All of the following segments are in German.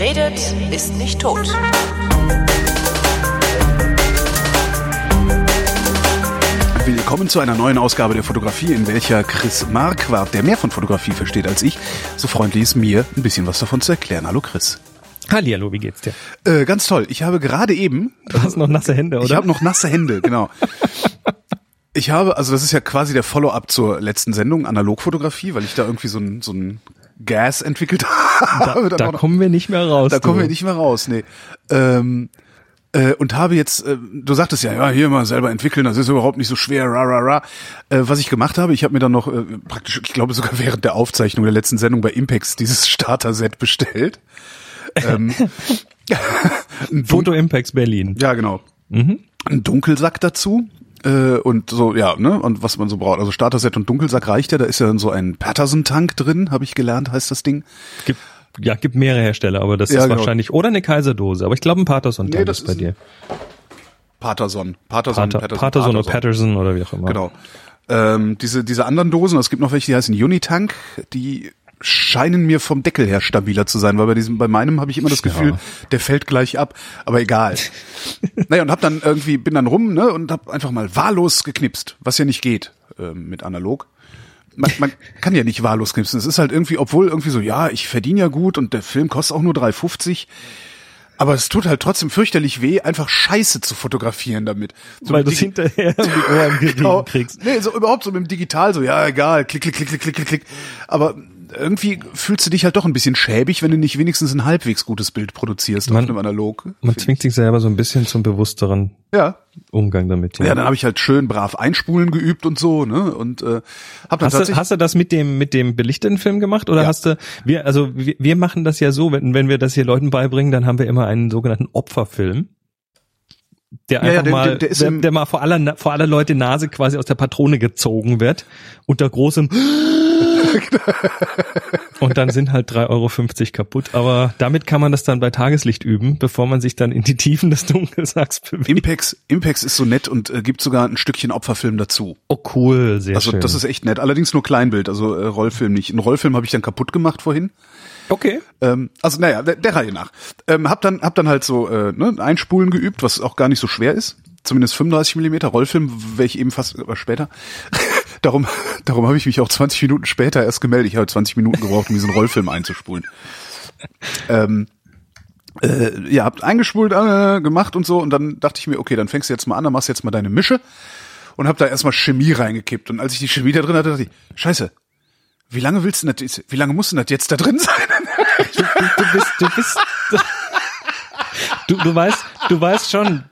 Wer redet, ist nicht tot. Willkommen zu einer neuen Ausgabe der Fotografie, in welcher Chris Marquardt, der mehr von Fotografie versteht als ich, so freundlich ist, mir ein bisschen was davon zu erklären. Hallo Chris. Hallihallo, wie geht's dir? Äh, ganz toll. Ich habe gerade eben. Du hast noch nasse Hände, oder? Ich habe noch nasse Hände, genau. Ich habe, also das ist ja quasi der Follow-up zur letzten Sendung, Analogfotografie, weil ich da irgendwie so ein, so ein Gas entwickelt habe. Da, da kommen wir nicht mehr raus. Da du. kommen wir nicht mehr raus, nee. Ähm, äh, und habe jetzt, äh, du sagtest ja, ja, hier mal selber entwickeln, das ist überhaupt nicht so schwer, ra, ra, ra. Äh, was ich gemacht habe, ich habe mir dann noch äh, praktisch, ich glaube sogar während der Aufzeichnung der letzten Sendung bei Impex dieses Starter-Set bestellt. ähm, Foto Impex Berlin. Ja, genau. Mhm. Ein Dunkelsack dazu. Äh, und so, ja, ne, und was man so braucht. Also Starter-Set und Dunkelsack reicht ja, da ist ja dann so ein Patterson-Tank drin, habe ich gelernt, heißt das Ding. Gibt ja, gibt mehrere Hersteller, aber das Ja, ist genau. wahrscheinlich oder eine Kaiserdose, aber ich glaube ein Patterson Nee, ist bei dir. Patterson. Patterson, Pater, Patterson, oder Patterson oder wie auch immer. Genau. Ähm, diese, diese anderen Dosen, es gibt noch welche, die heißen Unitank, die scheinen mir vom Deckel her stabiler zu sein, weil bei diesem, bei meinem habe ich immer das Gefühl, Ja. der fällt gleich ab, aber egal. naja, und hab dann irgendwie, bin dann rum, ne, und hab einfach mal wahllos geknipst, was ja nicht geht, ähm, mit analog. Man, man kann ja nicht wahllos knipsen. Es ist halt irgendwie, obwohl irgendwie so, ja, ich verdiene ja gut und der Film kostet auch nur 3,50. Aber es tut halt trotzdem fürchterlich weh, einfach Scheiße zu fotografieren damit. So Weil mit du es hinterher die Ohren Genau. kriegst. Nee, so überhaupt so mit dem Digital so, ja, egal, klick, klick, klick, klick, klick, klick, klick. Aber irgendwie fühlst du dich halt doch ein bisschen schäbig, wenn du nicht wenigstens ein halbwegs gutes Bild produzierst Man- auf einem Analog. Man zwingt sich selber so ein bisschen zum bewussteren Ja. Umgang damit. Ja, dann habe ich halt schön brav einspulen geübt und so, ne? Und äh, hab dann Hast du, hast du das mit dem mit dem belichteten Film gemacht oder Ja. hast du wir also wir, wir machen das ja so, wenn wenn wir das hier Leuten beibringen, dann haben wir immer einen sogenannten Opferfilm. Der Ja, ja, einfach der- mal, der- der der, mal vor aller, vor aller Leute Nase quasi aus der Patrone gezogen wird, unter großem und dann sind halt 3,50 Euro kaputt. Aber damit kann man das dann bei Tageslicht üben, bevor man sich dann in die Tiefen des Dunkelsacks bewegt. Impex, Impex ist so nett und äh, gibt sogar ein Stückchen Opferfilm dazu. Oh cool, sehr Also schön. das ist echt nett. Allerdings nur Kleinbild, also äh, Rollfilm nicht. Einen Rollfilm habe ich dann kaputt gemacht vorhin. okay. Ähm, also naja, der, der Reihe nach. Ähm, hab dann hab dann halt so äh, ne, Einspulen geübt, was auch gar nicht so schwer ist. Zumindest 35 Millimeter Rollfilm, welche eben fast aber später. Darum darum habe ich mich auch 20 Minuten später erst gemeldet. Ich habe 20 Minuten gebraucht, um diesen Rollfilm einzuspulen. Ähm, äh, ja, habt eingespult, äh, gemacht und so und dann dachte ich mir, okay, dann fängst du jetzt mal an, dann machst du jetzt mal deine Mische und hab da erstmal Chemie reingekippt und als ich die Chemie da drin hatte, dachte ich, scheiße, wie lange willst du denn das, wie lange muss denn das jetzt da drin sein? du, du bist, du bist, du, du weißt, du weißt schon,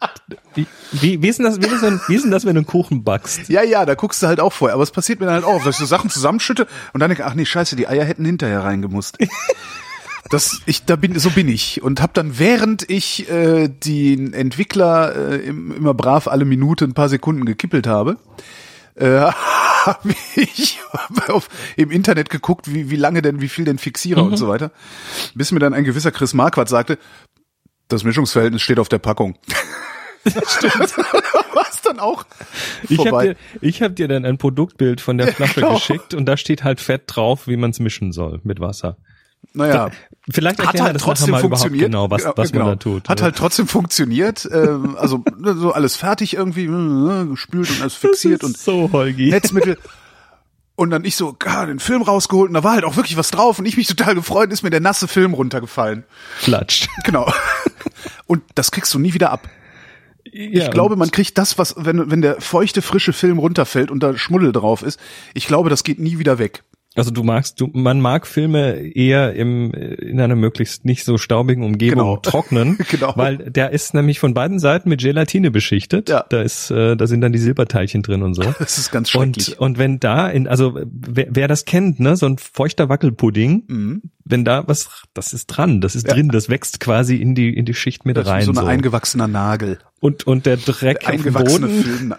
wie, wie ist denn das, wie ist denn, wie ist denn das, wenn du einen Kuchen backst? Ja, ja, da guckst du halt auch vorher. Aber es passiert mir dann halt auch, dass ich so Sachen zusammenschütte und dann denke, ach nee, scheiße, die Eier hätten hinterher reingemusst. Das, ich, da bin, so bin ich und habe dann, während ich äh, den Entwickler äh, im, immer brav alle Minute ein paar Sekunden gekippelt habe, äh, habe ich auf, im Internet geguckt, wie, wie lange denn, wie viel denn Fixierer und so weiter, bis mir dann ein gewisser Chris Marquardt sagte, das Mischungsverhältnis steht auf der Packung. Stimmt. Was dann auch Ich habe vorbei. dir, ich hab dir dann ein Produktbild von der Flasche genau. geschickt und da steht halt fett drauf, wie man es mischen soll mit Wasser. naja. Vielleicht hat halt trotzdem funktioniert. genau, was, Genau, was man genau. da tut. Hat halt trotzdem funktioniert. ähm, also ne, so alles fertig irgendwie, äh, gespült und alles fixiert und so, Holgi. Netzmittel. Und dann ich so, ah, den Film rausgeholt und da war halt auch wirklich was drauf und ich mich total gefreut, ist mir der nasse Film runtergefallen. Flatscht. Genau. Und das kriegst du nie wieder ab. Ja, Ich glaube, man kriegt das, was, wenn, wenn der feuchte, frische Film runterfällt und da Schmuddel drauf ist, ich glaube, das geht nie wieder weg. Also du magst, du, man mag Filme eher im, in einer möglichst nicht so staubigen Umgebung Genau. trocknen, Genau. weil der ist nämlich von beiden Seiten mit Gelatine beschichtet. Ja. Da ist, äh, da sind dann die Silberteilchen drin und so. Das ist ganz schrecklich. Und, und wenn da in, also wer, wer das kennt, ne, so ein feuchter Wackelpudding, wenn da was, das ist dran, das ist Mhm. Ja. drin, das wächst quasi in die in die Schicht mit Das ist rein. so So ein eingewachsener Nagel. und und der Dreck dem Eingewachsene Boden. Film.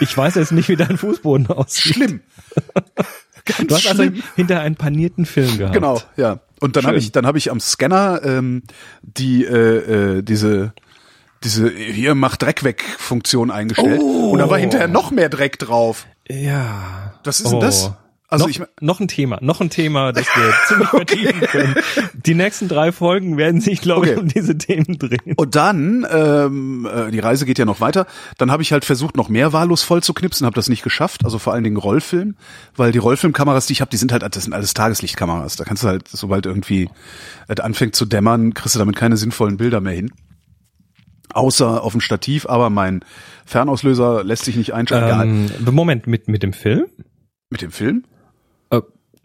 Ich weiß jetzt nicht, wie dein Fußboden aussieht. Schlimm. Ganz Du hast also schlimm. hinter einen panierten Film gehabt. Genau, ja. Und dann habe ich, dann habe ich am Scanner ähm, die äh, äh, diese diese hier mach Dreck weg Funktion eingestellt Oh. und da war hinterher noch mehr Dreck drauf. Ja. Was ist denn das? Also noch, ich, noch ein Thema, noch ein Thema, das wir ziemlich vertiefen können. Die nächsten drei Folgen werden sich, glaube ich, Okay. um diese Themen drehen. und dann, ähm, äh, die Reise geht ja noch weiter, dann habe ich halt versucht, noch mehr wahllos voll zu knipsen, habe das nicht geschafft, also vor allen Dingen Rollfilm, weil die Rollfilmkameras, die ich habe, die sind halt, das sind alles Tageslichtkameras, da kannst du halt, sobald irgendwie es anfängt zu dämmern, kriegst du damit keine sinnvollen Bilder mehr hin. Außer auf dem Stativ, aber mein Fernauslöser lässt sich nicht einschalten. Ähm, Moment, mit, mit dem Film? Mit dem Film? Äh,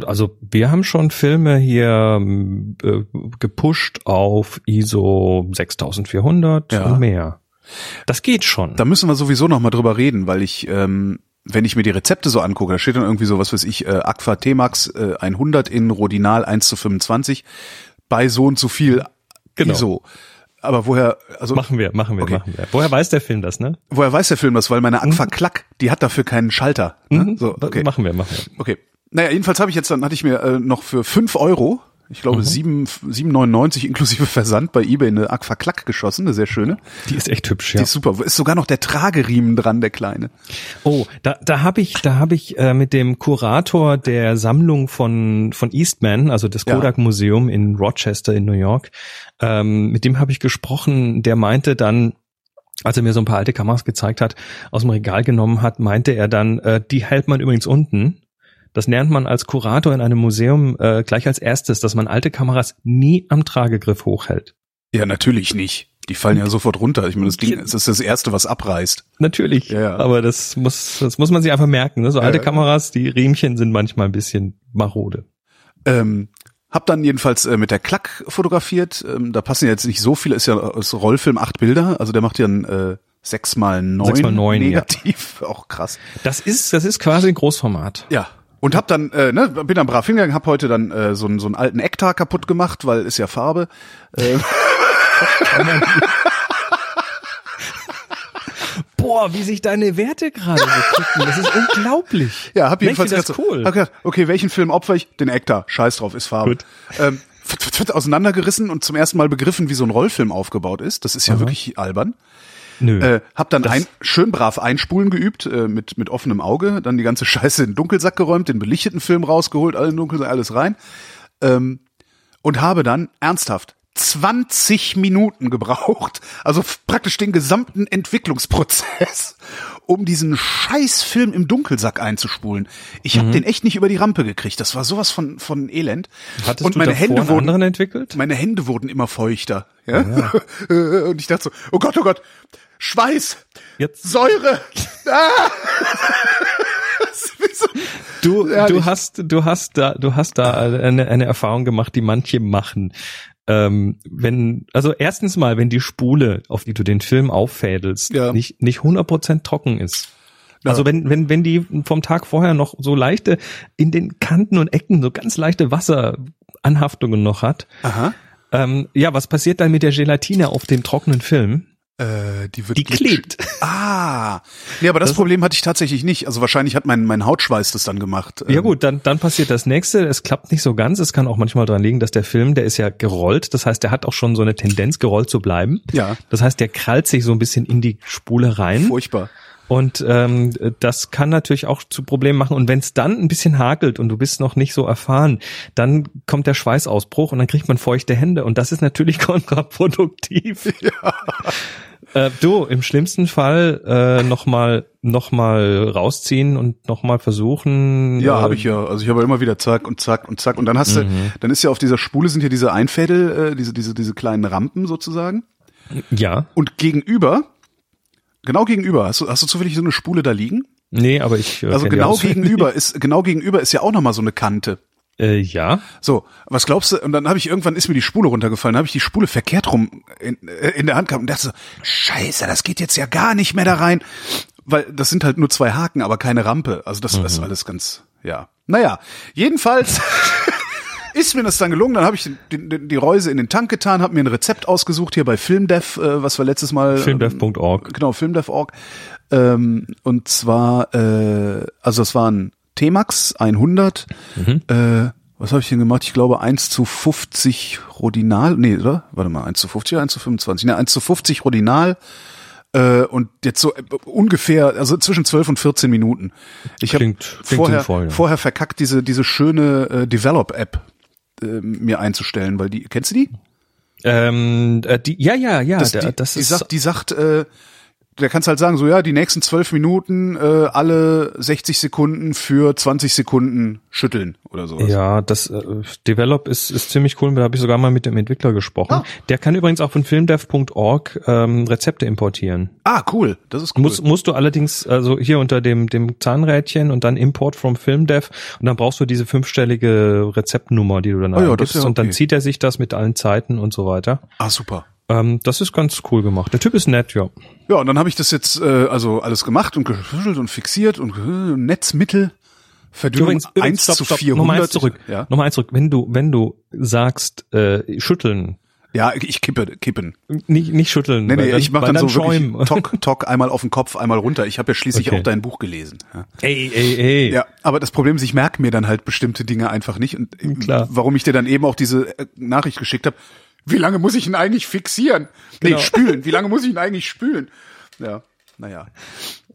Also wir haben schon Filme hier ähm, äh, gepusht auf ISO 6400 Ja. und mehr. Das geht schon. Da müssen wir sowieso noch mal drüber reden, weil ich, ähm, wenn ich mir die Rezepte so angucke, da steht dann irgendwie so, was weiß ich, äh, Aqua T-Max äh, 100 in Rodinal 1 zu 25 bei so und so viel Genau. ISO. Aber woher, also machen wir, machen wir, Okay. machen wir. Woher weiß der Film das, ne? woher weiß der Film das? Weil meine Aqua Klack, die hat dafür keinen Schalter. Ne? Mhm. So, okay. Machen wir, machen wir. Okay. Naja, jedenfalls habe ich jetzt, dann hatte ich mir äh, noch für fünf Euro, ich glaube sieben 7,99 inklusive Versand bei eBay eine Aqua Klack geschossen, eine sehr schöne. Die ist echt hübsch, Die ja. ist super. Ist sogar noch der Trageriemen dran, der kleine. Oh, da, da habe ich, da habe ich äh, mit dem Kurator der Sammlung von von Eastman, also des Ja. Kodak Museum in Rochester in New York, ähm, mit dem habe ich gesprochen. Der meinte dann, als er mir so ein paar alte Kameras gezeigt hat, aus dem Regal genommen hat, meinte er dann, äh, die hält man übrigens unten. Das lernt man als Kurator in einem Museum äh, gleich als erstes, dass man alte Kameras nie am Tragegriff hochhält. Ja, natürlich nicht. Die fallen ja sofort runter. Ich meine, das Ding das ist das erste, was abreißt. Natürlich, Ja, ja. aber das muss, das muss man sich einfach merken. Ne? So alte Ja. Kameras, die Riemchen sind manchmal ein bisschen marode. Ähm, hab dann jedenfalls äh, mit der Klack fotografiert. Ähm, da passen ja jetzt nicht so viele, ist ja aus Rollfilm acht Bilder. Also der macht ja ein äh, 6 mal 9 Sechs mal neun, ja. negativ. Auch krass. Das ist, das ist quasi ein Großformat. Ja. Und hab dann, äh, ne, bin dann brav hingegangen, hab heute dann äh, so, einen so einen alten Ektar kaputt gemacht, weil ist ja Farbe. Äh, Boah, wie sich deine Werte gerade bekicken. Das ist unglaublich. ja, hab jedenfalls das gedacht, cool. hab gedacht, okay, welchen Film opfer ich? Den Ektar. Scheiß drauf, ist Farbe. Gut. Ähm, auseinandergerissen und zum ersten Mal begriffen, wie so ein Rollfilm aufgebaut ist. Das ist ja wirklich albern. Nö. Äh, hab dann ein, schön brav einspulen geübt, äh, mit, mit offenem Auge, dann die ganze Scheiße in den Dunkelsack geräumt, den belichteten Film rausgeholt, alle in Dunkelsack, alles rein. Ähm, und habe dann ernsthaft 20 Minuten gebraucht, also praktisch den gesamten Entwicklungsprozess, um diesen Scheißfilm im Dunkelsack einzuspulen. Ich habe den echt nicht über die Rampe gekriegt. Das war sowas von von Elend. Hattest und du meine davor Hände wurden anderen entwickelt? meine Hände wurden immer feuchter. Ja? Und ich dachte so, oh Gott, oh Gott, Schweiß, Jetzt Säure. Ah! So Du, du hast, du hast da, du hast da eine, eine Erfahrung gemacht, die manche machen. Ähm, wenn, also erstens mal, wenn die Spule, auf die du den Film auffädelst, Ja. nicht, nicht 100% trocken ist. Ja. Also wenn, wenn, wenn die vom Tag vorher noch so leichte, in den Kanten und Ecken so ganz leichte Wasseranhaftungen noch hat, Aha. ähm, ja, was passiert dann mit der Gelatine auf dem trockenen Film? Äh, die wird Die klebt. Ah. Nee, aber das, Problem hatte ich tatsächlich nicht. Also wahrscheinlich hat mein, mein Hautschweiß das dann gemacht. Ja Ähm, gut, dann, dann passiert das nächste. Es klappt nicht so ganz. Es kann auch manchmal dran liegen, dass der Film, der ist ja gerollt. Das heißt, der hat auch schon so eine Tendenz, gerollt zu bleiben. Ja. Das heißt, der krallt sich so ein bisschen in die Spule rein. Furchtbar. Und ähm, das kann natürlich auch zu Problemen machen. Und wenn es dann ein bisschen hakelt und du bist noch nicht so erfahren, dann kommt der Schweißausbruch und dann kriegt man feuchte Hände. Und das ist natürlich kontraproduktiv. Äh, du, im schlimmsten Fall äh, nochmal noch mal rausziehen und nochmal versuchen. Ja, äh, habe ich ja. Also ich habe immer wieder zack und zack und zack. Und dann hast du, dann ist ja auf dieser Spule sind ja diese Einfädel, äh, diese, diese, diese kleinen Rampen sozusagen. Ja. Und gegenüber, genau gegenüber, hast du, hast du zufällig so eine Spule da liegen? Nee, aber ich. äh, Also genau gegenüber ist, genau gegenüber ist ja auch nochmal so eine Kante. Äh, ja. So, was glaubst du? Und dann habe ich irgendwann ist mir die Spule runtergefallen, habe ich die Spule verkehrt rum in, äh, in der Hand gehabt und dachte so, Scheiße, das geht jetzt ja gar nicht mehr da rein, weil das sind halt nur zwei Haken, aber keine Rampe. Also das ist alles ganz, ja. Naja, jedenfalls ist mir das dann gelungen. Dann habe ich den, den, die Reuse in den Tank getan, habe mir ein Rezept ausgesucht hier bei Filmdev, äh, was wir letztes Mal Filmdev.org. genau, filmdev.org. Ähm, und zwar, äh, also es waren T-Max 100. Äh, was habe ich denn gemacht? Ich glaube 1 zu 50 Rodinal. Nee, oder? Warte mal, 1 zu 50 oder 1 zu 25? Ne, 1 zu 50 Rodinal. Äh, und jetzt so äh, ungefähr, also zwischen 12 und 14 Minuten. Ich habe vorher, sinnvoll, ja. vorher verkackt, diese, diese schöne äh, Develop-App äh, mir einzustellen, weil die, kennst du die? Ähm, äh, die, ja, ja, ja, Das, die, das die ist sagt, die sagt, äh, der kannst halt sagen, so ja, die nächsten zwölf Minuten äh, alle 60 Sekunden für 20 Sekunden schütteln oder sowas. Ja, das äh, Develop ist, ist ziemlich cool. Da habe ich sogar mal mit dem Entwickler gesprochen. Ah. Der kann übrigens auch von filmdev.org ähm, Rezepte importieren. Ah, cool. Das ist cool. Muss, musst du allerdings also hier unter dem dem Zahnrädchen und dann Import from FilmDev und dann brauchst du diese fünfstellige Rezeptnummer, die du dann Oh ja, das ist ja und dann okay. zieht er sich das mit allen Zeiten und so weiter. ah, super. Ähm, das ist ganz cool gemacht. Der Typ ist nett, ja. Ja, und dann habe ich das jetzt äh, also alles gemacht und geschüttelt und fixiert und äh, Netzmittel Verdünnung 1 zu 400. Nochmal eins zurück. Ja, Nochmal eins zurück. Wenn du wenn du sagst äh, schütteln, ja ich kippe, kippen. nicht nicht schütteln. Nee, nee, dann- ich mache weil dann so schäumen. wirklich Tock, Tock, einmal auf den Kopf, einmal runter. Ich habe ja schließlich Okay. auch dein Buch gelesen. Ja. Ey, ey, ey. Ja, aber das Problem ist, ich merke mir dann halt bestimmte Dinge einfach nicht. Und äh, Klar. warum ich dir dann eben auch diese äh, Nachricht geschickt habe, wie lange muss ich ihn eigentlich fixieren? Nee, Genau. spülen. Wie lange muss ich ihn eigentlich spülen? Ja, naja.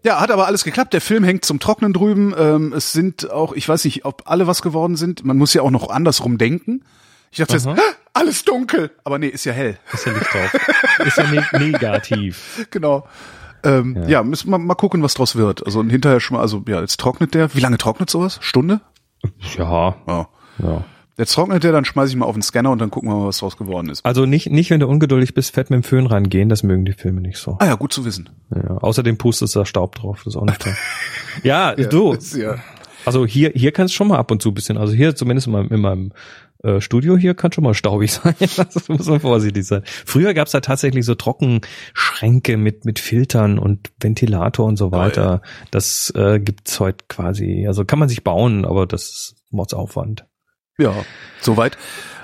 Ja, hat aber alles geklappt. Der Film hängt zum Trocknen drüben. Ähm, es sind auch, ich weiß nicht, ob alle was geworden sind. Man muss ja auch noch andersrum denken. Ich dachte jetzt, Aha. "Hä, alles dunkel. Aber nee, ist ja hell. Ist ja nicht drauf. Ist ja ne negativ. Genau. Ähm, ja. müssen wir mal gucken, was draus wird. Also und hinterher schon mal, also ja, jetzt trocknet der. Wie lange trocknet sowas? Stunde? Ja, Ja. ja. Jetzt trocknet der, dann schmeiße ich mal auf den Scanner und dann gucken wir mal, was draus geworden ist. Also nicht, nicht, wenn du ungeduldig bist, fett mit dem Föhn rangehen, das mögen die Filme nicht so. Ah ja, gut zu wissen. Ja. Außerdem pustet da Staub drauf, das ist auch nicht toll. ja, du, Ist ja. also hier, hier kann es schon mal ab und zu ein bisschen, also hier zumindest in meinem, in meinem äh, Studio hier kann schon mal staubig sein. das muss man vorsichtig sein. Früher gab's da tatsächlich so Trockenschränke mit, mit Filtern und Ventilator und so weiter. Das äh, gibt's heute quasi, also kann man sich bauen, aber das ist Mordsaufwand. Ja, soweit.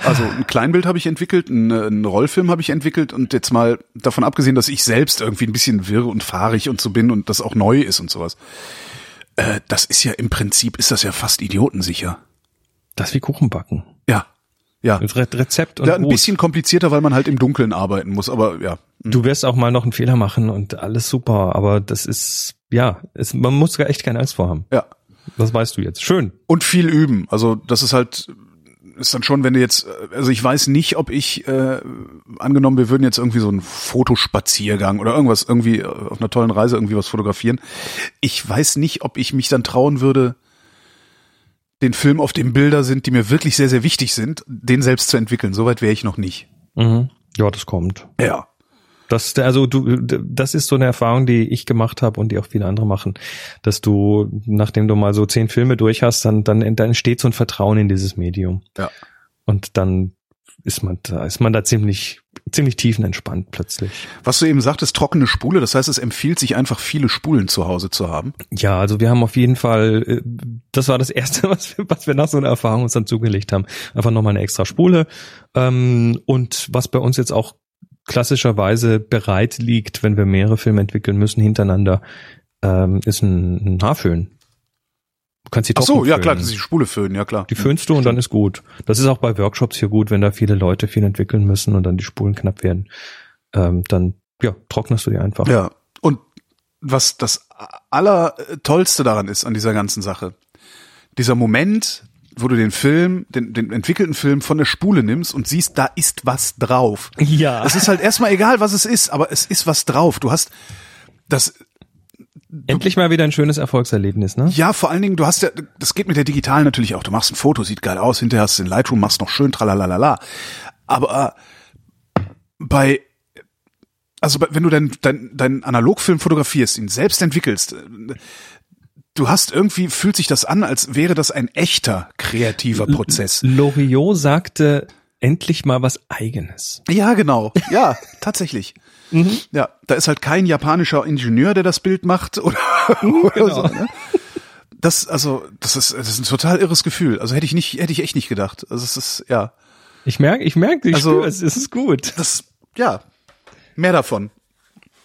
Also ein Kleinbild habe ich entwickelt, einen, Rollfilm habe ich entwickelt und jetzt mal davon abgesehen, dass ich selbst irgendwie ein bisschen wirr und fahrig und so bin und das auch neu ist und sowas. Äh, das ist ja im Prinzip, ist das ja fast idiotensicher. Das wie Kuchenbacken. Ja, ja. Re Rezept und ja ein gut. bisschen komplizierter, weil man halt im Dunkeln arbeiten muss, aber ja. Du wirst auch mal noch einen Fehler machen und alles super, aber das ist, ja, es, man muss da echt keine Angst vor haben. Ja. Das weißt du jetzt. Schön. Und viel üben. Also das ist halt, ist dann schon, wenn du jetzt, also ich weiß nicht, ob ich, äh, angenommen, wir würden jetzt irgendwie so einen Fotospaziergang oder irgendwas, irgendwie auf einer tollen Reise irgendwie was fotografieren. Ich weiß nicht, ob ich mich dann trauen würde, den Film, auf dem Bilder sind, die mir wirklich sehr, sehr wichtig sind, den selbst zu entwickeln. Soweit wäre ich noch nicht. Mhm. Ja, das kommt. Ja. Das, also du, das ist so eine Erfahrung, die ich gemacht habe und die auch viele andere machen, dass du, nachdem du mal so zehn Filme durch hast, dann, dann, dann entsteht so ein Vertrauen in dieses Medium. Ja. Und dann ist man da, ist man da ziemlich, ziemlich tiefenentspannt plötzlich. Was du eben sagtest, trockene Spule, das heißt, es empfiehlt sich einfach viele Spulen zu Hause zu haben. Ja, also wir haben auf jeden Fall, äh, das war das erste, was wir, was wir nach so einer Erfahrung uns dann zugelegt haben. Einfach nochmal eine extra Spule. Ähm, und was bei uns jetzt auch klassischerweise bereit liegt, wenn wir mehrere Filme entwickeln müssen hintereinander, ähm, ist ein, ein Haarföhn. Du kannst die Ach so, ja föhnen. klar, das ist die Spule föhnen, ja klar. Die föhnst du und dann ist gut. Das ist auch bei Workshops hier gut, wenn da viele Leute viel entwickeln müssen und dann die Spulen knapp werden. Ähm, dann ja, trocknest du die einfach. Ja. Und was das allertollste daran ist an dieser ganzen Sache, dieser Moment, wo du den Film, den, den entwickelten Film von der Spule nimmst und siehst, da ist was drauf. Ja. Es ist halt erstmal egal, was es ist, aber es ist was drauf. Du hast das, Endlich mal wieder ein schönes Erfolgserlebnis, ne? ja, vor allen Dingen, du hast ja, das geht mit der digitalen natürlich auch. Du machst ein Foto, sieht geil aus, hinterher hast du den Lightroom, machst noch schön, tralalala. Aber äh, bei, also bei, wenn du deinen dein, dein Analogfilm fotografierst, ihn selbst entwickelst, äh, du hast irgendwie, fühlt sich das an, als wäre das ein echter kreativer Prozess. Loriot sagte endlich mal was eigenes. Ja, genau. Ja, tatsächlich. Ja, da ist halt kein japanischer Ingenieur, der das Bild macht oder, oder genau. so. Ne? Das, also, das ist, das ist ein total irres Gefühl. Also hätte ich nicht, hätte ich echt nicht gedacht. Also es ist, ja, Ich merke, ich merke, ich Also- spüre es, es ist gut. das, ja, mehr davon.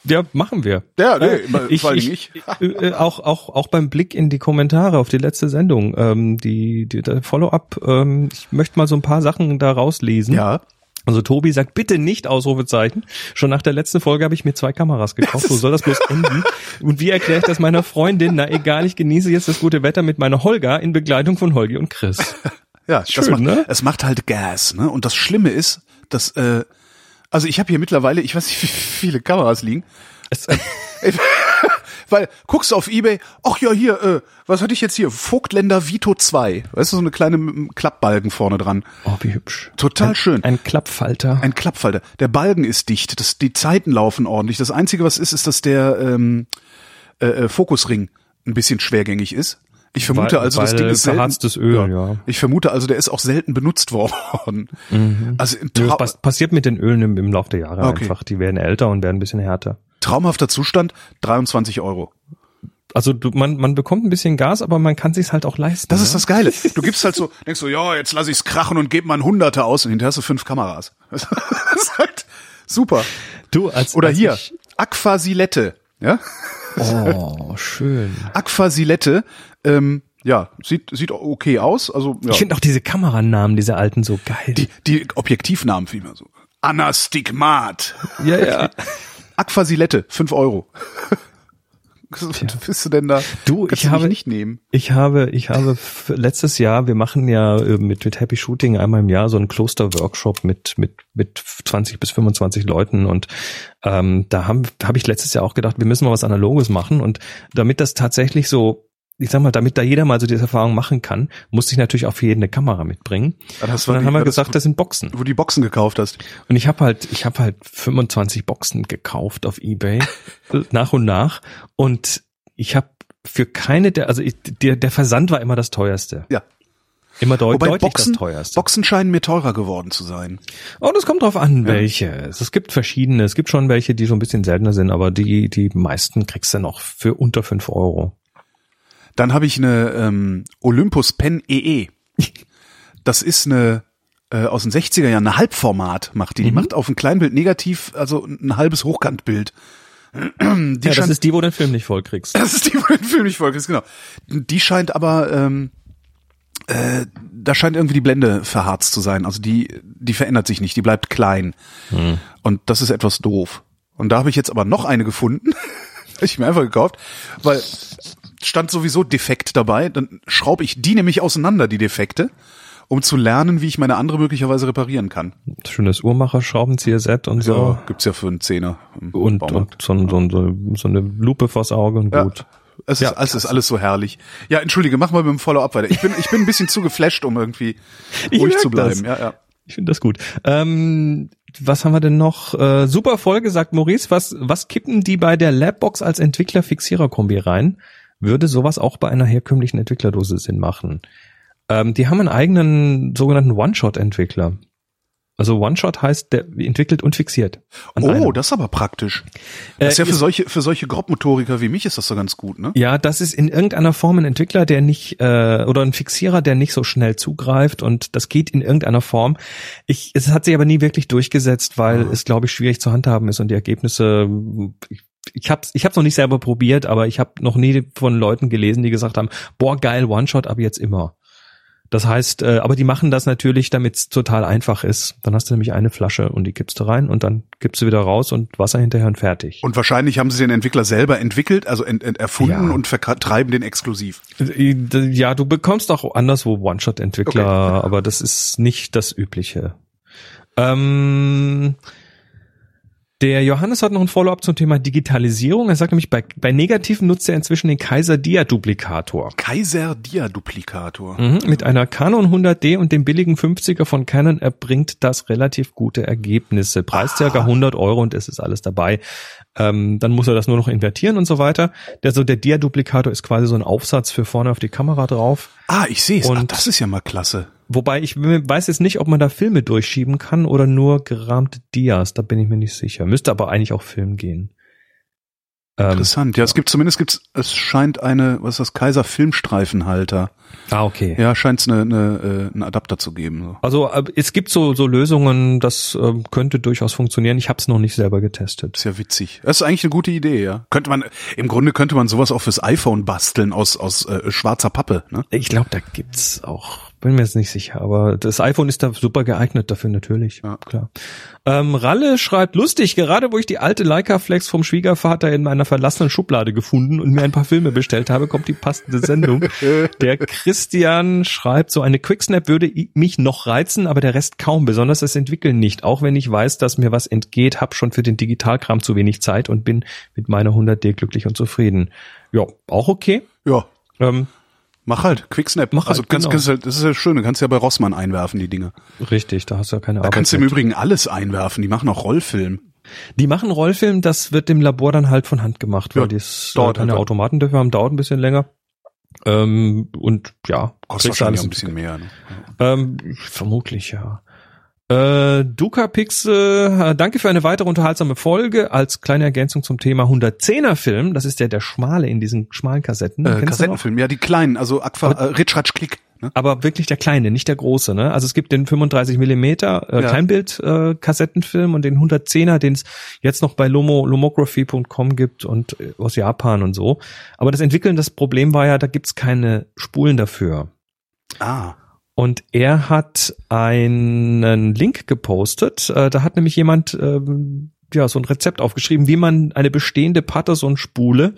Ja, machen wir. Ja, nee, Äh, ich, vor allem ich, ich. äh, auch, auch, auch beim Blick in die Kommentare auf die letzte Sendung, ähm, die, die der Follow-up, ähm, ich möchte mal so ein paar Sachen da rauslesen. Ja, Also Tobi sagt, bitte nicht Ausrufezeichen. Schon nach der letzten Folge habe ich mir zwei Kameras gekauft. Wo soll das bloß enden? Und wie erkläre ich das meiner Freundin? Na egal, ich genieße jetzt das gute Wetter mit meiner Holga in Begleitung von Holgi und Chris. Ja, Schön, das macht, ne? es macht halt Gas, ne? Und das Schlimme ist, dass, äh, also ich habe hier mittlerweile, ich weiß nicht, wie viele Kameras liegen. Es, Weil guckst du auf Ebay, ach ja, hier, äh, was hatte ich jetzt hier? Vogtländer Vito 2. Weißt du, so eine kleine Klappbalgen vorne dran. oh, wie hübsch. Total ein, schön. Ein Klappfalter. Ein Klappfalter. Der Balgen ist dicht, das, die Zeiten laufen ordentlich. Das Einzige, was ist, ist, dass der ähm, äh, äh, Fokusring ein bisschen schwergängig ist. Ich vermute Weil- also, das Ding ist selten, Öl, ja. Ich vermute also, der ist auch selten benutzt worden. Also ein Nö, Trau Das passiert mit den Ölen im, im Laufe der Jahre Okay. einfach. Die werden älter und werden ein bisschen härter. traumhafter Zustand, 23 Euro. Also du, man, man bekommt ein bisschen Gas, aber man kann sich's halt auch leisten. Das ne? ist das Geile. Du gibst halt so, denkst so, ja, jetzt lass ich's krachen und geb mal ein Hunderter aus und hinterher hast du fünf Kameras. Das ist halt super. Du, als, Oder als hier, Aquasilette. Ja? Oh, schön. Aquasilette, ähm, ja, sieht, sieht okay aus. Also, ja. Ich finde auch diese Kameranamen, diese alten, so geil. die, die Objektivnamen vielmehr so. Anastigmat. ja, ja. Aquasilette, fünf Euro. Was bist du denn da? Du, Kannst ich habe- nicht nehmen. Ich habe, ich habe letztes Jahr, wir machen ja äh, mit, mit Happy Shooting einmal im Jahr so einen Kloster-Workshop mit, mit, mit 20 bis 25 Leuten und ähm, da habe ich letztes Jahr auch gedacht, wir müssen mal was Analoges machen und damit das tatsächlich so, ich sag mal, damit da jeder mal so diese Erfahrung machen kann, musste ich natürlich auch für jeden eine Kamera mitbringen. Ah, das Und dann haben wir das- gesagt, das sind Boxen. Wo du die Boxen gekauft hast. Und ich habe halt, ich habe halt 25 Boxen gekauft auf eBay nach und nach und ich habe für keine der, also ich, der, der Versand war immer das teuerste. Ja. Immer deut Wobei deutlich Boxen, das teuerste. Boxen scheinen mir teurer geworden zu sein. oh, das kommt drauf an, welche. Es gibt verschiedene. Es gibt schon welche, die so ein bisschen seltener sind, aber die, die meisten kriegst du noch für unter fünf Euro. Dann habe ich eine ähm, Olympus Pen EE. Das ist eine äh, aus den 60er Jahren, eine Halbformat macht die. Die Mhm. macht auf ein Kleinbild negativ, also ein halbes Hochkantbild. Die ja, das scheint, ist die, wo du den Film nicht voll kriegst. das ist die, wo den Film nicht folgt, genau. Die scheint aber, ähm, äh, da scheint irgendwie die Blende verharzt zu sein. Also die, die verändert sich nicht, die bleibt klein. Hm. Und das ist etwas doof. Und da habe ich jetzt aber noch eine gefunden. Ich mir einfach gekauft, weil stand sowieso defekt dabei. Dann schraube ich die nämlich auseinander, die Defekte, um zu lernen, wie ich meine andere möglicherweise reparieren kann. Schönes Uhrmacher-Schraubenzieher-Set und so. Ja, gibt's ja für einen Zehner. im Und, Baumarkt. und so, ein- so, ein- so, so eine Lupe vors Auge und Ja. gut. Es ist, Ja, es ist alles so herrlich. Ja, entschuldige, mach mal mit dem Follow-up weiter. Ich bin, ich bin ein bisschen zu geflasht, um irgendwie ruhig zu bleiben. das. Ja, ja. Ich finde das gut. Ähm, was haben wir denn noch? Äh, super Folge, sagt Maurice. Was, was kippen die bei der Labbox als Entwickler-Fixierer-Kombi rein? Würde sowas auch bei einer herkömmlichen Entwicklerdose Sinn machen? Ähm, die haben einen eigenen sogenannten One-Shot-Entwickler. Also One-Shot heißt, der entwickelt und fixiert. Oh, einem. das ist aber praktisch. Äh, Das ist ja für ist- solche, für solche Grobmotoriker wie mich ist das so ganz gut, ne? Ja, das ist in irgendeiner Form ein Entwickler, der nicht äh, oder ein Fixierer, der nicht so schnell zugreift und das geht in irgendeiner Form. Ich, es hat sich aber nie wirklich durchgesetzt, weil es glaube ich schwierig zu handhaben ist und die Ergebnisse. Ich, ich habe ich hab's noch nicht selber probiert, aber ich habe noch nie von Leuten gelesen, die gesagt haben, boah geil, One-Shot ab jetzt immer. Das heißt, äh, aber die machen das natürlich, damit es total einfach ist. Dann hast du nämlich eine Flasche und die kippst du rein und dann kippst du wieder raus und Wasser hinterher und fertig. Und wahrscheinlich haben sie den Entwickler selber entwickelt, also ent, ent, erfunden Ja. und vertreiben den exklusiv. Ja, du bekommst auch anderswo One-Shot-Entwickler, Okay. aber das ist nicht das Übliche. Ähm, der Johannes hat noch ein Follow-up zum Thema Digitalisierung. Er sagt nämlich, bei, bei Negativen nutzt er inzwischen den Kaiser Dia-Duplikator. Kaiser Dia-Duplikator. Mhm, mit einer Canon 100D und dem billigen 50er von Canon erbringt das relativ gute Ergebnisse. Preis circa 100 Euro und es ist alles dabei. Ähm, dann muss er das nur noch invertieren und so weiter. Der, so der Dia-Duplikator ist quasi so ein Aufsatz für vorne auf die Kamera drauf. Ah, ich sehe es. Ah, Und- das ist ja mal klasse. Wobei ich weiß jetzt nicht, ob man da Filme durchschieben kann oder nur gerahmte Dias. Da bin ich mir nicht sicher. Müsste aber eigentlich auch Film gehen. Ähm, Interessant. Ja, es gibt zumindest gibt's, es scheint eine, was ist das, Kaiser Filmstreifenhalter. Ah, okay. Ja, scheint es eine, eine, äh, einen Adapter zu geben. So. Also äh, es gibt so so Lösungen, das äh, könnte durchaus funktionieren. Ich habe es noch nicht selber getestet. Ist ja witzig. Das ist eigentlich eine gute Idee, ja. Könnte man, im Grunde könnte man sowas auch fürs iPhone basteln aus, aus äh, schwarzer Pappe, ne? Ich glaube, da gibt's auch, bin mir jetzt nicht sicher, aber das iPhone ist da super geeignet dafür natürlich. Ja. Klar. Ähm, Ralle schreibt, lustig, gerade wo ich die alte Leica Flex vom Schwiegervater in meiner verlassenen Schublade gefunden und mir ein paar Filme bestellt habe, kommt die passende Sendung. Der Christian schreibt, so eine Quicksnap würde mich noch reizen, aber der Rest kaum, besonders das Entwickeln nicht. Auch wenn ich weiß, dass mir was entgeht, hab schon für den Digitalkram zu wenig Zeit und bin mit meiner 100D glücklich und zufrieden. Ja, auch okay. Ja. Ähm, Mach halt, Quicksnap. Mach also halt, kannst, genau. kannst halt, das ist ja schön, du kannst ja bei Rossmann einwerfen, die Dinge. richtig, da hast du ja keine Da Arbeit. kannst du im. Übrigen alles einwerfen, die machen auch Rollfilm. Die machen Rollfilm, das wird im Labor dann halt von Hand gemacht, weil Ja, die äh, keine halt. Automaten dafür haben, dauert ein bisschen länger. Ähm, und ja, Kostet wahrscheinlich alles auch ein bisschen mehr. Ne? Ähm, vermutlich, ja. Äh, Duca Pixel, äh, danke für eine weitere unterhaltsame Folge. Als kleine Ergänzung zum Thema 110er Film, das ist der der schmale in diesen schmalen Kassetten. Äh? Kassettenfilm, ja, die kleinen, also Aqua, äh, Ritsch, Ratsch, Klick. Ne? Aber wirklich der kleine, nicht der große. Ne? Also es gibt den 35 Millimeter äh, Ja. Kleinbild äh, Kassettenfilm und den 110er, den es jetzt noch bei Lomo, lomography.com gibt und äh, aus Japan und so. Aber das Entwickeln, das Problem war ja, da gibt's keine Spulen dafür. Ah. Und er hat einen Link gepostet. Äh, da hat nämlich jemand ähm, ja so ein Rezept aufgeschrieben, wie man eine bestehende Patterson-Spule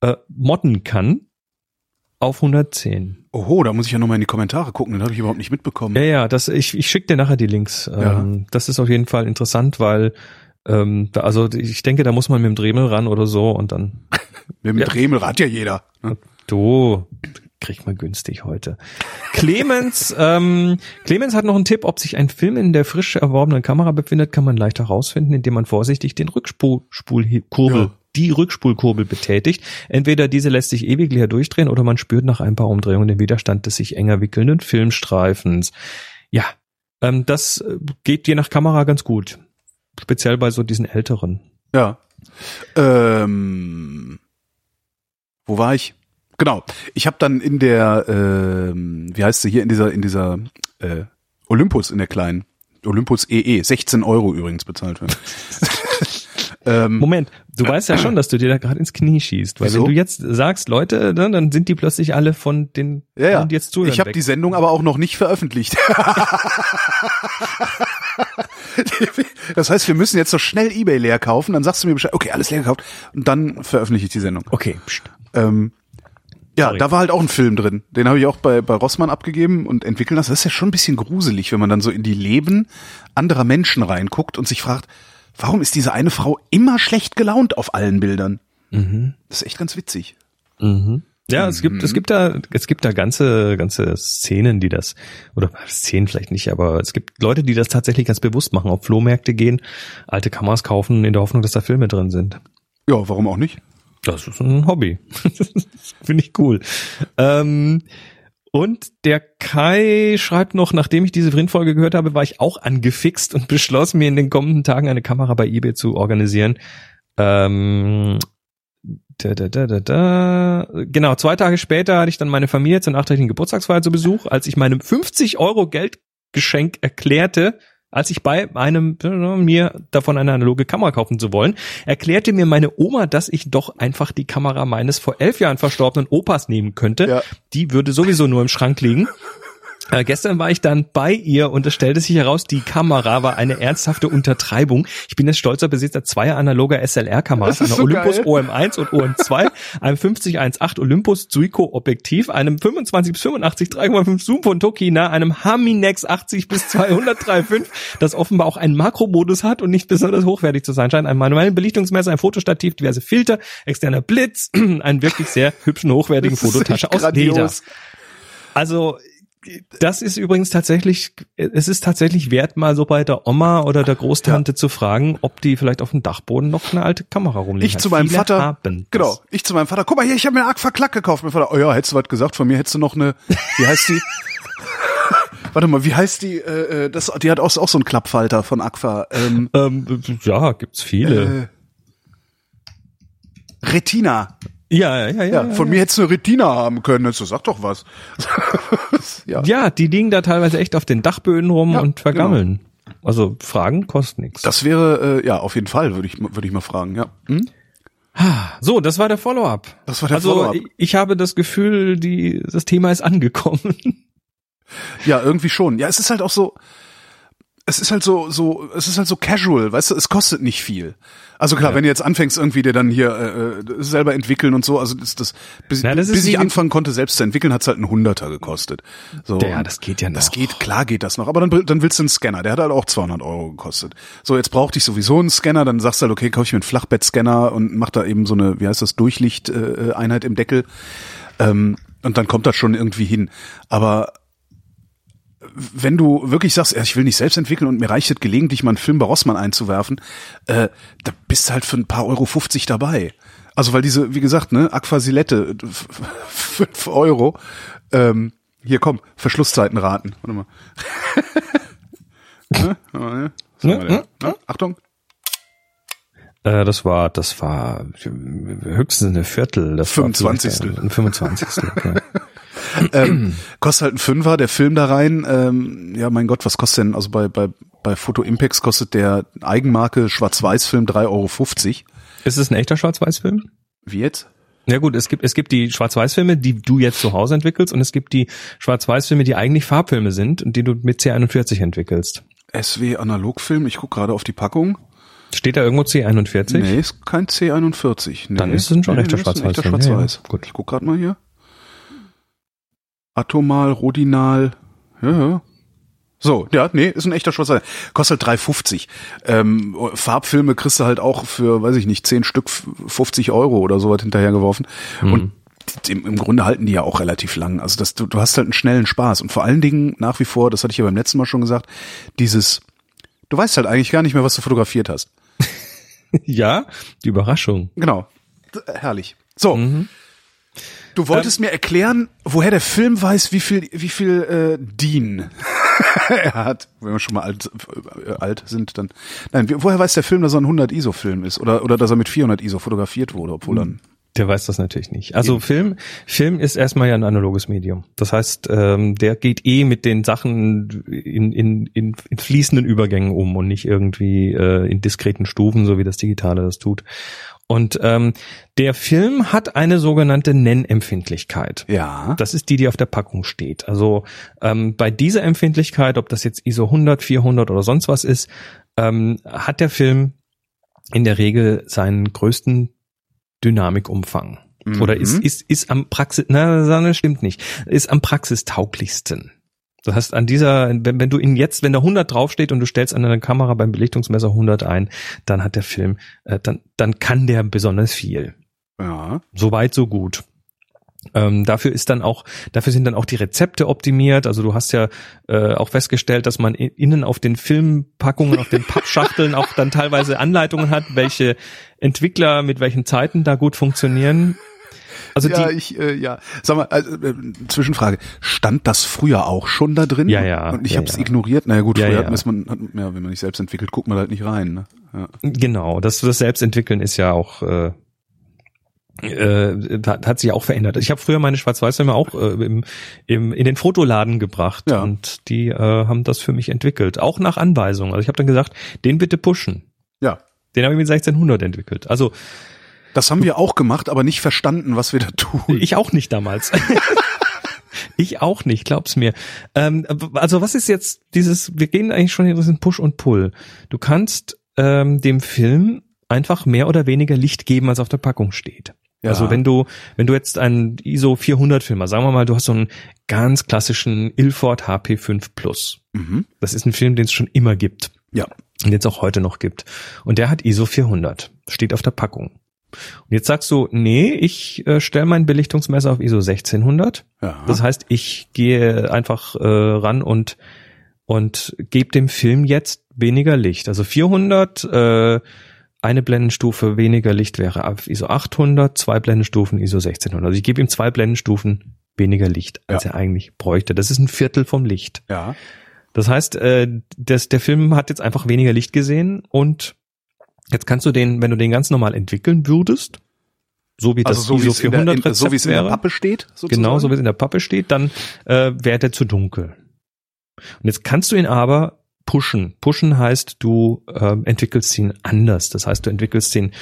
äh, modden kann auf 110. Oho, da muss ich ja nochmal in die Kommentare gucken, den habe ich überhaupt nicht mitbekommen. Ja, ja, das, ich, ich schicke dir nachher die Links. Ja. Ähm, das ist auf jeden Fall interessant, weil ähm, da, also ich denke, da muss man mit dem Dremel ran oder so und dann Mit dem Ja. Dremel hat ja jeder. Ne? Du, kriegt man günstig heute. Clemens, ähm, Clemens hat noch einen Tipp, ob sich ein Film in der frisch erworbenen Kamera befindet, kann man leicht herausfinden, indem man vorsichtig den Rückspulkurbel, Ja. die Rückspulkurbel betätigt. Entweder diese lässt sich ewig leer durchdrehen oder man spürt nach ein paar Umdrehungen den Widerstand des sich enger wickelnden Filmstreifens. Ja, ähm, das äh, geht je nach Kamera ganz gut. Speziell bei so diesen älteren. Ja. Ähm, wo war ich? Genau. Ich habe dann in der, ähm, wie heißt sie hier in dieser, in dieser äh, Olympus in der kleinen Olympus EE 16 Euro übrigens bezahlt werden. ähm, Moment, du weißt ja schon, dass du dir da gerade ins Knie schießt, weil Wieso? wenn du jetzt sagst, Leute, ne, dann sind die plötzlich alle von den, ja, ja. jetzt zuhören. ich habe die Sendung aber auch noch nicht veröffentlicht. das heißt, wir müssen jetzt so schnell eBay leer kaufen, dann sagst du mir Bescheid, okay, alles leer gekauft und dann veröffentliche ich die Sendung. Okay. Ähm, ja, Sorry. da war halt auch ein Film drin. Den habe ich auch bei, bei Rossmann abgegeben und entwickeln lassen. Das ist ja schon ein bisschen gruselig, wenn man dann so in die Leben anderer Menschen reinguckt und sich fragt, warum ist diese eine Frau immer schlecht gelaunt auf allen Bildern? Mhm. Das ist echt ganz witzig. Mhm. Ja, es gibt, es gibt da, es gibt da ganze, ganze Szenen, die das, oder Szenen vielleicht nicht, aber es gibt Leute, die das tatsächlich ganz bewusst machen, auf Flohmärkte gehen, alte Kameras kaufen, in der Hoffnung, dass da Filme drin sind. Ja, warum auch nicht? Das ist ein Hobby. Finde ich cool. Ähm, und der Kai schreibt noch, nachdem ich diese Vrindfolge gehört habe, war ich auch angefixt und beschloss, mir in den kommenden Tagen eine Kamera bei eBay zu organisieren. Ähm, da, da, da, da, da. Genau, zwei Tage später hatte ich dann meine Familie zur nachträglichen Geburtstagsfeier zu Besuch, als ich meinem 50 Euro Geldgeschenk erklärte, als ich bei einem äh, mir davon eine analoge Kamera kaufen zu wollen, erklärte mir meine Oma, dass ich doch einfach die Kamera meines vor elf Jahren verstorbenen Opas nehmen könnte. Ja. Die würde sowieso nur im Schrank liegen. Äh, gestern war ich dann bei ihr und es stellte sich heraus, die Kamera war eine ernsthafte Untertreibung. Ich bin jetzt stolzer Besitzer zweier analoger SLR-Kameras, einer so Olympus geil. OM1 und OM2, einem 5018 Olympus Zuiko Objektiv, einem 25 bis 85 3,5 Zoom von Tokina, einem Haminex 80 bis 203,5, das offenbar auch einen Makromodus hat und nicht besonders hochwertig zu sein scheint, einem manuellen Belichtungsmesser, ein Fotostativ, diverse Filter, externer Blitz, einen wirklich sehr hübschen, hochwertigen Fototasche aus Leder. grandios. Also das ist übrigens tatsächlich, es ist tatsächlich wert, mal so bei der Oma oder der Großtante zu fragen, ob die vielleicht auf dem Dachboden noch eine alte Kamera rumliegen Ich hat. zu meinem Viele Vater, genau, ich zu meinem Vater, guck mal hier, ich habe mir eine Klack gekauft. Mein Vater, oh ja, hättest du was gesagt, von mir hättest du noch eine, wie heißt die? Warte mal, wie heißt die? Äh, äh, das, die hat auch, auch so einen Klappfalter von Aqua. Ähm, Ähm, ja, gibt's viele. äh, Retina. Ja, ja, ja. Ja, von mir hättest du eine Retina haben können. So, sag doch was. ja. Ja, die liegen da teilweise echt auf den Dachböden rum Ja, und vergammeln. Also Fragen kosten nichts. Das wäre, äh, ja, auf jeden Fall, würde ich, würde ich mal fragen, ja. Hm? So, das war der Follow-up. Das war der also Follow-up. ich, ich habe das Gefühl, die, das Thema ist angekommen. Ja, irgendwie schon. Ja, es ist halt auch so, es ist halt so, so, es ist halt so casual, weißt du, es kostet nicht viel. Also klar, Ja. wenn du jetzt anfängst, irgendwie dir dann hier äh, äh, selber entwickeln und so, also das, das bis, Na, das bis ich anfangen konnte, selbst zu entwickeln, hat's halt einen Hunderter gekostet. So, Ja, das geht ja Das noch. geht, klar geht das noch, aber dann, dann willst du einen Scanner, der hat halt auch 200 Euro gekostet. So, jetzt brauchte ich sowieso einen Scanner, dann sagst du halt, okay, kaufe ich mir einen Flachbettscanner und mach da eben so eine, wie heißt das, Durchlichteinheit äh, Einheit im Deckel. Ähm, und dann kommt das schon irgendwie hin. Aber wenn du wirklich sagst, ich will nicht selbst entwickeln und mir reicht es gelegentlich mal einen Film bei Rossmann einzuwerfen, äh, da bist du halt für ein paar Euro 50 dabei. Also weil diese, wie gesagt, ne, Aquasilette, fünf Euro. Ähm, hier komm, Verschlusszeiten raten. Warte mal. Ne? Ne? Wir denn? Ne? Achtung. Äh, das war, das war höchstens eine Viertel. Das war 25. vielleicht Ein 25. Okay. ähm, kostet halt ein Fünfer, der Film da rein. Ähm, ja, mein Gott, was kostet denn? Also bei, bei, bei Photo Impex kostet der Eigenmarke Schwarz-Weiß-Film 3,50 Euro. ist es ein echter Schwarz-Weiß-Film? Wie jetzt? Ja gut, es gibt, es gibt die Schwarz-Weiß-Filme, die du jetzt zu Hause entwickelst und es gibt die Schwarz-Weiß-Filme, die eigentlich Farbfilme sind und die du mit C41 entwickelst. SW Analogfilm, ich guck gerade auf die Packung. Steht da irgendwo C41? Nee, ist kein C41. Nee. Dann ist es schon nee, echter ein echter Schwarz-Weiß-Film. Ja, Schwarz-Weiß. ja, gut. Ich guck gerade mal hier. Atomal, Rodinal. Ja, ja. So, ja, nee, ist ein echter Schwarz-Weiß. Kostet 3,50. Ähm, Farbfilme kriegst du halt auch für, weiß ich nicht, 10 Stück 50 Euro oder sowas hinterhergeworfen. Mhm. Und im, im Grunde halten die ja auch relativ lang. Also das, du, du hast halt einen schnellen Spaß. Und vor allen Dingen nach wie vor, das hatte ich ja beim letzten Mal schon gesagt, dieses, du weißt halt eigentlich gar nicht mehr, was du fotografiert hast. Ja, die Überraschung. Genau. D- Herrlich. So. Mhm. Du wolltest mir erklären, woher der Film weiß, wie viel, wie viel äh, DIN er hat. Wenn wir schon mal alt, äh, alt sind, dann. Nein, woher weiß der Film, dass er ein 100 ISO-Film ist? Oder, oder dass er mit 400 ISO fotografiert wurde, obwohl dann. Der weiß das natürlich nicht. Also Film, Film ist erstmal ja ein analoges Medium. Das heißt, ähm, der geht eh mit den Sachen in, in, in, in fließenden Übergängen um und nicht irgendwie äh, in diskreten Stufen, so wie das Digitale das tut. Und ähm, der Film hat eine sogenannte Nennempfindlichkeit. Ja. Das ist die, die auf der Packung steht. Also ähm, bei dieser Empfindlichkeit, ob das jetzt ISO 100, 400 oder sonst was ist, ähm, hat der Film in der Regel seinen größten Dynamikumfang. Mhm. Oder ist, ist, ist am Praxis, na, das stimmt nicht, ist am praxistauglichsten. Das heißt, an dieser, wenn, wenn du ihn jetzt, wenn da 100 draufsteht und du stellst an deiner Kamera beim Belichtungsmesser 100 ein, dann hat der Film, äh, dann, dann kann der besonders viel. Ja. So weit, so gut. Ähm, dafür ist dann auch, dafür sind dann auch die Rezepte optimiert. Also du hast ja äh, auch festgestellt, dass man innen auf den Filmpackungen, auf den Pappschachteln auch dann teilweise Anleitungen hat, welche Entwickler mit welchen Zeiten da gut funktionieren. Also ja, die, ich, äh, ja. Sag mal, also, äh, Zwischenfrage. Stand das früher auch schon da drin? Ja, ja, Und ich ja, habe es ja. ignoriert. Naja gut, Ja, früher ja. Hat man, hat, ja, wenn man nicht selbst entwickelt, guckt man halt nicht rein. Ne? Ja. genau, das, das Selbstentwickeln ist ja auch äh, äh, hat, hat sich auch verändert. Ich habe früher meine Schwarz-Weiß-Filme auch äh, im, im, in den Fotoladen gebracht Ja. und die äh, haben das für mich entwickelt, auch nach Anweisung. Also ich habe dann gesagt, den bitte pushen. ja. Den habe ich mit 1600 entwickelt. Also Das haben wir auch gemacht, aber nicht verstanden, was wir da tun. ich auch nicht damals. ich auch nicht, glaub's mir. Ähm, also was ist jetzt dieses, wir gehen eigentlich schon in diesen Push und Pull. Du kannst ähm, dem Film einfach mehr oder weniger Licht geben, als auf der Packung steht. Ja. Also wenn du, wenn du jetzt einen ISO 400 Film hast, sagen wir mal, du hast so einen ganz klassischen Ilford HP5 Plus. Mhm. Das ist ein Film, den es schon immer gibt Ja. und jetzt auch heute noch gibt. Und der hat ISO 400, steht auf der Packung. Und jetzt sagst du, nee, ich äh, stelle mein Belichtungsmesser auf ISO 1600. Ja. Das heißt, ich gehe einfach äh, ran und und gebe dem Film jetzt weniger Licht. Also 400, äh, eine Blendenstufe weniger Licht wäre auf ISO 800, zwei Blendenstufen ISO 1600. Also ich gebe ihm zwei Blendenstufen weniger Licht, als Ja. er eigentlich bräuchte. Das ist ein Viertel vom Licht. ja. Das heißt, äh, das, der Film hat jetzt einfach weniger Licht gesehen und jetzt kannst du den, wenn du den ganz normal entwickeln würdest, so wie das Also so wie ISO es in der, 400 in, so wie es in der Pappe steht, sozusagen. genau so wie es in der Pappe steht, dann äh, wäre der zu dunkel. Und jetzt kannst du ihn aber pushen. Pushen heißt, du äh, entwickelst ihn anders. Das heißt, du entwickelst ihn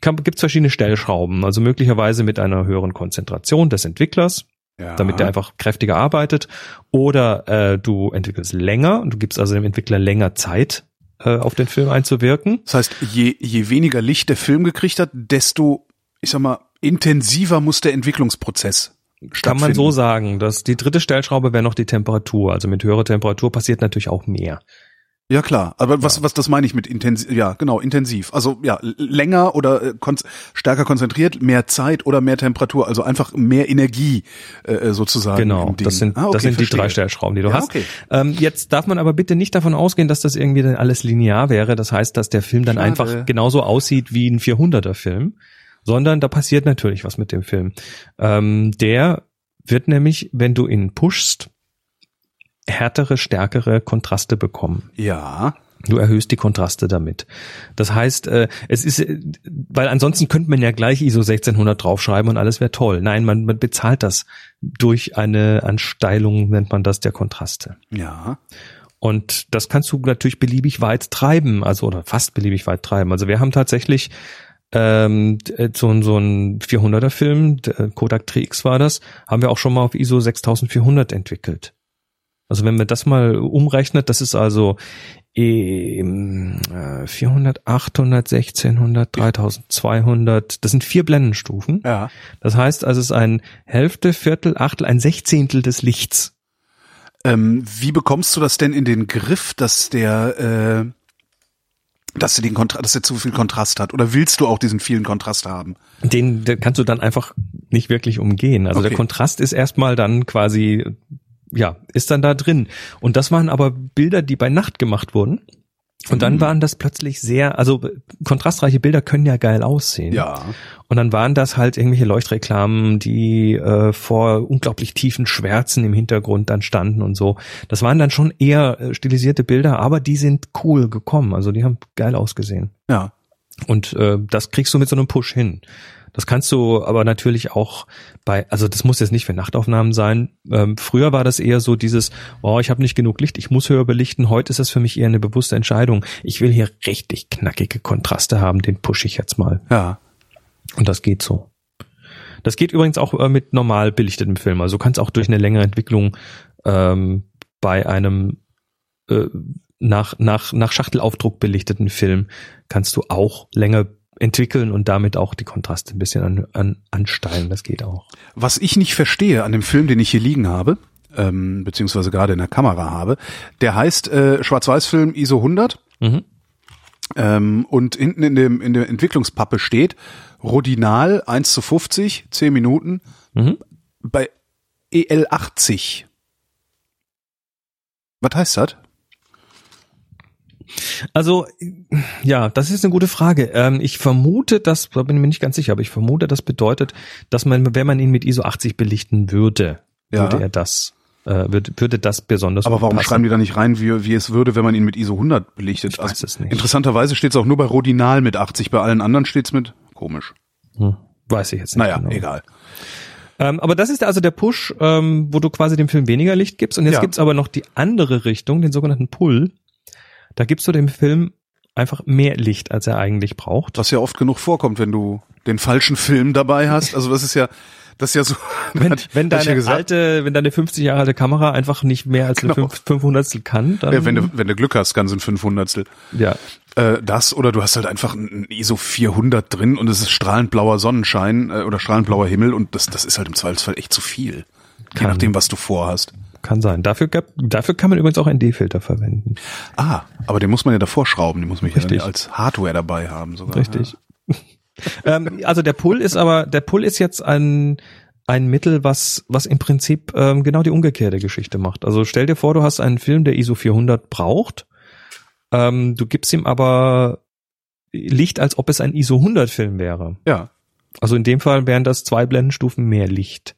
gibt es verschiedene Stellschrauben, also möglicherweise mit einer höheren Konzentration des Entwicklers, ja. damit der einfach kräftiger arbeitet. Oder äh, du entwickelst länger und du gibst also dem Entwickler länger Zeit, äh, auf den Film einzuwirken. Das heißt, je, je weniger Licht der Film gekriegt hat, desto, ich sag mal, intensiver muss der Entwicklungsprozess Kann man so sagen, dass die dritte Stellschraube wäre noch die Temperatur. Also mit höherer Temperatur passiert natürlich auch mehr. Ja klar, aber was was das meine ich mit intensiv? Ja, genau, intensiv. Also ja, länger oder äh, kon stärker konzentriert, mehr Zeit oder mehr Temperatur, also einfach mehr Energie äh, sozusagen. Genau, das sind ah, okay, das sind verstehe. die drei Stellschrauben, die du Ja, hast. okay. Ähm, jetzt darf man aber bitte nicht davon ausgehen, dass das irgendwie dann alles linear wäre. Das heißt, dass der Film dann Schade. einfach genauso aussieht wie ein 400er Film, sondern da passiert natürlich was mit dem Film. Ähm, der wird nämlich, wenn du ihn pushst, härtere, stärkere Kontraste bekommen. Ja, Du erhöhst die Kontraste damit. Das heißt, äh, es ist, äh, weil ansonsten könnte man ja gleich ISO 1600 draufschreiben und alles wäre toll. Nein, man, man bezahlt das durch eine Ansteilung, nennt man das, der Kontraste. ja, Und das kannst du natürlich beliebig weit treiben, also oder fast beliebig weit treiben. Also wir haben tatsächlich ähm, d- so, ein- so ein 400er Film, der Kodak 3X war das, haben wir auch schon mal auf ISO 6400 entwickelt. Also wenn man das mal umrechnet, das ist also ähm, äh, 400, 800, 1600, 3200, das sind vier Blendenstufen. ja. Das heißt also, es ist ein Hälfte, Viertel, Achtel, ein Sechzehntel des Lichts. Ähm, wie bekommst du das denn in den Griff, dass der, äh, dass der den Kontra dass der zu viel Kontrast hat? Oder willst du auch diesen vielen Kontrast haben? Den, den kannst du dann einfach nicht wirklich umgehen. Also Okay. der Kontrast ist erstmal dann quasi, ja, ist dann da drin. Und das waren aber Bilder, die bei Nacht gemacht wurden. Und dann Mhm. waren das plötzlich sehr, also kontrastreiche Bilder können ja geil aussehen. Ja. Und dann waren das halt irgendwelche Leuchtreklamen, die äh, vor unglaublich tiefen Schwärzen im Hintergrund dann standen und so. Das waren dann schon eher äh, stilisierte Bilder, aber die sind cool gekommen. Also die haben geil ausgesehen. Ja. Und äh, das kriegst du mit so einem Push hin. Das kannst du aber natürlich auch bei, also das muss jetzt nicht für Nachtaufnahmen sein. Ähm, früher war das eher so dieses, oh, ich habe nicht genug Licht, ich muss höher belichten. Heute ist das für mich eher eine bewusste Entscheidung. Ich will hier richtig knackige Kontraste haben, den pushe ich jetzt mal. Ja. Und das geht so. Das geht übrigens auch äh, mit normal belichtetem Film. Also du kannst auch durch eine längere Entwicklung ähm, bei einem äh, nach, nach, nach Schachtelaufdruck belichteten Film kannst du auch länger entwickeln und damit auch die Kontraste ein bisschen an, an, ansteilen. Das geht auch. Was ich nicht verstehe an dem Film, den ich hier liegen habe, ähm, beziehungsweise gerade in der Kamera habe, der heißt äh, Schwarz-Weiß-Film ISO 100 Mhm. ähm, und hinten in dem in der Entwicklungspappe steht Rodinal 1 zu 50, 10 Minuten Mhm. bei EL 80. Was heißt das? Also, ja, das ist eine gute Frage. Ähm, ich vermute, dass, da bin ich mir nicht ganz sicher, aber ich vermute, das bedeutet, dass man, wenn man ihn mit ISO 80 belichten würde, Ja. würde er das, äh, würde, würde das besonders Aber warum passen. schreiben die da nicht rein, wie, wie es würde, wenn man ihn mit ISO 100 belichtet? Ich weiß es nicht. Interessanterweise steht es auch nur bei Rodinal mit 80, bei allen anderen steht's mit komisch. Hm, weiß ich jetzt nicht. Naja, genau. egal. Ähm, aber das ist also der Push, ähm, wo du quasi dem Film weniger Licht gibst. Und jetzt Ja. gibt's aber noch die andere Richtung, den sogenannten Pull. Da gibst du dem Film einfach mehr Licht, als er eigentlich braucht. Was ja oft genug vorkommt, wenn du den falschen Film dabei hast. Also das ist ja, das ist ja so. Wenn, wenn ja deine gesagt, alte, wenn deine 50 Jahre alte Kamera einfach nicht mehr als eine Genau. fünf- 500 kann, dann ja, wenn du, wenn du Glück hast, ganz in 500 ja, äh, das oder du hast halt einfach ein ISO 400 drin und es ist strahlend blauer Sonnenschein äh, oder strahlend blauer Himmel und das, das ist halt im Zweifelsfall echt zu viel. Je Kann. nachdem, was du vorhast. Kann sein. Dafür, gab, dafür kann man übrigens auch ND-Filter verwenden. Ah, aber den muss man ja davor schrauben, den muss man ja Richtig. dann als Hardware dabei haben sogar. Richtig. ähm, also der Pull ist aber, der Pull ist jetzt ein, ein Mittel, was, was im Prinzip ähm, genau die umgekehrte Geschichte macht. Also stell dir vor, du hast einen Film, der ISO 400 braucht. Ähm, du gibst ihm aber Licht, als ob es ein ISO 100 Film wäre. Ja. Also in dem Fall wären das zwei Blendenstufen mehr Licht.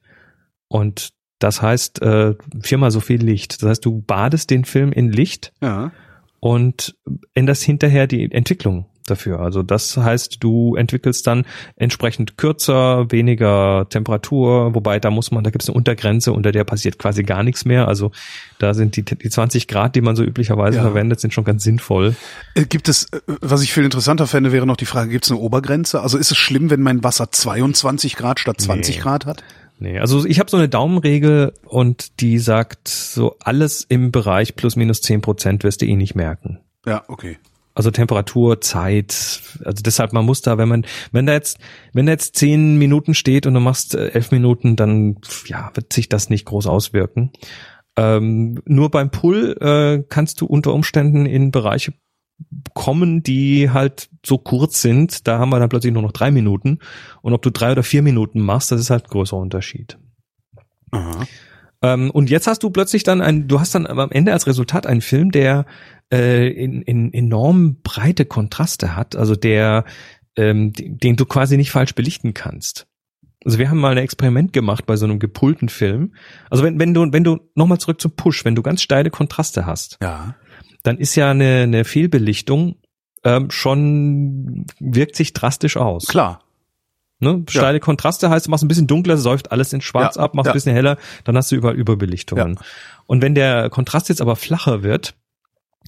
Und das heißt äh, viermal so viel Licht. Das heißt, du badest den Film in Licht Ja. und änderst hinterher die Entwicklung. dafür. Also das heißt, du entwickelst dann entsprechend kürzer, weniger Temperatur, wobei da muss man, da gibt es eine Untergrenze, unter der passiert quasi gar nichts mehr. Also da sind die, die 20 Grad, die man so üblicherweise Ja. verwendet, sind schon ganz sinnvoll. Äh, Gibt es, äh, was ich viel interessanter fände, wäre noch die Frage, gibt es eine Obergrenze? Also ist es schlimm, wenn mein Wasser 22 Grad statt 20 Nee. Grad hat? Nee, also ich habe so eine Daumenregel und die sagt, so alles im Bereich plus minus 10 Prozent wirst du eh nicht merken. Ja, okay. Also Temperatur, Zeit, also deshalb man muss da, wenn man, wenn da jetzt, wenn da jetzt zehn Minuten steht und du machst äh, elf Minuten, dann ja wird sich das nicht groß auswirken. Ähm, nur beim Pull äh, kannst du unter Umständen in Bereiche kommen, die halt so kurz sind. Da haben wir dann plötzlich nur noch drei Minuten. Und ob du drei oder vier Minuten machst, das ist halt ein größerer Unterschied. Ähm, und jetzt hast du plötzlich dann ein, du hast dann am Ende als Resultat einen Film, der äh, in, in enorm breite Kontraste hat, also der, ähm, den, den du quasi nicht falsch belichten kannst. Also wir haben mal ein Experiment gemacht bei so einem gepulten Film. Also wenn, wenn du, wenn du nochmal zurück zum Push, wenn du ganz steile Kontraste hast, Ja. Dann ist ja eine, eine Fehlbelichtung ähm, schon wirkt sich drastisch aus. Klar. Ne? Steile Kontraste heißt, du machst ein bisschen dunkler, säuft alles in schwarz Ja, ab, machst ja. ein bisschen heller, dann hast du überall Überbelichtungen. Und wenn der Kontrast jetzt aber flacher wird,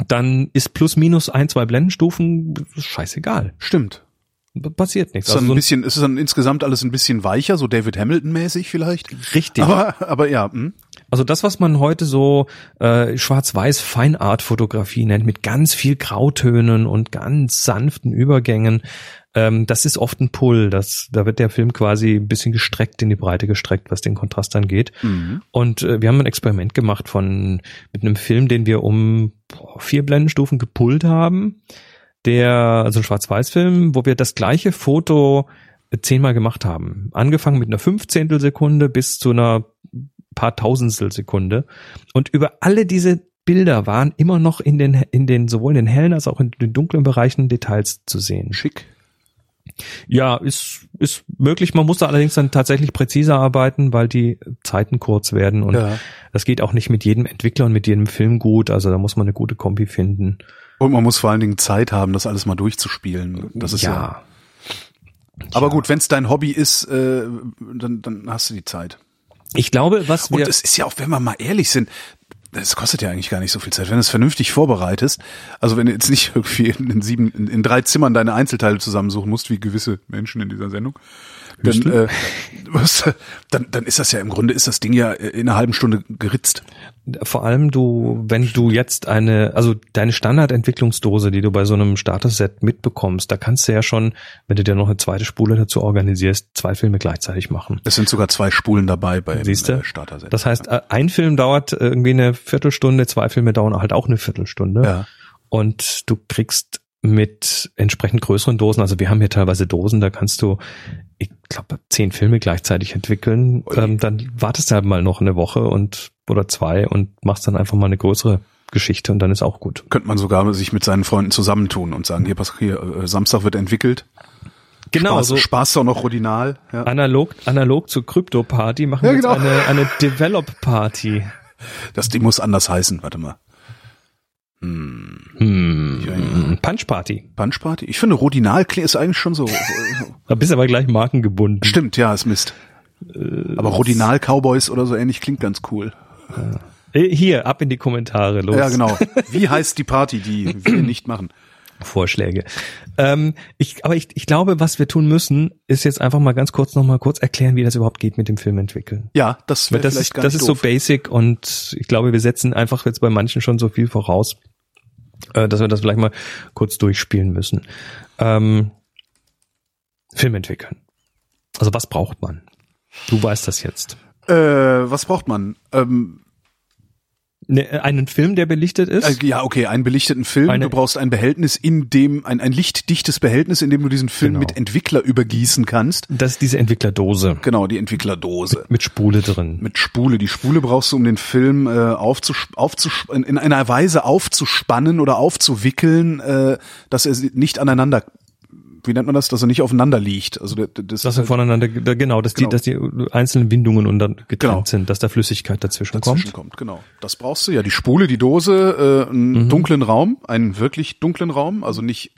dann ist plus minus ein, zwei Blendenstufen scheißegal. Stimmt. Passiert nichts. Ist Also ein so ein- bisschen, ist es dann insgesamt alles ein bisschen weicher, so David Hamilton-mäßig vielleicht? richtig. Aber, aber ja, hm. Also das, was man heute so äh, schwarz-weiß Feinart-Fotografie nennt, mit ganz viel Grautönen und ganz sanften Übergängen, ähm, das ist oft ein Pull. Das, da wird der Film quasi ein bisschen gestreckt, in die Breite gestreckt, was den Kontrast angeht. Mhm. Und äh, wir haben ein Experiment gemacht von mit einem Film, den wir um boah, vier Blendenstufen gepullt haben. Der, also ein Schwarz-Weiß-Film, wo wir das gleiche Foto äh, zehnmal gemacht haben. Angefangen mit einer Fünfzehntelsekunde bis zu einer paar Tausendstel Sekunde. Und über alle diese Bilder waren immer noch in den, in den, sowohl in den hellen als auch in den dunklen Bereichen Details zu sehen. Schick. Ja, ist, ist möglich. Man muss da allerdings dann tatsächlich präziser arbeiten, weil die Zeiten kurz werden und Ja. das geht auch nicht mit jedem Entwickler und mit jedem Film gut. Also da muss man eine gute Kombi finden. Und man muss vor allen Dingen Zeit haben, das alles mal durchzuspielen. Das ist ja. Aber gut, wenn es dein Hobby ist, äh, dann, dann hast du die Zeit. Ich glaube, was Und wir, es ist ja auch, wenn wir mal ehrlich sind, das kostet ja eigentlich gar nicht so viel Zeit, wenn du es vernünftig vorbereitest. Also wenn du jetzt nicht irgendwie in, sieben, in, in drei Zimmern deine Einzelteile zusammensuchen musst, wie gewisse Menschen in dieser Sendung, dann, äh, was, dann, dann ist das ja im Grunde ist das Ding ja in einer halben Stunde geritzt. vor allem du, wenn du jetzt eine, also deine Standardentwicklungsdose, die du bei so einem Starter-Set mitbekommst, da kannst du ja schon, wenn du dir noch eine zweite Spule dazu organisierst, zwei Filme gleichzeitig machen. Es sind sogar zwei Spulen dabei beim Siehste? Starter-Set. Das heißt, äh, ein Film dauert irgendwie eine Viertelstunde, zwei Filme dauern halt auch eine Viertelstunde. ja. Und du kriegst mit entsprechend größeren Dosen, also wir haben hier teilweise Dosen, da kannst du, ich glaube, zehn Filme gleichzeitig entwickeln. Ähm, dann wartest du halt mal noch eine Woche und oder zwei und machst dann einfach mal eine größere Geschichte und dann ist auch gut. Könnte man sogar sich mit seinen Freunden zusammentun und sagen, hier, pass, hier, äh, Samstag wird entwickelt. Genau, Spaß, so Spaß doch noch Rodinal. Ja. analog, analog zur Krypto-Party machen Ja, wir jetzt genau. eine, eine Develop-Party. Das Ding muss anders heißen, warte mal. Hm, Ja, ja. Punch-Party. Punchparty? Ich finde, Rodinal ist eigentlich schon so. Da bist du aber gleich markengebunden. Stimmt, ja, ist Mist. Äh, Aber Rodinal Cowboys oder so ähnlich klingt ganz cool. Äh, Hier, ab in die Kommentare, los. Ja, genau. Wie heißt die Party, die wir nicht machen? Vorschläge. Ähm, ich, aber ich, ich glaube, was wir tun müssen, ist jetzt einfach mal ganz kurz noch mal kurz erklären, wie das überhaupt geht mit dem Film entwickeln. Ja, das wäre das vielleicht ist, das ist so doof. basic und ich glaube, wir setzen einfach jetzt bei manchen schon so viel voraus, äh, dass wir das vielleicht mal kurz durchspielen müssen. Ähm, Film entwickeln. Also was braucht man? Du weißt das jetzt. Äh, was braucht man? Ähm, Ne, einen Film, der belichtet ist? äh, ja, okay, einen belichteten Film. Eine- du brauchst ein Behältnis, in dem, ein, ein lichtdichtes Behältnis, in dem du diesen Film Genau. mit Entwickler übergießen kannst. das ist diese Entwicklerdose Genau, die Entwicklerdose. mit Spule drin. Mit Spule. Die Spule brauchst du, um den Film äh, aufzusch aufzusch in, in einer Weise aufzuspannen oder aufzuwickeln, äh, dass er nicht aneinander, wie nennt man das, dass er nicht aufeinander liegt. Also das, das, Dass er voneinander, da- genau, dass Genau. die, dass die einzelnen Windungen und dann getrennt Genau. sind, dass da Flüssigkeit dazwischen, dazwischen kommt. kommt. Genau. Das brauchst du ja. Die Spule, die Dose, äh, einen Mhm. dunklen Raum, einen wirklich dunklen Raum, also nicht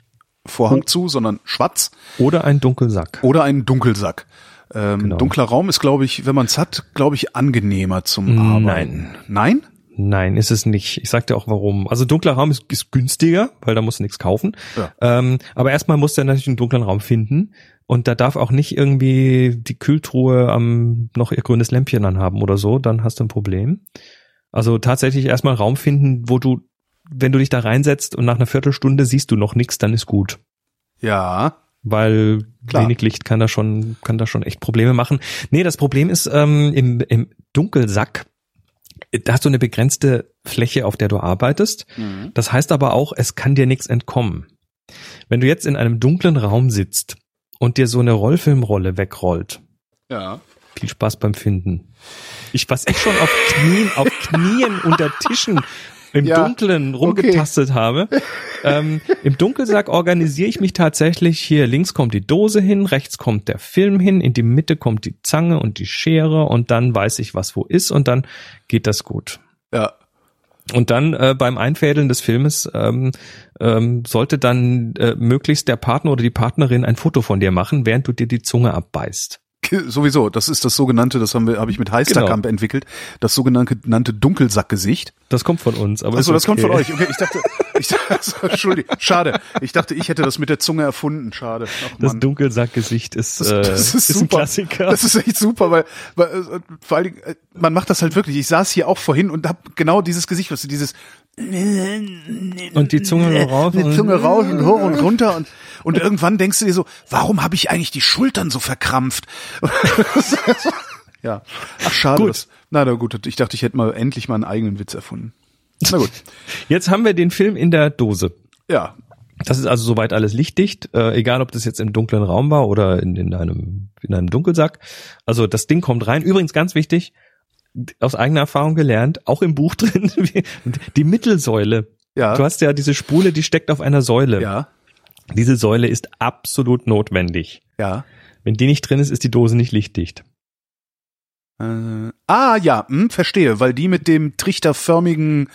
Vorhang zu, sondern schwarz Oder ein Dunkelsack. oder ein Dunkelsack. Ähm, Genau. Dunkler Raum ist, glaube ich, wenn man es hat, glaube ich, angenehmer zum. Arbeiten. Nein? Nein, ist es nicht. Ich sag dir auch warum. Also dunkler Raum ist, ist günstiger, weil da musst du nichts kaufen. Ja. Ähm, aber erstmal musst du natürlich einen dunklen Raum finden. Und da darf auch nicht irgendwie die Kühltruhe am noch ihr grünes Lämpchen anhaben oder so, dann hast du ein Problem. Also tatsächlich erstmal einen Raum finden, wo du, wenn du dich da reinsetzt und nach einer Viertelstunde siehst du noch nichts, dann ist gut. Ja. Weil Klar. wenig Licht kann da schon, kann da schon echt Probleme machen. Nee, das Problem ist ähm, im, im Dunkelsack, da hast du eine begrenzte Fläche, auf der du arbeitest. Mhm. Das heißt aber auch, es kann dir nichts entkommen. Wenn du jetzt in einem dunklen Raum sitzt und dir so eine Rollfilmrolle wegrollt, Ja. viel Spaß beim Finden. Ich, was ich schon auf Knien, auf Knien unter Tischen im Ja, Dunkeln rumgetastet habe. Ähm, Im Dunkelsack organisiere ich mich tatsächlich hier. Links kommt die Dose hin, rechts kommt der Film hin, in die Mitte kommt die Zange und die Schere und dann weiß ich, was wo ist und dann geht das gut. Ja. Und dann äh, beim Einfädeln des Filmes ähm, ähm, sollte dann äh, möglichst der Partner oder die Partnerin ein Foto von dir machen, während du dir die Zunge abbeißt. Sowieso, das ist das sogenannte, das haben wir, habe ich mit Heisterkamp Genau. entwickelt, das sogenannte nannte Dunkelsackgesicht. Das kommt von uns. Aber Achso, das kommt okay. von euch. Okay, ich dachte, ich dachte, Entschuldigung, schade. Ich dachte, ich hätte das mit der Zunge erfunden. Schade. Ach, Das. Dunkelsackgesicht ist, Das, äh, das ist, ist ein super. Klassiker. Das ist echt super, weil, weil äh, vor allen Dingen, äh, man macht das halt wirklich. Ich saß hier auch vorhin und hab genau dieses Gesicht, was du dieses und die Zunge raus. die und- Zunge raus und hoch und runter und und irgendwann denkst du dir so, warum habe ich eigentlich die Schultern so verkrampft? ja, ach schade. Gut. Na, na gut, ich dachte, ich hätte mal endlich mal einen eigenen Witz erfunden. Na gut, Jetzt haben wir den Film in der Dose. ja, Das ist also soweit alles lichtdicht, äh, egal ob das jetzt im dunklen Raum war oder in, in einem in einem Dunkelsack. Also das Ding kommt rein. Übrigens ganz wichtig, aus eigener Erfahrung gelernt, auch im Buch drin, die Mittelsäule. ja, Du hast ja diese Spule, die steckt auf einer Säule. ja, Diese Säule ist absolut notwendig. ja. Wenn die nicht drin ist, ist die Dose nicht lichtdicht. Äh, ah, ja, hm, verstehe, weil die mit dem trichterförmigen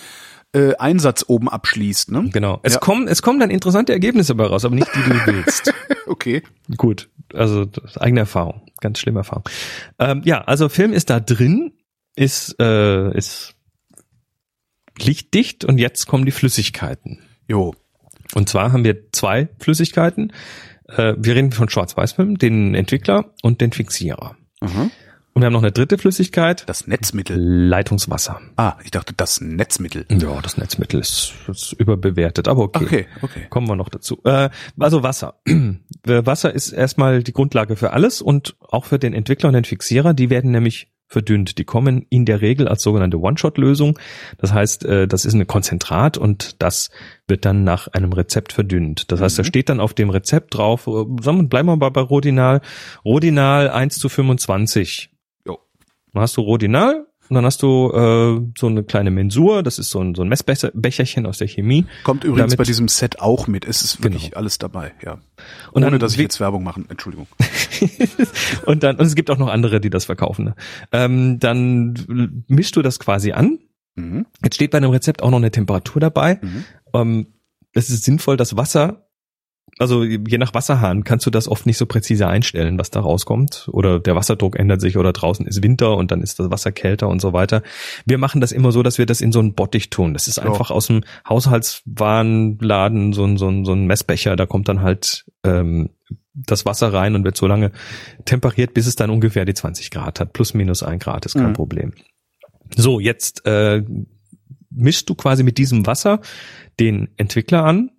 äh, Einsatz oben abschließt, ne? Genau. Es Ja. kommen, es kommen dann interessante Ergebnisse dabei raus, aber nicht die, die du willst. Okay. Gut. Also das ist eigene Erfahrung. Ganz schlimme Erfahrung. Ähm, ja, also Film ist da drin, ist, äh, ist lichtdicht und jetzt kommen die Flüssigkeiten. Jo. Und zwar haben wir zwei Flüssigkeiten. Äh, wir reden von Schwarz-Weiß-Film, den Entwickler und den Fixierer. Mhm. Und wir haben noch eine dritte Flüssigkeit, Das Netzmittel. Leitungswasser. Ah, ich dachte, das Netzmittel. Ja, das Netzmittel ist, ist überbewertet, aber okay. Okay, okay. Kommen wir noch dazu. Äh, also Wasser. Wasser ist erstmal die Grundlage für alles und auch für den Entwickler und den Fixierer. Die werden nämlich verdünnt. Die kommen in der Regel als sogenannte One-Shot-Lösung. Das heißt, äh, das ist ein Konzentrat und das wird dann nach einem Rezept verdünnt. Das heißt, da steht dann auf dem Rezept drauf, äh, sagen wir, bleiben wir mal bei Rodinal, Rodinal 1 zu 25. Jo. Dann hast du Rodinal und dann hast du äh, so eine kleine Mensur, das ist so ein, so ein Messbecherchen aus der Chemie. Kommt übrigens Damit- bei diesem Set auch mit. Es ist wirklich Genau. alles dabei, ja. Und Ohne dann dass ich jetzt Werbung machen, Entschuldigung. und dann, und es gibt auch noch andere, die das verkaufen. Ne? Ähm, dann mischst du das quasi an. Mhm. Jetzt steht bei einem Rezept auch noch eine Temperatur dabei. Mhm. Ähm, es ist sinnvoll, das Wasser, also je nach Wasserhahn kannst du das oft nicht so präzise einstellen, was da rauskommt. Oder der Wasserdruck ändert sich oder draußen ist Winter und dann ist das Wasser kälter und so weiter. Wir machen das immer so, dass wir das in so einen Bottich tun. Das ist Ja. einfach aus dem Haushaltswarenladen so ein, so ein, so ein Messbecher. Da kommt dann halt ähm, das Wasser rein und wird so lange temperiert, bis es dann ungefähr die 20 Grad hat. Plus minus ein Grad ist kein Mhm. Problem. So, jetzt äh, mischst du quasi mit diesem Wasser den Entwickler an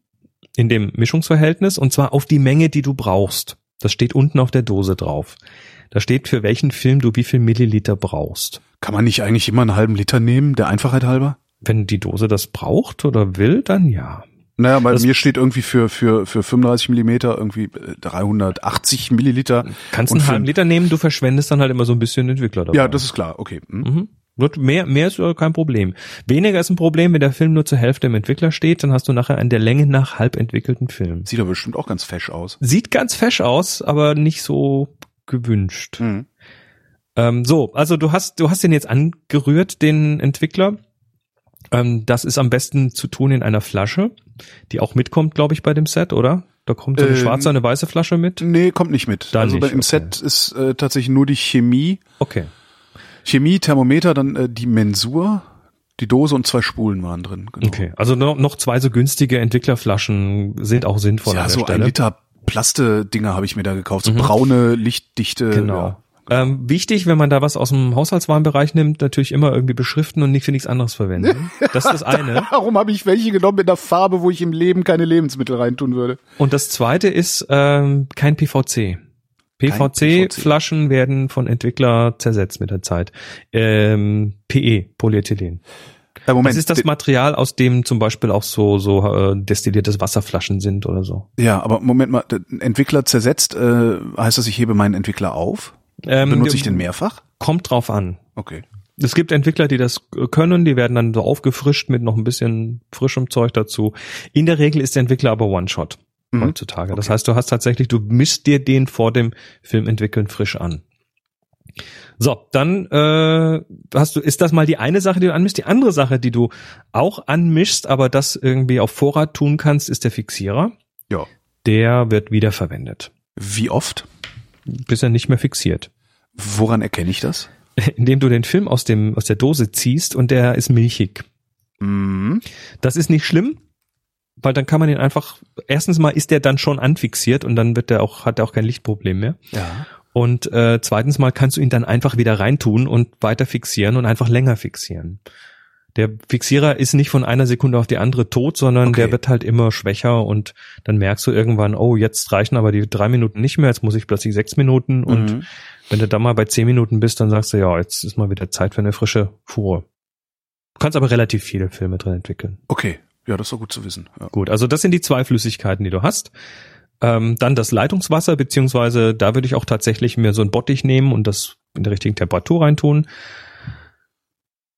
in dem Mischungsverhältnis und zwar auf die Menge, die du brauchst. Das steht unten auf der Dose drauf. Da steht, für welchen Film du wie viel Milliliter brauchst. Kann man nicht eigentlich immer einen halben Liter nehmen, der Einfachheit halber? Wenn die Dose das braucht oder will, dann ja. Naja, bei Das- mir steht irgendwie für, für, für 35 Millimeter irgendwie äh, 380 Milliliter. Kannst einen halben Liter nehmen, du verschwendest dann halt immer so ein bisschen Entwickler dabei. Ja, das ist klar, okay. Hm. Mhm. Mehr, mehr ist kein Problem. Weniger ist ein Problem, wenn der Film nur zur Hälfte im Entwickler steht, dann hast du nachher einen der Länge nach halb entwickelten Film. Sieht aber bestimmt auch ganz fesch aus. Sieht ganz fesch aus, aber nicht so gewünscht. Mhm. Ähm, so, also du hast, du hast den jetzt angerührt, den Entwickler. Ähm, das ist am besten zu tun in einer Flasche, die auch mitkommt, glaube ich, bei dem Set, oder? Da kommt so eine Ähm, schwarze, eine weiße Flasche mit. Nee, kommt nicht mit. Da also nicht, im okay. Set ist äh, tatsächlich nur die Chemie, Okay. Chemie, Thermometer, dann äh, die Mensur, die Dose und zwei Spulen waren drin. Genau. Okay. Also noch, noch zwei so günstige Entwicklerflaschen sind auch sinnvoll Ja, so ein Stelle. Liter Plaste-Dinger habe ich mir da gekauft, so Mhm. braune, lichtdichte. Genau. Ja. Ähm, wichtig, wenn man da was aus dem Haushaltswarenbereich nimmt, natürlich immer irgendwie beschriften und nicht für nichts anderes verwenden. Das ist das eine. Warum habe ich welche genommen in der Farbe, wo ich im Leben keine Lebensmittel reintun würde? Und das zweite ist ähm, kein PVC. PVC-Flaschen werden von Entwickler zersetzt mit der Zeit. Ähm, PE, Polyethylen. Äh, Moment, das ist das Material, aus dem zum Beispiel auch so so äh, destilliertes Wasserflaschen sind oder so. ja, aber Moment mal, Entwickler zersetzt, äh, heißt das, ich hebe meinen Entwickler auf? Ähm, Benutze ich den mehrfach? Kommt drauf an. Okay. Es gibt Entwickler, die das können, die werden dann so aufgefrischt mit noch ein bisschen frischem Zeug dazu. In der Regel ist der Entwickler aber One-Shot Mhm. heutzutage. Das Okay. heißt, du hast tatsächlich, du mischst dir den vor dem Filmentwickeln frisch an. So, dann äh, hast du, ist das mal die eine Sache, die du anmischst. Die andere Sache, die du auch anmischst, aber das irgendwie auf Vorrat tun kannst, ist der Fixierer. Ja. Der wird wiederverwendet, Wie oft? bis er nicht mehr fixiert. Woran erkenne ich das? Indem du den Film aus dem aus der Dose ziehst und der ist milchig. Mhm. Das ist nicht schlimm, weil dann kann man ihn einfach, erstens mal ist der dann schon anfixiert und dann wird der auch, hat er auch kein Lichtproblem mehr. Ja. Und äh, zweitens mal kannst du ihn dann einfach wieder reintun und weiter fixieren und einfach länger fixieren. Der Fixierer ist nicht von einer Sekunde auf die andere tot, sondern Okay. der wird halt immer schwächer und dann merkst du irgendwann, oh, jetzt reichen aber die drei Minuten nicht mehr, jetzt muss ich plötzlich sechs Minuten und Mhm. wenn du dann mal bei zehn Minuten bist, dann sagst du, ja, jetzt ist mal wieder Zeit für eine frische Fuhre. Du kannst aber relativ viele Filme drin entwickeln. Okay. Ja, das ist gut zu wissen. Ja. Gut, also das sind die zwei Flüssigkeiten, die du hast. Ähm, dann das Leitungswasser, beziehungsweise da würde ich auch tatsächlich mir so ein Bottich nehmen und das in der richtigen Temperatur reintun.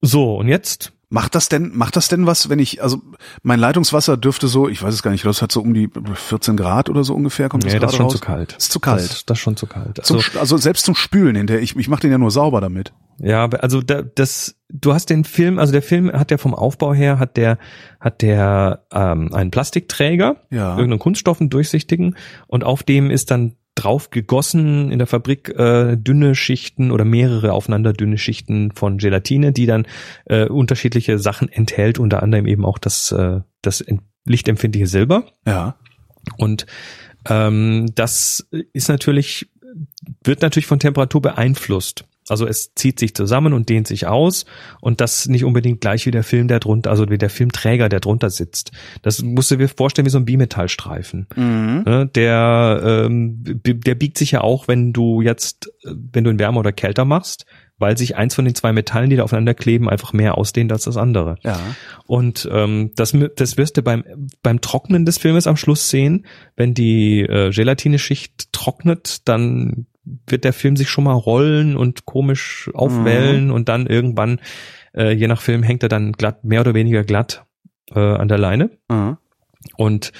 So, und jetzt? Macht das denn, macht das denn was, wenn ich, also mein Leitungswasser dürfte so, ich weiß es gar nicht, das hat so um die 14 Grad oder so ungefähr, kommt das Nee, das ist schon raus? zu kalt. Ist zu kalt. Das, das ist schon zu kalt. Zum, Also, Sch- also selbst zum Spülen hinterher, ich, ich mache den ja nur sauber damit. ja, also da, das, du hast den Film, also der Film hat ja vom Aufbau her, hat der, hat der ähm, einen Plastikträger, Ja. irgendeinen Kunststoffen durchsichtigen und auf dem ist dann drauf gegossen in der Fabrik äh, dünne Schichten oder mehrere aufeinander dünne Schichten von Gelatine, die dann äh, unterschiedliche Sachen enthält, unter anderem eben auch das, äh, das lichtempfindliche Silber. Ja. Und ähm, das ist natürlich, wird natürlich von Temperatur beeinflusst. Also es zieht sich zusammen und dehnt sich aus und das nicht unbedingt gleich wie der Film, der drunter, also wie der Filmträger, der drunter sitzt. Das musst du dir vorstellen wie so ein Bimetallstreifen. Mhm. Ne, Der, ähm, der biegt sich ja auch, wenn du jetzt, äh, wenn du ihn wärmer oder kälter machst, weil sich eins von den zwei Metallen, die da aufeinander kleben, einfach mehr ausdehnt als das andere. Ja. Und ähm, das, das wirst du beim, beim Trocknen des Filmes am Schluss sehen. Wenn die äh, Gelatineschicht trocknet, dann wird der Film sich schon mal rollen und komisch aufwellen und dann irgendwann, äh, je nach Film, hängt er dann glatt, mehr oder weniger glatt äh, an der Leine. Mhm. Und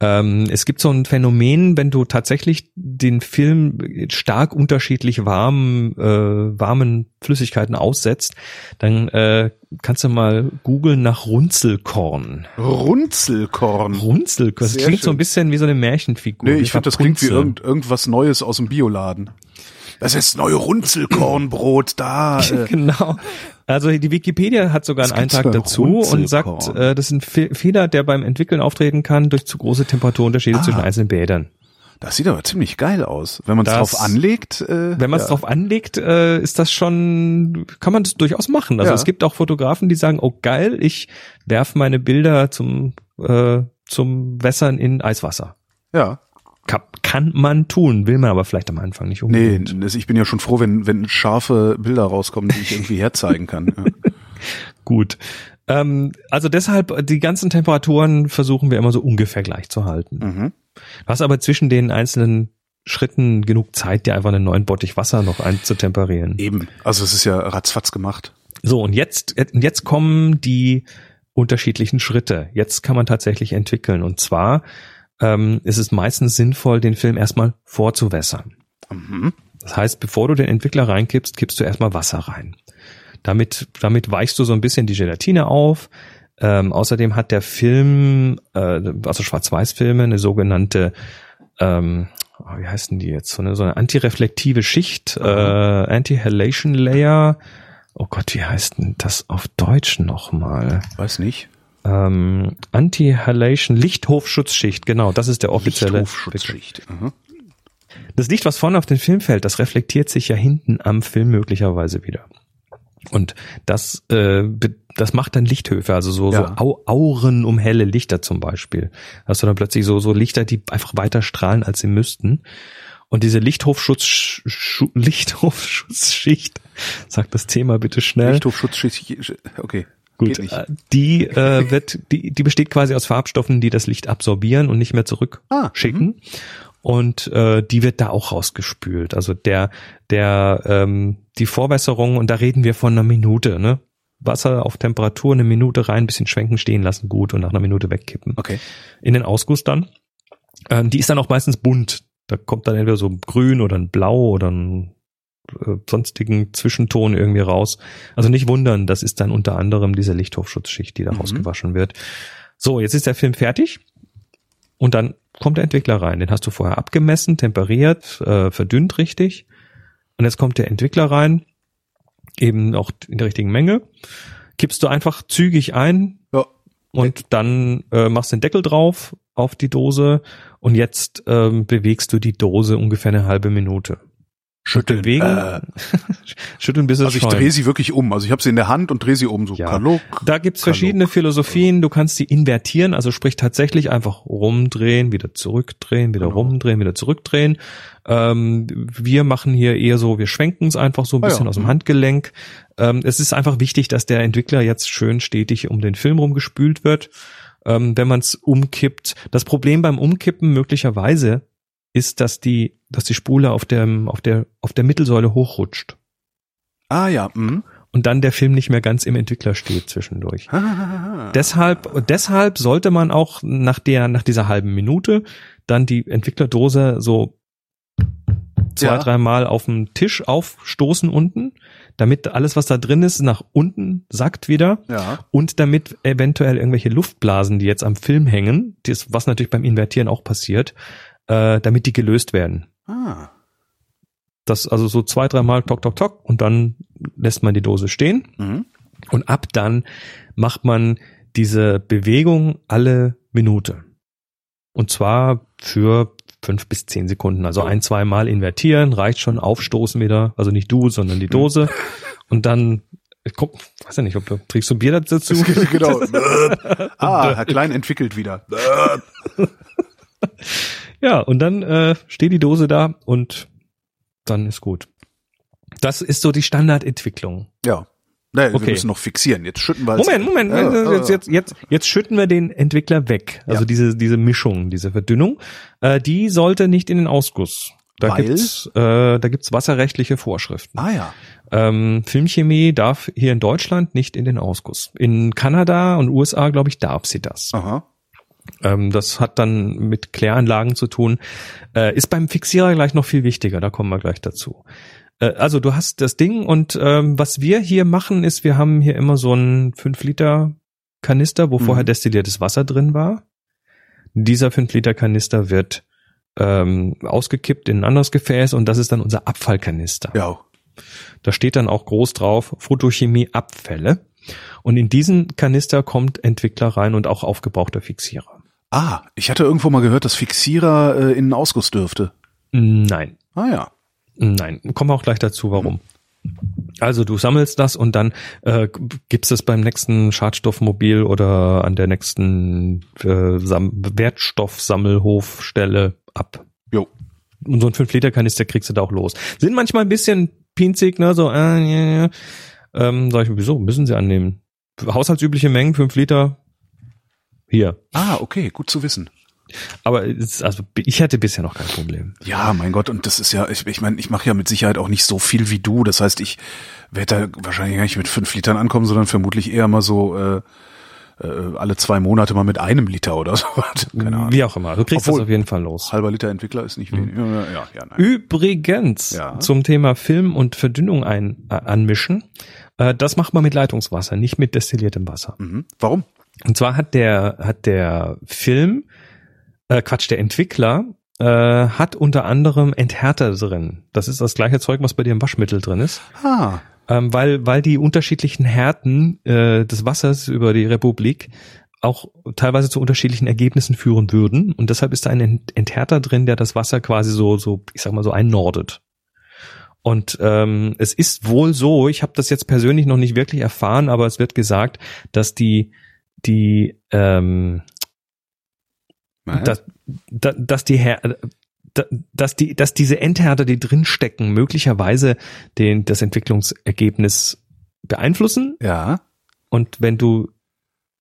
ähm, es gibt so ein Phänomen, wenn du tatsächlich den Film stark unterschiedlich warm, äh, warmen Flüssigkeiten aussetzt, dann äh, kannst du mal googeln nach Runzelkorn. Runzelkorn. Runzelkorn, das Sehr klingt so schön. ein bisschen wie so eine Märchenfigur. Nee, wie ich finde, das klingt wie irgend, irgendwas Neues aus dem Bioladen. Das ist neue Runzelkornbrot da. Äh, Genau. Also die Wikipedia hat sogar einen Eintrag dazu und sagt, äh, das ist ein Fe Fehler, der beim Entwickeln auftreten kann durch zu große Temperaturunterschiede Ah. zwischen einzelnen Bädern. das sieht aber ziemlich geil aus. Wenn man es drauf anlegt. Äh, Wenn man es ja. drauf anlegt, äh, ist das schon, kann man das durchaus machen. Also Ja. es gibt auch Fotografen, die sagen, oh geil, ich werfe meine Bilder zum, äh, zum Wässern in Eiswasser. Ja. Kann, man tun, will man aber vielleicht am Anfang nicht Nee, unbedingt. das, ich bin ja schon froh, wenn, wenn scharfe Bilder rauskommen, die ich irgendwie herzeigen kann. Ja. Gut. Ähm, also deshalb, die ganzen Temperaturen versuchen wir immer so ungefähr gleich zu halten. Mhm. Du hast aber zwischen den einzelnen Schritten genug Zeit, dir einfach einen neuen Bottich Wasser noch einzutemperieren. Eben. Also es ist ja ratzfatz gemacht. So, und jetzt, jetzt kommen die unterschiedlichen Schritte. Jetzt kann man tatsächlich entwickeln. Und zwar ähm, ist es meistens sinnvoll, den Film erstmal vorzuwässern. Mhm. Das heißt, bevor du den Entwickler reinkippst, kippst du erstmal Wasser rein. Damit, damit weichst du so ein bisschen die Gelatine auf. Ähm, außerdem hat der Film, äh, also Schwarz-Weiß-Filme, eine sogenannte, ähm, oh, wie heißen die jetzt, so eine, so eine antireflektive Schicht, äh, Anti-Halation Layer. Oh Gott, wie heißt denn das auf Deutsch nochmal? Weiß nicht. Ähm, Anti-Halation Lichthofschutzschicht, genau, das ist der offizielle. Lichthofschutzschicht. Aha. Das Licht, was vorne auf den Film fällt, das reflektiert sich ja hinten am Film möglicherweise wieder. Und das, äh, das macht dann Lichthöfe, also so, Ja. so Au Auren um helle Lichter zum Beispiel. Hast du dann plötzlich so, so Lichter, die einfach weiter strahlen, als sie müssten. Und diese Lichthofschutz, Schu- Lichthofschutzschicht, sag das Thema bitte schnell. Lichthofschutzschicht. Okay. Gut, äh, die äh, wird, die, die besteht quasi aus Farbstoffen, die das Licht absorbieren und nicht mehr zurückschicken. Ah, Und äh, die wird da auch rausgespült. Also der, der, ähm, die Vorwässerung, und da reden wir von einer Minute, ne? Wasser auf Temperatur eine Minute rein, bisschen schwenken, stehen lassen, gut und nach einer Minute wegkippen. Okay. In den Ausguss dann. Ähm, die ist dann auch meistens bunt. Da kommt dann entweder so ein Grün oder ein Blau oder ein äh, sonstigen Zwischenton irgendwie raus. Also nicht wundern, das ist dann unter anderem diese Lichthofschutzschicht, die da Mhm. rausgewaschen wird. So, jetzt ist der Film fertig und dann kommt der Entwickler rein. Den hast du vorher abgemessen, temperiert, äh, verdünnt richtig. Und jetzt kommt der Entwickler rein, eben auch in der richtigen Menge. Kippst du einfach zügig ein Ja. und dann äh, machst den Deckel drauf auf die Dose und jetzt ähm, bewegst du die Dose ungefähr eine halbe Minute. Schütteln. Bewegen, Äh, schütteln bis es also ich drehe sie wirklich um. Also ich habe sie in der Hand und drehe sie um. So Ja. Kalok. Da gibt's Kalok. verschiedene Philosophien. Du kannst die invertieren, also sprich tatsächlich einfach rumdrehen, wieder zurückdrehen, wieder Genau. rumdrehen, wieder zurückdrehen. Ähm, wir machen hier eher so, wir schwenken es einfach so ein Ah ja. bisschen aus dem Mhm. Handgelenk. Ähm, es ist einfach wichtig, dass der Entwickler jetzt schön stetig um den Film rumgespült wird. Ähm, wenn man es umkippt. Das Problem beim Umkippen möglicherweise ist, dass die, dass die Spule auf dem, auf der, auf der Mittelsäule hochrutscht Ah ja. Mhm. und dann der Film nicht mehr ganz im Entwickler steht zwischendurch. Deshalb, deshalb sollte man auch nach der, nach dieser halben Minute dann die Entwicklerdose so zwei, Ja. dreimal auf den Tisch aufstoßen unten, damit alles, was da drin ist, nach unten sackt wieder Ja. und damit eventuell irgendwelche Luftblasen, die jetzt am Film hängen, das, was natürlich beim Invertieren auch passiert, äh, damit die gelöst werden. Ah. Das also so zwei, dreimal tok, tok, tok und dann lässt man die Dose stehen. Mhm. Und ab dann macht man diese Bewegung alle Minute. Und zwar für fünf bis zehn Sekunden. Also ein, zwei Mal invertieren, reicht schon, aufstoßen wieder. Also nicht du, sondern die Dose. Und dann, ich guck, weiß ja nicht, ob du, trinkst du Bier dazu? genau. ah, Herr Klein entwickelt wieder. Ja, und dann äh, steht die Dose da und dann ist gut. Das ist so die Standardentwicklung. Ja. Nee, Okay. wir müssen noch fixieren. Jetzt schütten wir Moment, Moment, ja, jetzt, jetzt, jetzt, jetzt schütten wir den Entwickler weg. Also Ja. diese, diese Mischung, diese Verdünnung, äh, die sollte nicht in den Ausguss. Da Weil? gibt's, äh, da gibt's wasserrechtliche Vorschriften. Ah ja. Ähm, Filmchemie darf hier in Deutschland nicht in den Ausguss. In Kanada und USA, glaube ich, darf sie das. Aha. Ähm, das hat dann mit Kläranlagen zu tun. Äh, ist beim Fixierer gleich noch viel wichtiger, da kommen wir gleich dazu. Äh, also du hast das Ding und ähm, was wir hier machen, ist, wir haben hier immer so einen 5 Liter Kanister, wo Mhm. vorher destilliertes Wasser drin war. Dieser 5 Liter Kanister wird ähm, ausgekippt in ein anderes Gefäß und das ist dann unser Abfallkanister. Ja. Da steht dann auch groß drauf, Photochemie Abfälle. Und in diesen Kanister kommt Entwickler rein und auch aufgebrauchter Fixierer. Ah, ich hatte irgendwo mal gehört, dass Fixierer äh, in einen Ausguss dürfte. Nein, Ah ja. nein. Kommen wir auch gleich dazu, warum. Also du sammelst das und dann äh, gibst es beim nächsten Schadstoffmobil oder an der nächsten äh, Sam Wertstoffsammelhofstelle ab. Jo. Und so ein 5-Liter-Kanister kriegst du da auch los. Sind manchmal ein bisschen pinzig, ne? So, äh, ja, ja. Ähm, sag ich, wieso? Müssen sie annehmen. Haushaltsübliche Mengen, 5 Liter. Hier. Ah, okay, gut zu wissen. Aber es, ist- also ich hatte bisher noch kein Problem. Ja, mein Gott, und das ist ja, ich, ich meine, ich mache ja mit Sicherheit auch nicht so viel wie du. Das heißt, ich werde da wahrscheinlich gar nicht mit fünf Litern ankommen, sondern vermutlich eher mal so, äh, äh, alle zwei Monate mal mit einem Liter oder so. Keine Ahnung. Wie auch immer. Du kriegst Obwohl- das auf jeden Fall los. Halber Liter Entwickler ist nicht wenig. Ja, ja, ja, nein. Übrigens Ja. zum Thema Film und Verdünnung ein, äh, anmischen. Äh, das macht man mit Leitungswasser, nicht mit destilliertem Wasser. Mhm. Warum? Und zwar hat der hat der Film, äh, Quatsch, der Entwickler äh, hat unter anderem Enthärter drin. Das ist das gleiche Zeug, was bei dir im Waschmittel drin ist. Ah, ähm, weil, weil die unterschiedlichen Härten äh, des Wassers über die Republik auch teilweise zu unterschiedlichen Ergebnissen führen würden. Und deshalb ist da ein Ent- Enthärter drin, der das Wasser quasi so, so, ich sag mal so einnordet. Und ähm, es ist wohl so, ich habe das jetzt persönlich noch nicht wirklich erfahren, aber es wird gesagt, dass die, die ähm, nein. dass, da- dass die Her da- dass die, dass diese Endhärter, die drin stecken, möglicherweise den, das Entwicklungsergebnis beeinflussen. ja, Und wenn du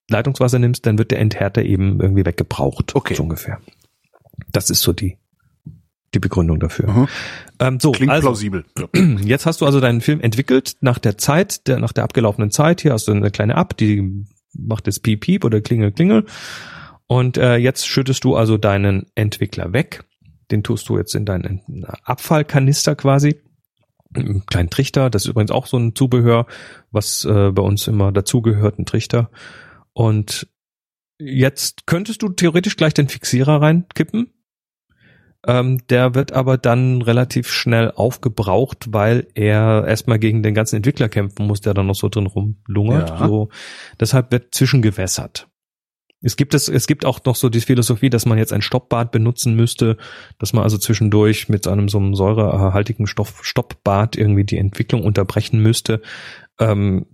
Leitungswasser nimmst, dann wird der Enthärter eben irgendwie weggebraucht. Okay. So ungefähr. Das ist so die, die Begründung dafür. Mhm. Ähm, so, klingt also, plausibel. Jetzt hast du also deinen Film entwickelt nach der Zeit, der, nach der abgelaufenen Zeit. Hier hast du eine kleine App, die macht jetzt Piep Piep oder Klingel Klingel. Und äh, jetzt schüttest du also deinen Entwickler weg. Den tust du jetzt in deinen Abfallkanister quasi. Einen kleinen Trichter, das ist übrigens auch so ein Zubehör, was äh, bei uns immer dazugehört, ein Trichter. Und jetzt könntest du theoretisch gleich den Fixierer reinkippen. Ähm, der wird aber dann relativ schnell aufgebraucht, weil er erstmal gegen den ganzen Entwickler kämpfen muss, der da noch so drin rumlungert. Ja. So, deshalb wird zwischengewässert. Es gibt es, es gibt auch noch so die Philosophie, dass man jetzt ein Stoppbad benutzen müsste, dass man also zwischendurch mit einem so einem säurehaltigen Stoff, Stoppbad irgendwie die Entwicklung unterbrechen müsste. Ähm,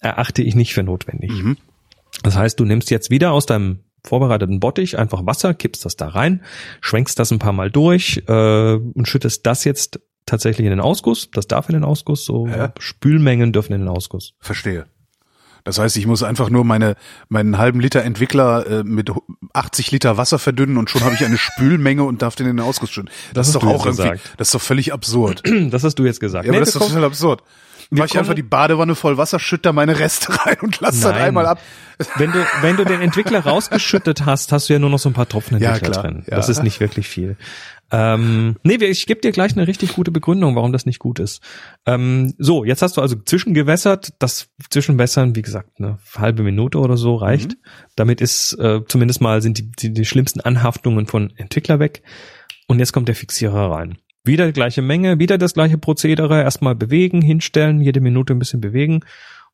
erachte ich nicht für notwendig. Mhm. Das heißt, du nimmst jetzt wieder aus deinem vorbereiteten Bottich einfach Wasser, kippst das da rein, schwenkst das ein paar Mal durch äh, und schüttest das jetzt tatsächlich in den Ausguss. Das darf in den Ausguss, so Ja. Spülmengen dürfen in den Ausguss. Verstehe. Das heißt, ich muss einfach nur meine meinen halben Liter Entwickler äh, mit 80 Liter Wasser verdünnen und schon habe ich eine Spülmenge und darf den in den Ausguss schütten. Das, Das ist doch auch irgendwie, gesagt. das ist doch völlig absurd. Das hast du jetzt gesagt. Ja, aber Nee, das ist doch total absurd. Mach ich einfach die Badewanne voll Wasser, schütt da meine Reste rein und lass das Nein. einmal ab. wenn du, wenn du den Entwickler rausgeschüttet hast, hast du ja nur noch so ein paar Tropfen Ja, Entwickler klar. drin. Ja. Das ist nicht wirklich viel. Ähm, nee, ich gebe dir gleich eine richtig gute Begründung, warum das nicht gut ist. Ähm, so, jetzt hast du also zwischengewässert. Das Zwischenwässern, wie gesagt, eine halbe Minute oder so reicht. Damit ist äh, zumindest mal sind die, die, die schlimmsten Anhaftungen von Entwickler weg. Und jetzt kommt der Fixierer rein. Wieder die gleiche Menge, wieder das gleiche Prozedere. Erstmal bewegen, hinstellen, jede Minute ein bisschen bewegen.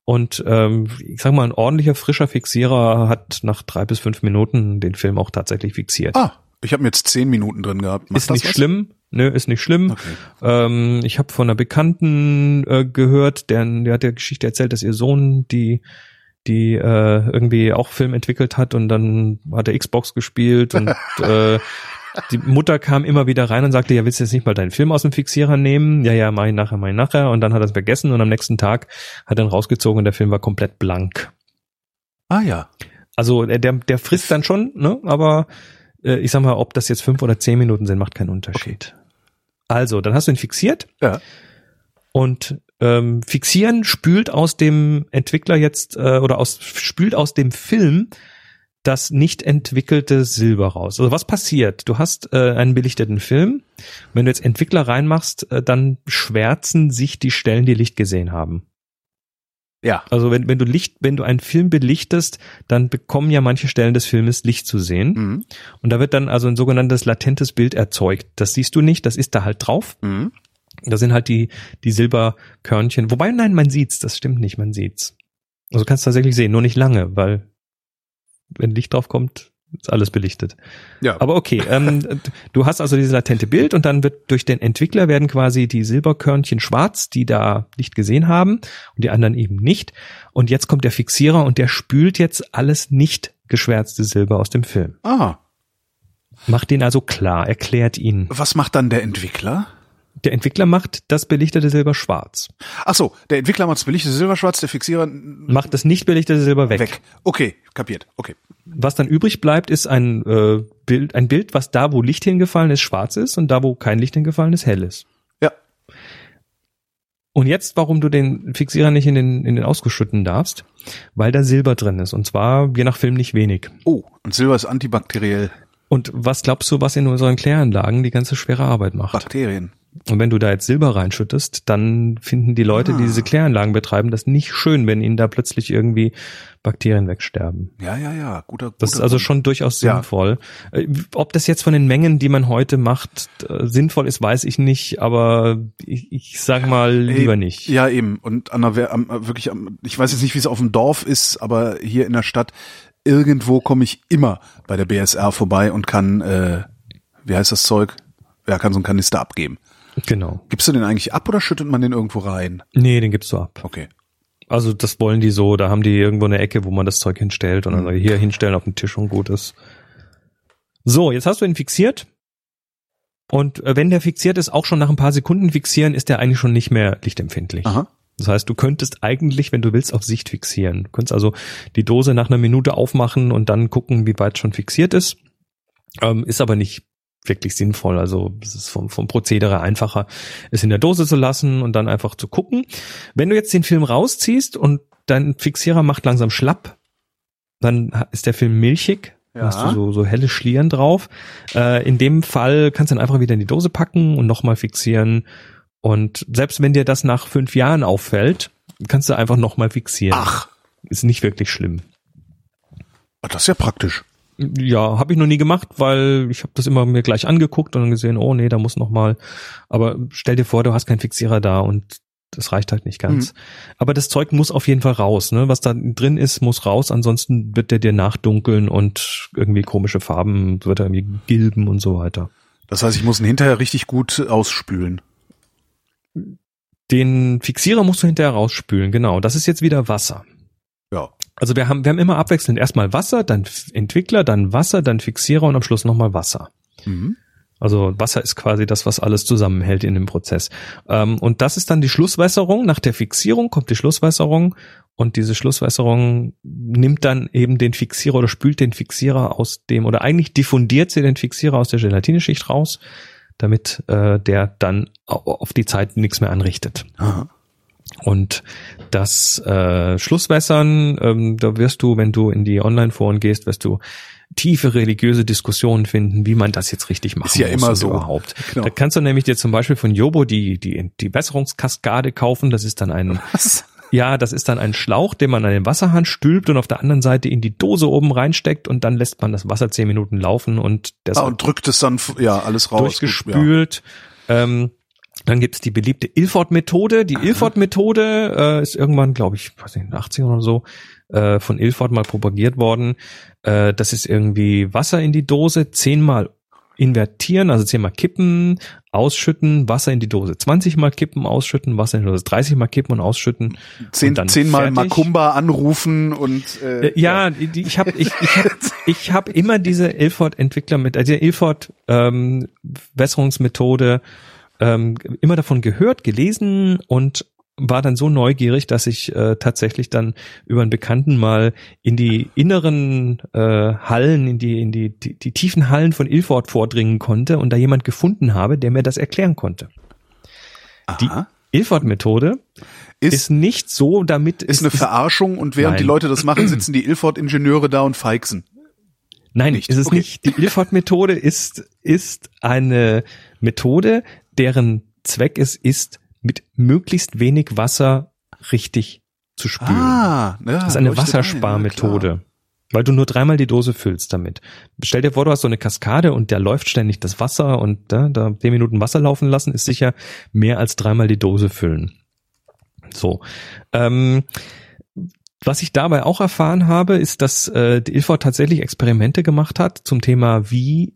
Und ähm, ich sag mal, ein ordentlicher, frischer Fixierer hat nach drei bis fünf Minuten den Film auch tatsächlich fixiert. Ah, ich habe mir jetzt zehn Minuten drin gehabt. Macht ist nicht was? schlimm. Nö, ist nicht schlimm. Okay. Ähm, ich habe von einer Bekannten äh, gehört, der, der hat der Geschichte erzählt, dass ihr Sohn die die äh, irgendwie auch Film entwickelt hat und dann hat er Xbox gespielt und äh, die Mutter kam immer wieder rein und sagte, ja, willst du jetzt nicht mal deinen Film aus dem Fixierer nehmen? Ja, ja, mach ich nachher, mach ich nachher. Und dann hat er es vergessen und am nächsten Tag hat er ihn rausgezogen und der Film war komplett blank. Ah ja. Also der, der, der frisst dann schon, ne? Aber äh, ich sag mal, ob das jetzt fünf oder zehn Minuten sind, macht keinen Unterschied. Also, dann hast du ihn fixiert Ja. und ähm, fixieren spült aus dem Entwickler jetzt äh, oder aus spült aus dem Film das nicht entwickelte Silber raus. Also was passiert? Du hast äh, einen belichteten Film. Wenn du jetzt Entwickler reinmachst, äh, dann schwärzen sich die Stellen, die Licht gesehen haben. Ja. Also wenn, wenn du Licht, wenn du einen Film belichtest, dann bekommen ja manche Stellen des Filmes Licht zu sehen. Mhm. Und da wird dann also ein sogenanntes latentes Bild erzeugt. Das siehst du nicht, das ist da halt drauf. Mhm. Da sind halt die, die Silberkörnchen. Wobei, nein, man sieht's, das stimmt nicht, man sieht's. Also kannst du tatsächlich sehen, nur nicht lange, weil wenn Licht drauf kommt, ist alles belichtet. Ja. Aber okay, ähm, du hast also dieses latente Bild und dann wird durch den Entwickler werden quasi die Silberkörnchen schwarz, die da Licht gesehen haben und die anderen eben nicht. Und jetzt kommt der Fixierer und der spült jetzt alles nicht geschwärzte Silber aus dem Film. ah. Macht ihn also klar, erklärt ihn. Was macht dann der Entwickler? Der Entwickler macht das belichtete Silber schwarz. Ach so, der Entwickler macht das belichtete Silberschwarz, der Fixierer Macht das nicht belichtete Silber weg. weg. Okay, kapiert. Okay. Was dann übrig bleibt, ist ein äh, Bild, ein Bild, was da, wo Licht hingefallen ist, schwarz ist und da, wo kein Licht hingefallen ist, hell ist. Ja. Und jetzt, warum du den Fixierer nicht in den, in den Ausguss schütten darfst. weil da Silber drin ist. Und zwar je nach Film nicht wenig. Oh, und Silber ist antibakteriell. Und was glaubst du, was in unseren Kläranlagen die ganze schwere Arbeit macht? Bakterien. Und wenn du da jetzt Silber reinschüttest, dann finden die Leute, Ah. die diese Kläranlagen betreiben, das nicht schön, wenn ihnen da plötzlich irgendwie Bakterien wegsterben. Ja, ja, ja. Guter, guter Das ist also schon durchaus Ja. sinnvoll. Äh, Ob das jetzt von den Mengen, die man heute macht, äh, sinnvoll ist, weiß ich nicht, aber ich, ich sag mal lieber Ey, nicht. Ja, eben. Und an der, am, wirklich, am, ich weiß jetzt nicht, wie es auf dem Dorf ist, aber hier in der Stadt, irgendwo komme ich immer bei der BSR vorbei und kann, äh, wie heißt das Zeug? Ja, kann so einen Kanister abgeben. Genau. Gibst du den eigentlich ab oder schüttet man den irgendwo rein? Nee, den gibst du ab. Okay. Also das wollen die so, da haben die irgendwo eine Ecke, wo man das Zeug hinstellt und dann Mhm. hier hinstellen auf den Tisch und gut ist. So, jetzt hast du ihn fixiert. Und äh, wenn der fixiert ist, auch schon nach ein paar Sekunden fixieren, ist der eigentlich schon nicht mehr lichtempfindlich. Aha. Das heißt, du könntest eigentlich, wenn du willst, auf Sicht fixieren. Du könntest also die Dose nach einer Minute aufmachen und dann gucken, wie weit schon fixiert ist. Ähm, ist aber nicht wirklich sinnvoll. Also es ist vom, vom Prozedere einfacher, es in der Dose zu lassen und dann einfach zu gucken. Wenn du jetzt den Film rausziehst und dein Fixierer macht langsam schlapp, dann ist der Film milchig. Ja. Hast du so, so helle Schlieren drauf. Äh, in dem Fall kannst du dann einfach wieder in die Dose packen und nochmal fixieren. Und selbst wenn dir das nach fünf Jahren auffällt, kannst du einfach nochmal fixieren. Ach, Ist nicht wirklich schlimm. das ist ja praktisch. Ja, habe ich noch nie gemacht, weil ich habe das immer mir gleich angeguckt und dann gesehen, oh nee, da muss noch mal. Aber stell dir vor, du hast keinen Fixierer da und das reicht halt nicht ganz. Aber das Zeug muss auf jeden Fall raus. Ne? Was da drin ist, muss raus. Ansonsten wird der dir nachdunkeln und irgendwie komische Farben, wird er irgendwie gilben und so weiter. Das heißt, ich muss ihn hinterher richtig gut ausspülen. Den Fixierer musst du hinterher rausspülen. Genau. Das ist jetzt wieder Wasser. Ja. Also wir haben, wir haben immer abwechselnd erstmal Wasser, dann Entwickler, dann Wasser, dann Fixierer und am Schluss nochmal Wasser. Mhm. Also Wasser ist quasi das, was alles zusammenhält in dem Prozess. Ähm, und das ist dann die Schlusswässerung. Nach der Fixierung kommt die Schlusswässerung und diese Schlusswässerung nimmt dann eben den Fixierer oder spült den Fixierer aus dem oder eigentlich diffundiert sie den Fixierer aus der Gelatineschicht raus, damit äh, der dann au- auf die Zeit nichts mehr anrichtet. Aha. Und das äh, Schlusswässern, ähm, da wirst du, wenn du in die Online-Foren gehst, wirst du tiefe religiöse Diskussionen finden, wie man das jetzt richtig machen Ist ja muss immer so. überhaupt. Genau. Da kannst du nämlich dir zum Beispiel von Jobo die die die Wässerungskaskade kaufen. Das ist dann ein Was? ja, das ist dann ein Schlauch, den man an den Wasserhahn stülpt und auf der anderen Seite in die Dose oben reinsteckt und dann lässt man das Wasser zehn Minuten laufen und das Ah, und drückt es dann, ja, alles raus. durchgespült. Ähm, dann gibt's die beliebte Ilford-Methode. Die Ilford-Methode äh, ist irgendwann, glaube ich, weiß nicht, in den 80ern oder so, äh, von Ilford mal propagiert worden. Äh, das ist irgendwie Wasser in die Dose, zehnmal invertieren, also zehnmal kippen, ausschütten, Wasser in die Dose, 20 mal kippen, ausschütten, Wasser in die Dose, 30 mal kippen und ausschütten. Ja. Zehn, und zehnmal fertig. Makumba anrufen und äh, Äh, ja, die, ich habe ich, ich hab, ich hab immer diese Ilford-Entwickler mit, also Ilford ähm, Wässerungsmethode ähm, immer davon gehört, gelesen und war dann so neugierig, dass ich äh, tatsächlich dann über einen Bekannten mal in die inneren äh, Hallen, in die in die, die die tiefen Hallen von Ilford vordringen konnte und da jemand gefunden habe, der mir das erklären konnte. Die Aha. Ilford-Methode ist, ist nicht so, damit ist eine Verarschung und während Nein. die Leute das machen, sitzen die Ilford-Ingenieure da und feixen. Nein, Nicht. ist es Okay. nicht. Die Ilford-Methode ist, ist eine Methode, deren Zweck es ist, mit möglichst wenig Wasser richtig zu spülen. Ah, ja, das ist eine ein, Wassersparmethode. weil du nur dreimal die Dose füllst damit. Stell dir vor, du hast so eine Kaskade und da läuft ständig das Wasser und da, da zehn Minuten Wasser laufen lassen, ist sicher mehr als dreimal die Dose füllen. So. Ähm, was ich dabei auch erfahren habe, ist, dass äh, die Ilford tatsächlich Experimente gemacht hat zum Thema, wie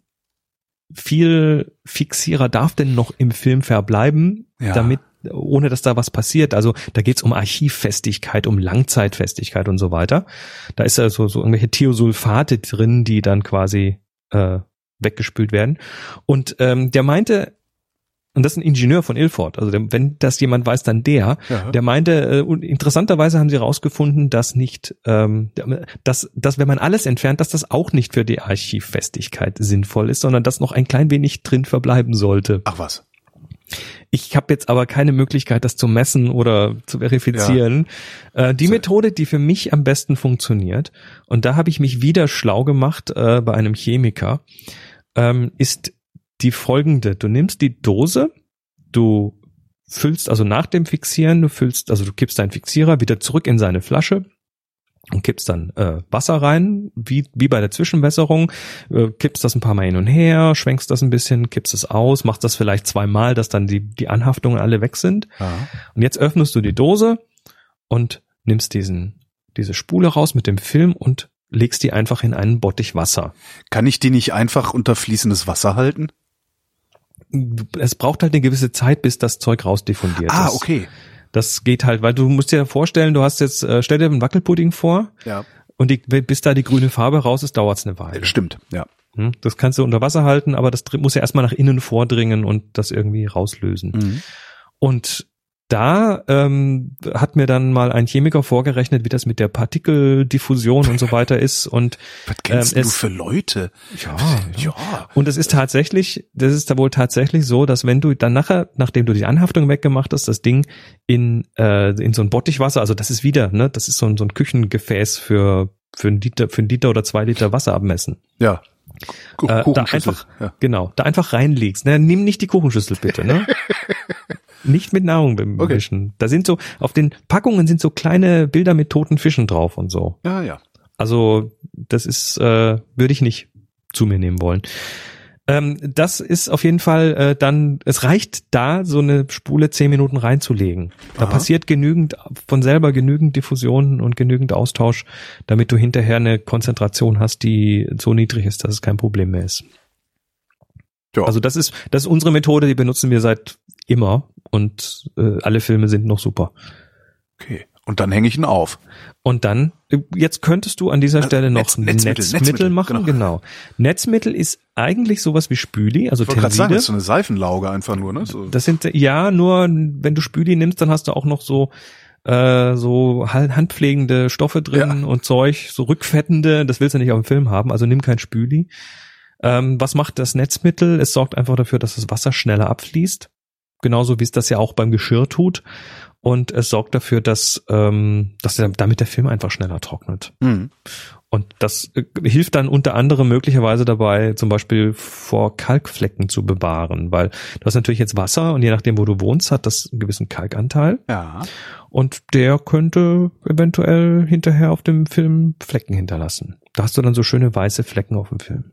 viel Fixierer darf denn noch im Film verbleiben, Ja. damit ohne dass da was passiert. Also da geht's um Archivfestigkeit, um Langzeitfestigkeit und so weiter. Da ist also so irgendwelche Thiosulfate drin, die dann quasi äh, weggespült werden. Und ähm, der meinte, und das ist ein Ingenieur von Ilford, also wenn das jemand weiß, dann der, Ja. der meinte, äh, und interessanterweise haben sie herausgefunden, dass nicht, ähm, dass, dass wenn man alles entfernt, dass das auch nicht für die Archivfestigkeit sinnvoll ist, sondern dass noch ein klein wenig drin verbleiben sollte. Ach was. Ich habe jetzt aber keine Möglichkeit, das zu messen oder zu verifizieren. Äh, die So. Methode, die für mich am besten funktioniert, und da habe ich mich wieder schlau gemacht äh, bei einem Chemiker, ähm, ist die folgende. Du nimmst die Dose, du füllst also nach dem Fixieren, du füllst, also du kippst deinen Fixierer wieder zurück in seine Flasche und kippst dann äh, Wasser rein, wie, wie bei der Zwischenwässerung, äh, kippst das ein paar Mal hin und her, schwenkst das ein bisschen, kippst es aus, machst das vielleicht zweimal, dass dann die, die Anhaftungen alle weg sind. Ja. Und jetzt öffnest du die Dose und nimmst diesen, diese Spule raus mit dem Film und legst die einfach in einen Bottich Wasser. Kann ich die nicht einfach unter fließendes Wasser halten? Es braucht halt eine gewisse Zeit, bis das Zeug rausdiffundiert Ah, ist. okay. Das geht halt, weil du musst dir vorstellen, du hast jetzt, äh, stell dir einen Wackelpudding vor Ja. und die, bis da die grüne Farbe raus ist, dauert's eine Weile. Stimmt, ja. Hm, Das kannst du unter Wasser halten, aber das muss ja erstmal nach innen vordringen und das irgendwie rauslösen. Mhm. Und da ähm, hat mir dann mal ein Chemiker vorgerechnet, wie das mit der Partikeldiffusion und so weiter ist. Und Was kennst Ähm, du es- für Leute? ja, Ja. Und es ist tatsächlich, das ist da wohl tatsächlich so, dass wenn du dann nachher, nachdem du die Anhaftung weggemacht hast, das Ding in, äh, in so ein Bottichwasser, also das ist wieder, ne, das ist so ein, so ein Küchengefäß für, für einen Liter, für einen Liter oder zwei Liter Wasser abmessen. Ja. Ku- Äh, da einfach, ja. genau, da einfach reinlegst. Ne, nimm nicht die Kuchenschüssel bitte, ne? nicht mit Nahrung bemischen. Da sind so, auf den Packungen sind so kleine Bilder mit toten Fischen drauf und so. ja, ja. Also das ist, äh, würde ich nicht zu mir nehmen wollen. Ähm, das ist auf jeden Fall äh, dann, es reicht da, so eine Spule zehn Minuten reinzulegen. Da Aha. passiert genügend von selber genügend Diffusion und genügend Austausch, damit du hinterher eine Konzentration hast, die so niedrig ist, dass es kein Problem mehr ist. Ja. Also das ist, das ist unsere Methode, die benutzen wir seit immer und äh, alle Filme sind noch super. Okay. Und dann hänge ich ihn auf. Und dann, äh, jetzt könntest du an dieser Stelle noch Netz- Netzmittel, Netzmittel, Netzmittel, machen. genau. Genau. Netzmittel ist eigentlich sowas wie Spüli, also Ich gerade sagen, Tenside. das ist so eine Seifenlauge einfach nur, ne? So. Das sind ja nur, wenn du Spüli nimmst, dann hast du auch noch so äh, so ha- handpflegende Stoffe drin und Zeug, so rückfettende. Das willst du nicht auf dem Film haben, also nimm kein Spüli. Ähm, was macht das Netzmittel? Es sorgt einfach dafür, dass das Wasser schneller abfließt, genauso wie es das ja auch beim Geschirr tut. Und es sorgt dafür, dass, ähm, dass damit der Film einfach schneller trocknet. Mhm. Und das äh, hilft dann unter anderem möglicherweise dabei, zum Beispiel vor Kalkflecken zu bewahren, weil du hast natürlich jetzt Wasser und je nachdem, wo du wohnst, hat das einen gewissen Kalkanteil Ja. und der könnte eventuell hinterher auf dem Film Flecken hinterlassen. Da hast du dann so schöne weiße Flecken auf dem Film.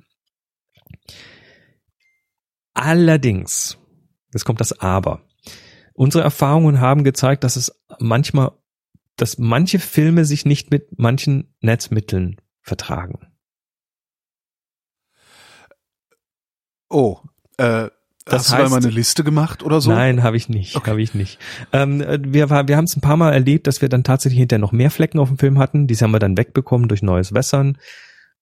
Allerdings, jetzt kommt das Aber. Unsere Erfahrungen haben gezeigt, dass es manchmal, dass manche Filme sich nicht mit manchen Netzmitteln vertragen. Oh. Äh, Das hast du da heißt- mal eine Liste gemacht oder so? Nein, habe ich nicht, Okay. habe ich nicht. Ähm, äh, wir wir haben es ein paar Mal erlebt, dass wir dann tatsächlich hinterher noch mehr Flecken auf dem Film hatten. Die haben wir dann wegbekommen durch neues Wässern.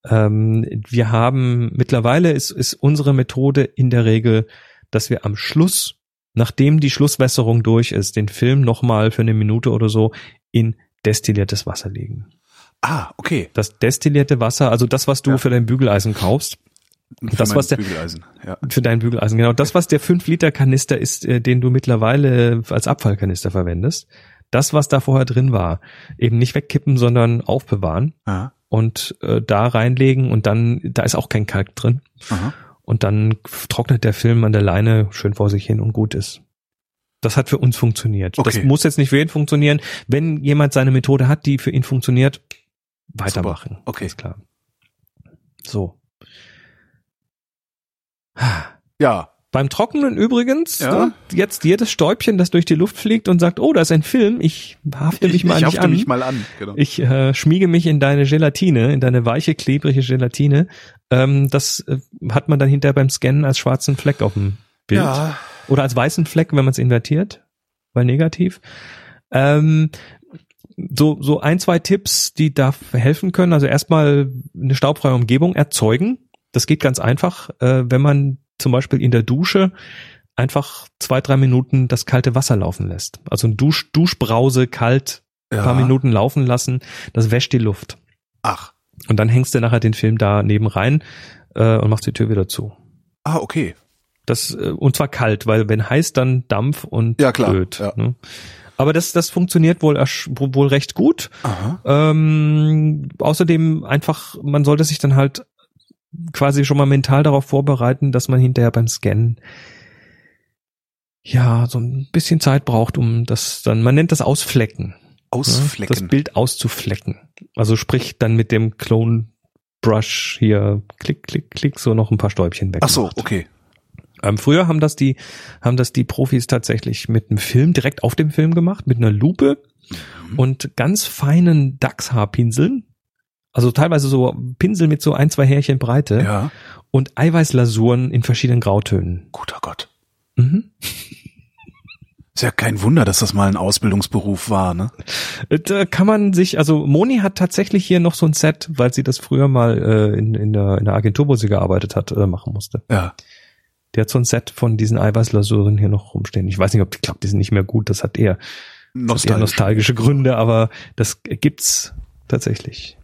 Ähm, wir haben mittlerweile ist, ist unsere Methode in der Regel, dass wir am Schluss, nachdem die Schlusswässerung durch ist, den Film nochmal für eine Minute oder so in destilliertes Wasser legen. Ah, okay. Das destillierte Wasser, also das, was du Ja. für dein Bügeleisen kaufst, Für Das, was der- Bügeleisen. Ja. Für dein Bügeleisen, genau. Das, was der 5-Liter-Kanister ist, äh, den du mittlerweile als Abfallkanister verwendest, das, was da vorher drin war, eben nicht wegkippen, sondern aufbewahren Aha. Und äh, da reinlegen und dann, da ist auch kein Kalk drin. Aha. Und dann trocknet der Film an der Leine schön vor sich hin und gut ist. Das hat für uns funktioniert. Okay. Das muss jetzt nicht für ihn funktionieren. Wenn jemand seine Methode hat, die für ihn funktioniert, weitermachen. Super. Okay. Ist klar. So. Ja. Beim Trocknen übrigens, Ja. ne, jetzt jedes Stäubchen, das durch die Luft fliegt und sagt, oh, da ist ein Film, ich hafte mich Ich, mal ich an dich hafte an. mich mal an. Genau. Ich äh, schmiege mich in deine Gelatine, in deine weiche, klebrige Gelatine. Ähm, das äh, hat man dann hinterher beim Scannen als schwarzen Fleck auf dem Bild. ja. Oder als weißen Fleck, wenn man es invertiert, weil negativ. Ähm, so, so ein, zwei Tipps, die da helfen können. Also erstmal eine staubfreie Umgebung erzeugen. Das geht ganz einfach, äh, wenn man zum Beispiel in der Dusche einfach zwei, drei Minuten das kalte Wasser laufen lässt. Also ein Dusch, Duschbrause kalt ein ja. paar Minuten laufen lassen, das wäscht die Luft. Ach. Und dann hängst du nachher den Film da neben rein äh, und machst die Tür wieder zu. Ah, okay. Das, äh, und zwar kalt, weil wenn heiß, dann Dampf und Ja, klar, blöd. ja. Ne? Aber das, das funktioniert wohl, wohl recht gut. Ähm, außerdem einfach, man sollte sich dann halt quasi schon mal mental darauf vorbereiten, dass man hinterher beim Scannen ja so ein bisschen Zeit braucht, um das dann, man nennt das Ausflecken. ne? Das Ausflecken. Bild auszuflecken. Also sprich dann mit dem Clone Brush hier klick, klick, klick so noch ein paar Stäubchen weg. Ach so, okay. Ähm, früher haben das die, haben das die Profis tatsächlich mit einem Film direkt auf dem Film gemacht, mit einer Lupe und ganz feinen Dachshaarpinseln. Also teilweise so Pinsel mit so ein, zwei Härchen Breite Ja. und Eiweißlasuren in verschiedenen Grautönen. Guter Gott. Mhm. Ist ja kein Wunder, dass das mal ein Ausbildungsberuf war, ne? Da kann man sich, also Moni hat tatsächlich hier noch so ein Set, weil sie das früher mal äh, in, in, der, in der Agentur, wo sie gearbeitet hat, äh, machen musste. Ja. Die hat so ein Set von diesen Eiweißlasuren hier noch rumstehen. Ich weiß nicht, ob ich glaube, die sind nicht mehr gut. Das hat eher, das hat eher Nostalgisch. nostalgische Gründe, aber das gibt's tatsächlich.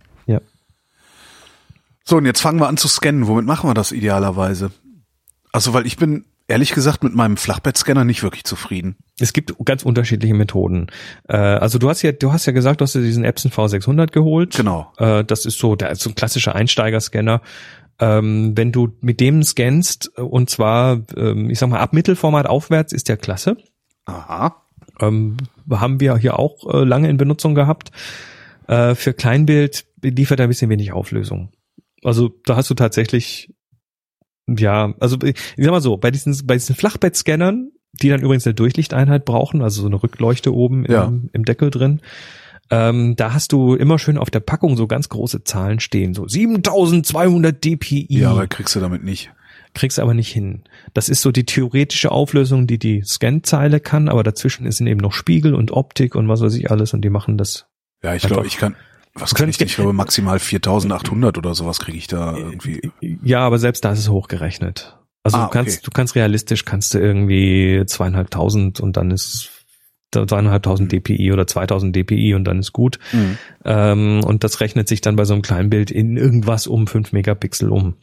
So, und jetzt fangen wir an zu scannen. Womit machen wir das idealerweise? Also, weil ich bin ehrlich gesagt mit meinem Flachbettscanner nicht wirklich zufrieden. Es gibt ganz unterschiedliche Methoden. Äh, also du hast ja, du hast ja gesagt, du hast dir diesen Epson V600 geholt. Genau. Äh, das ist so, der ist so ein klassischer Einsteigerscanner. Ähm, wenn du mit dem scannst, äh, und zwar, ähm, ich sag mal, ab Mittelformat aufwärts, ist der klasse. Aha. Ähm, haben wir hier auch äh, lange in Benutzung gehabt. Für Kleinbild liefert er ein bisschen wenig Auflösung. Also da hast du tatsächlich, ja, also ich sag mal so, bei diesen, bei diesen Flachbettscannern, die dann übrigens eine Durchlichteinheit brauchen, also so eine Rückleuchte oben Ja. im, im Deckel drin, ähm, da hast du immer schön auf der Packung so ganz große Zahlen stehen, so 7200 dpi. Ja, aber kriegst du damit nicht. kriegst du aber nicht hin. Das ist so die theoretische Auflösung, die die Scanzeile kann, aber dazwischen ist eben noch Spiegel und Optik und was weiß ich alles und die machen das. Ja, ich glaube, ich kann, was kann ich, denn? ich glaube maximal 4800 oder sowas kriege ich da irgendwie. Ja, aber selbst da ist es hochgerechnet. Also Ah, du kannst, okay. du kannst realistisch kannst du irgendwie zweieinhalbtausend und dann ist zweieinhalbtausend dpi oder 2000 dpi und dann ist gut. Mhm. Ähm, und das rechnet sich dann bei so einem kleinen Bild in irgendwas um fünf Megapixel um.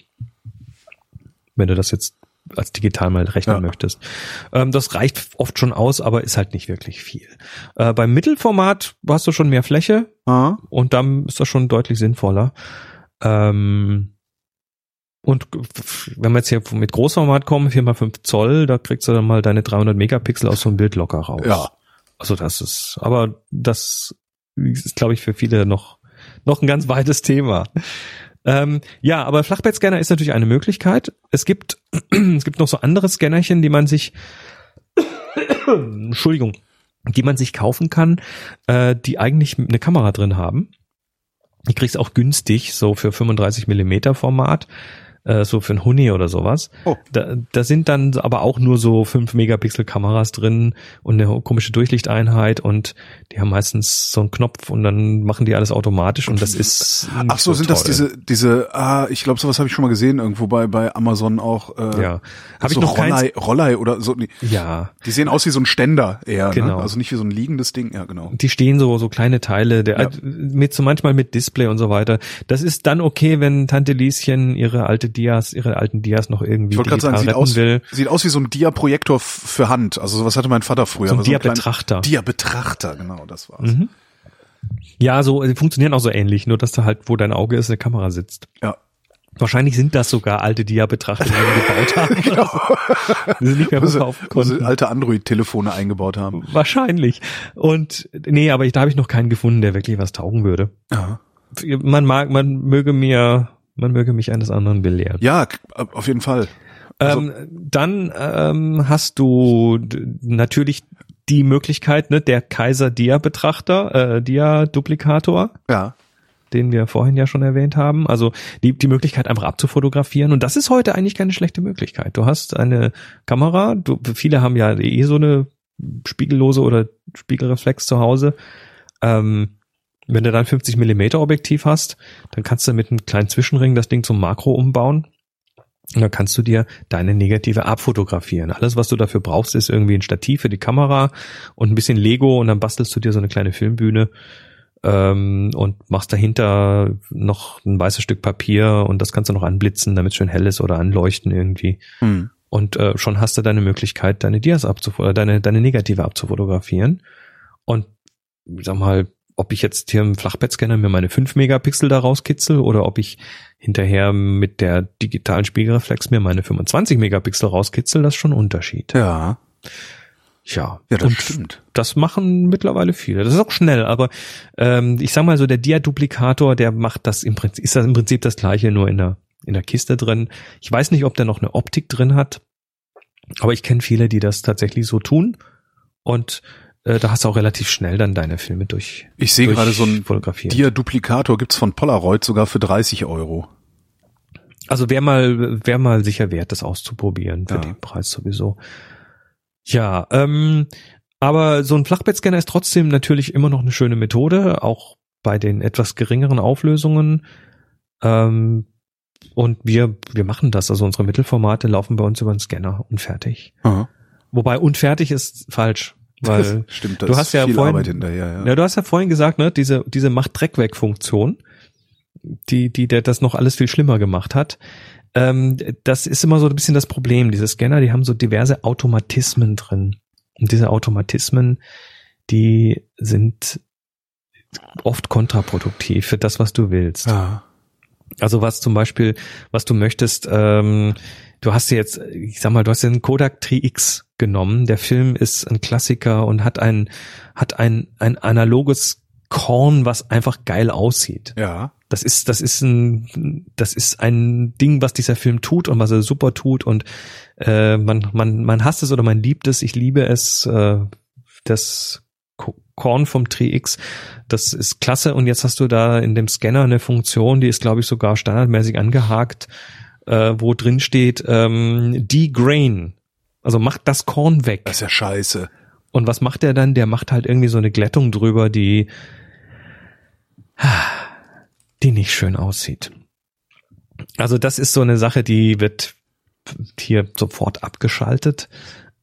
Wenn du das jetzt als digital mal rechnen Ja. möchtest. Ähm, das reicht oft schon aus, aber ist halt nicht wirklich viel. Äh, beim Mittelformat hast du schon mehr Fläche Ah, und dann ist das schon deutlich sinnvoller. Ähm, und wenn wir jetzt hier mit Großformat kommen, 4x5 Zoll, da kriegst du dann mal deine 300 Megapixel aus so einem Bild locker raus. ja. Also das ist, aber das ist, glaube ich, für viele noch, noch ein ganz weites Thema. Ähm, ja, aber Flachbettscanner ist natürlich eine Möglichkeit. Es gibt, es gibt noch so andere Scannerchen, die man sich, Entschuldigung, die man sich kaufen kann, äh, die eigentlich eine Kamera drin haben. Die kriegst auch günstig, so für 35 Millimeter Format, äh, so für ein Huni oder sowas. Oh. Da, da sind dann aber auch nur so 5 Megapixel Kameras drin und eine komische Durchlichteinheit und die haben meistens so einen Knopf und dann machen die alles automatisch und das ist Ach so, sind das toll. diese, diese, ah, ich glaube, sowas habe ich schon mal gesehen, irgendwo bei, bei Amazon auch. Äh, ja habe ich so noch Rollei, keins Rollei oder so. Nee, ja die sehen aus wie so ein Ständer eher, Genau. ne? Also nicht wie so ein liegendes Ding, ja, genau. die stehen so so kleine Teile der Ja. mit so manchmal mit Display und so weiter das ist dann okay wenn Tante Lieschen ihre alte Dias ihre alten Dias noch irgendwie Ich digital sagen, sieht retten aus, will sieht aus wie so ein Dia-Projektor für Hand. Also sowas hatte mein Vater früher. so ein einen kleinen- Dia-Betrachter Dia-Betrachter, genau, das war's. Mhm. ja so die funktionieren auch so ähnlich nur dass da halt wo dein Auge ist eine Kamera sitzt Ja. Wahrscheinlich sind das sogar alte Dia-Betrachter, die wir gebaut haben. Genau. Die sind nicht mehr Wo verkaufen konnten. alte Android-Telefone eingebaut haben. Wahrscheinlich. Und nee, aber ich, da habe ich noch keinen gefunden, der wirklich was taugen würde. Ja, Man mag, man möge mir, man möge mich eines anderen belehren. ja auf jeden Fall. Also- ähm, dann ähm, hast du natürlich die Möglichkeit, ne, der Kaiser Dia-Betrachter, äh, Dia-Duplikator, Ja. den wir vorhin ja schon erwähnt haben. Also die, die Möglichkeit einfach abzufotografieren. Und das ist heute eigentlich keine schlechte Möglichkeit. Du hast eine Kamera, du, viele haben ja eh so eine spiegellose oder Spiegelreflex zu Hause. Ähm, wenn du dann 50 Millimeter Objektiv hast, dann kannst du mit einem kleinen Zwischenring das Ding zum Makro umbauen. Und dann kannst du dir deine Negative abfotografieren. Alles, was du dafür brauchst, ist irgendwie ein Stativ für die Kamera und ein bisschen Lego und dann bastelst du dir so eine kleine Filmbühne ähm, und machst dahinter noch ein weißes Stück Papier und das kannst du noch anblitzen, damit es schön hell ist oder anleuchten irgendwie. Hm. Und äh, schon hast du deine Möglichkeit, deine Dias abzufotografieren, deine, deine Negative abzufotografieren. Und sag mal, ob ich jetzt hier im Flachbettscanner mir meine 5 Megapixel da rauskitzel oder ob ich hinterher mit der digitalen Spiegelreflex mir meine 25 Megapixel rauskitzel, das ist schon ein Unterschied. Ja. Ja, Ja, das und stimmt. das machen mittlerweile viele. Das ist auch schnell, aber ähm, ich sag mal so, der Dia-Duplikator, der macht das im Prinzip, ist das im Prinzip das gleiche, nur in der, in der Kiste drin. Ich weiß nicht, ob der noch eine Optik drin hat, aber ich kenne viele, die das tatsächlich so tun. Und äh, da hast du auch relativ schnell dann deine Filme durch. Ich sehe gerade so ein. Dia-Duplikator gibt's von Polaroid sogar für 30 Euro. Also wäre mal, wäre mal sicher wert, das auszuprobieren für Ja. den Preis sowieso. Ja, ähm, aber so ein Flachbettscanner ist trotzdem natürlich immer noch eine schöne Methode, auch bei den etwas geringeren Auflösungen. Ähm, und wir, wir machen das. Also unsere Mittelformate laufen bei uns über den Scanner und fertig. Aha. Wobei unfertig ist falsch, weil Stimmt, da du ist hast ja viel vorhin- Arbeit hinterher. Ja. ja, du hast ja vorhin gesagt, ne, diese, diese Macht-Dreck-Weg-Funktion, die, die der das noch alles viel schlimmer gemacht hat. Ähm, das ist immer so ein bisschen das Problem. Diese Scanner, die haben so diverse Automatismen drin. Und diese Automatismen, die sind oft kontraproduktiv für das, was du willst. Ja. Also was zum Beispiel, was du möchtest, ähm, du hast jetzt, ich sag mal, du hast den Kodak Tri-X genommen. Der Film ist ein Klassiker und hat ein, hat ein, ein analoges Korn, was einfach geil aussieht. ja. Das ist, das ist ein, das ist ein Ding, was dieser Film tut und was er super tut und äh, man, man, man hasst es oder man liebt es. Ich liebe es. Äh, das Ko- Korn vom Tri-X, das ist klasse. Und jetzt hast du da in dem Scanner eine Funktion, die ist, glaube ich, sogar standardmäßig angehakt, äh, wo drin steht ähm, Degrain. Also macht das Korn weg. Das ist ja scheiße. Und was macht er dann? Der macht halt irgendwie so eine Glättung drüber, die, die nicht schön aussieht. Also das ist so eine Sache, die wird hier sofort abgeschaltet.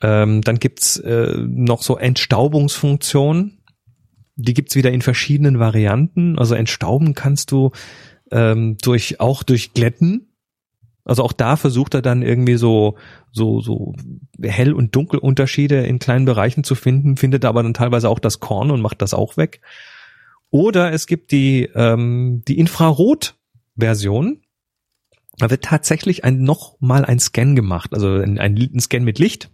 Ähm, dann gibt's äh, noch so Entstaubungsfunktionen. Die gibt's wieder in verschiedenen Varianten. Also entstauben kannst du ähm, durch auch durch Glätten. Also auch da versucht er dann irgendwie so so so hell und dunkel Unterschiede in kleinen Bereichen zu finden, findet aber dann teilweise auch das Korn und macht das auch weg. Oder es gibt die ähm, die Infrarot-Version. Da wird tatsächlich ein noch mal ein Scan gemacht, also ein, ein Scan mit Licht,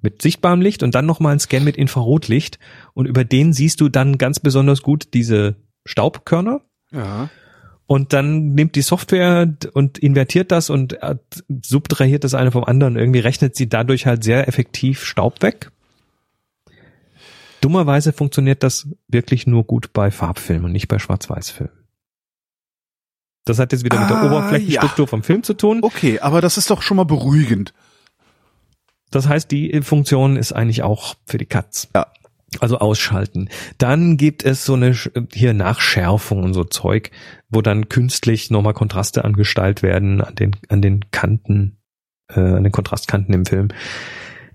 mit sichtbarem Licht und dann noch mal ein Scan mit Infrarotlicht und über den siehst du dann ganz besonders gut diese Staubkörner Ja. Und dann nimmt die Software und invertiert das und äh, subtrahiert das eine vom anderen. Irgendwie rechnet sie dadurch halt sehr effektiv Staub weg. Dummerweise funktioniert das wirklich nur gut bei Farbfilmen und nicht bei Schwarz-Weiß-Filmen. Das hat jetzt wieder mit der Ah, Oberflächenstruktur vom Film zu tun. Okay, aber das ist doch schon mal beruhigend. Das heißt, die Funktion ist eigentlich auch für die Katz. Ja. Also ausschalten. Dann gibt es so eine hier Nachschärfung und so Zeug, wo dann künstlich nochmal Kontraste angestaltet werden an den an den Kanten, äh, an den Kontrastkanten im Film.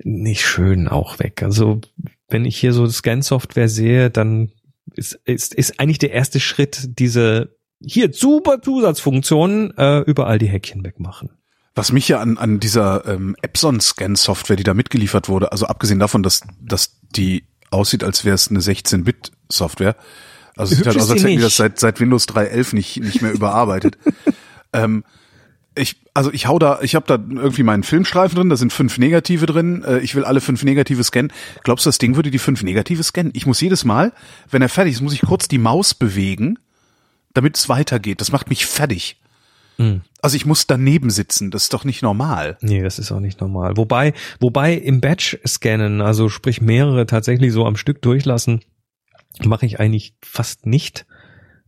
Nicht schön auch weg. Also wenn ich hier so Scan-Software sehe, dann ist, ist, ist eigentlich der erste Schritt diese hier super Zusatzfunktionen äh, überall die Häkchen wegmachen. Was mich ja an, an dieser ähm, Epson-Scan-Software, die da mitgeliefert wurde, also abgesehen davon, dass, dass die aussieht, als wäre es eine 16-Bit-Software, also sieht halt aus, als hätten die das seit, seit Windows 3.11 nicht, nicht mehr überarbeitet. ähm, ich, also ich hau da, ich habe da irgendwie meinen Filmstreifen drin, da sind fünf Negative drin, äh, ich will alle fünf Negative scannen. Glaubst du, das Ding würde die fünf Negative scannen? Ich muss jedes Mal, wenn er fertig ist, muss ich kurz die Maus bewegen, damit es weitergeht. Das macht mich fertig. Mhm. Also ich muss daneben sitzen, das ist doch nicht normal. Nee, das ist auch nicht normal. Wobei, wobei im Batch scannen, also sprich mehrere tatsächlich so am Stück durchlassen, mache ich eigentlich fast nicht,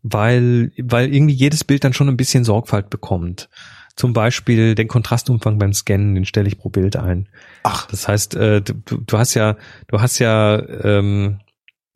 weil, weil irgendwie jedes Bild dann schon ein bisschen Sorgfalt bekommt. Zum Beispiel den Kontrastumfang beim Scannen, den stelle ich pro Bild ein. Ach, Das heißt, äh, du, du hast ja, du hast ja, ähm, ja,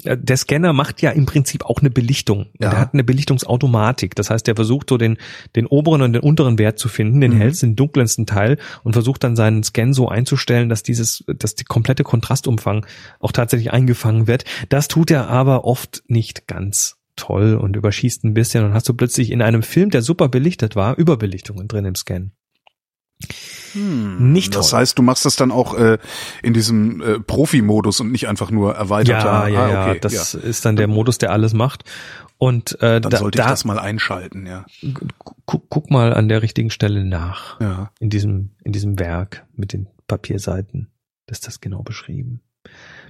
der Scanner macht ja im Prinzip auch eine Belichtung. Ja. Der hat eine Belichtungsautomatik. Das heißt, der versucht so den, den oberen und den unteren Wert zu finden, den Mhm. hellsten, den dunkelsten Teil und versucht dann seinen Scan so einzustellen, dass dieses, dass die komplette Kontrastumfang auch tatsächlich eingefangen wird. Das tut er aber oft nicht ganz toll und überschießt ein bisschen und hast du plötzlich in einem Film, der super belichtet war, Überbelichtungen drin im Scan. Hm, nicht toll. Das heißt, du machst das dann auch äh, in diesem äh, Profi-Modus und nicht einfach nur erweiterter. Ja, ja, ah, okay, ja. Das ja. ist dann der Modus, der alles macht. Und äh, dann da, sollte ich da, das mal einschalten, ja. Guck, guck mal an der richtigen Stelle nach. Ja. In diesem in diesem Werk mit den Papierseiten. Das ist das genau beschrieben.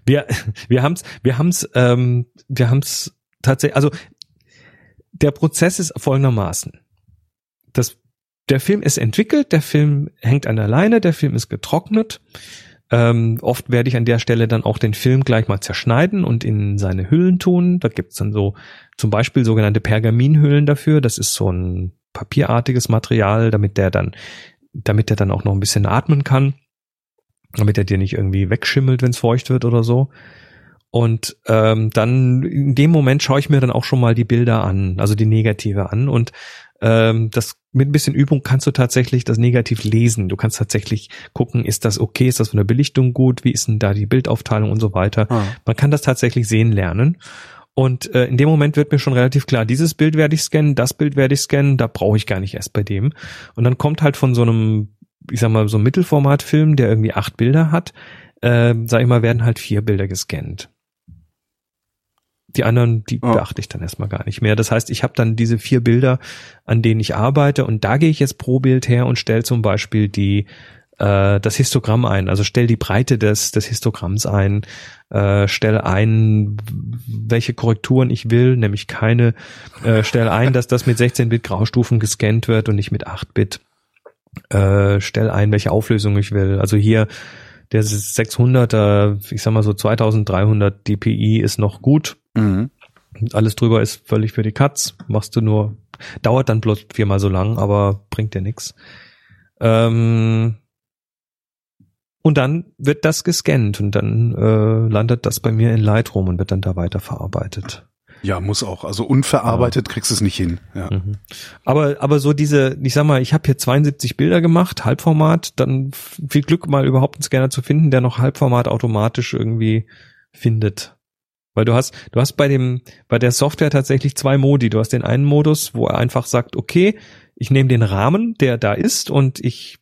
Wir wir haben's wir haben's ähm, wir haben's tatsächlich also der Prozess ist folgendermaßen. Das der Film ist entwickelt, der Film hängt an der Leine, der Film ist getrocknet. Ähm, oft werde ich an der Stelle dann auch den Film gleich mal zerschneiden und in seine Hüllen tun. Da gibt's dann so zum Beispiel sogenannte Pergaminhüllen dafür. Das ist so ein papierartiges Material, damit der dann, damit der dann auch noch ein bisschen atmen kann, damit er dir nicht irgendwie wegschimmelt, wenn es feucht wird oder so. Und ähm, dann in dem Moment schaue ich mir dann auch schon mal die Bilder an, also die Negative an und ähm, das mit ein bisschen Übung kannst du tatsächlich das negativ lesen. Du kannst tatsächlich gucken, ist das okay, ist das von der Belichtung gut, wie ist denn da die Bildaufteilung und so weiter. Ah. Man kann das tatsächlich sehen lernen. Und äh, in dem Moment wird mir schon relativ klar, dieses Bild werde ich scannen, das Bild werde ich scannen, da brauche ich gar nicht erst bei dem. Und dann kommt halt von so einem, ich sag mal, so einem Mittelformatfilm, der irgendwie acht Bilder hat, äh, sag ich mal, werden halt vier Bilder gescannt. Die anderen, die oh. beachte ich dann erstmal gar nicht mehr. Das heißt, ich habe dann diese vier Bilder, an denen ich arbeite und da gehe ich jetzt pro Bild her und stelle zum Beispiel die äh, das Histogramm ein. Also stell die Breite des, des Histogramms ein, äh, stell ein, welche Korrekturen ich will, nämlich keine, äh, stell ein, dass das mit 16-Bit Graustufen gescannt wird und nicht mit 8-Bit. Äh, stell ein, welche Auflösung ich will. Also hier der 600er, ich sag mal so 2300 dpi ist noch gut. Mhm. Alles drüber ist völlig für die Katz. Machst du nur, dauert dann bloß viermal so lang, aber bringt dir nix. Ähm, und dann wird das gescannt und dann äh, landet das bei mir in Lightroom und wird dann da weiterverarbeitet. Ja, muss auch. Also unverarbeitet ja. kriegst du es nicht hin. Ja. Mhm. Aber aber so diese, ich sag mal, ich habe hier 72 Bilder gemacht, Halbformat, dann viel Glück mal überhaupt einen Scanner zu finden, der noch Halbformat automatisch irgendwie findet. Weil du hast, du hast bei dem, bei der Software tatsächlich zwei Modi. Du hast den einen Modus, wo er einfach sagt, okay, ich nehme den Rahmen, der da ist, und ich,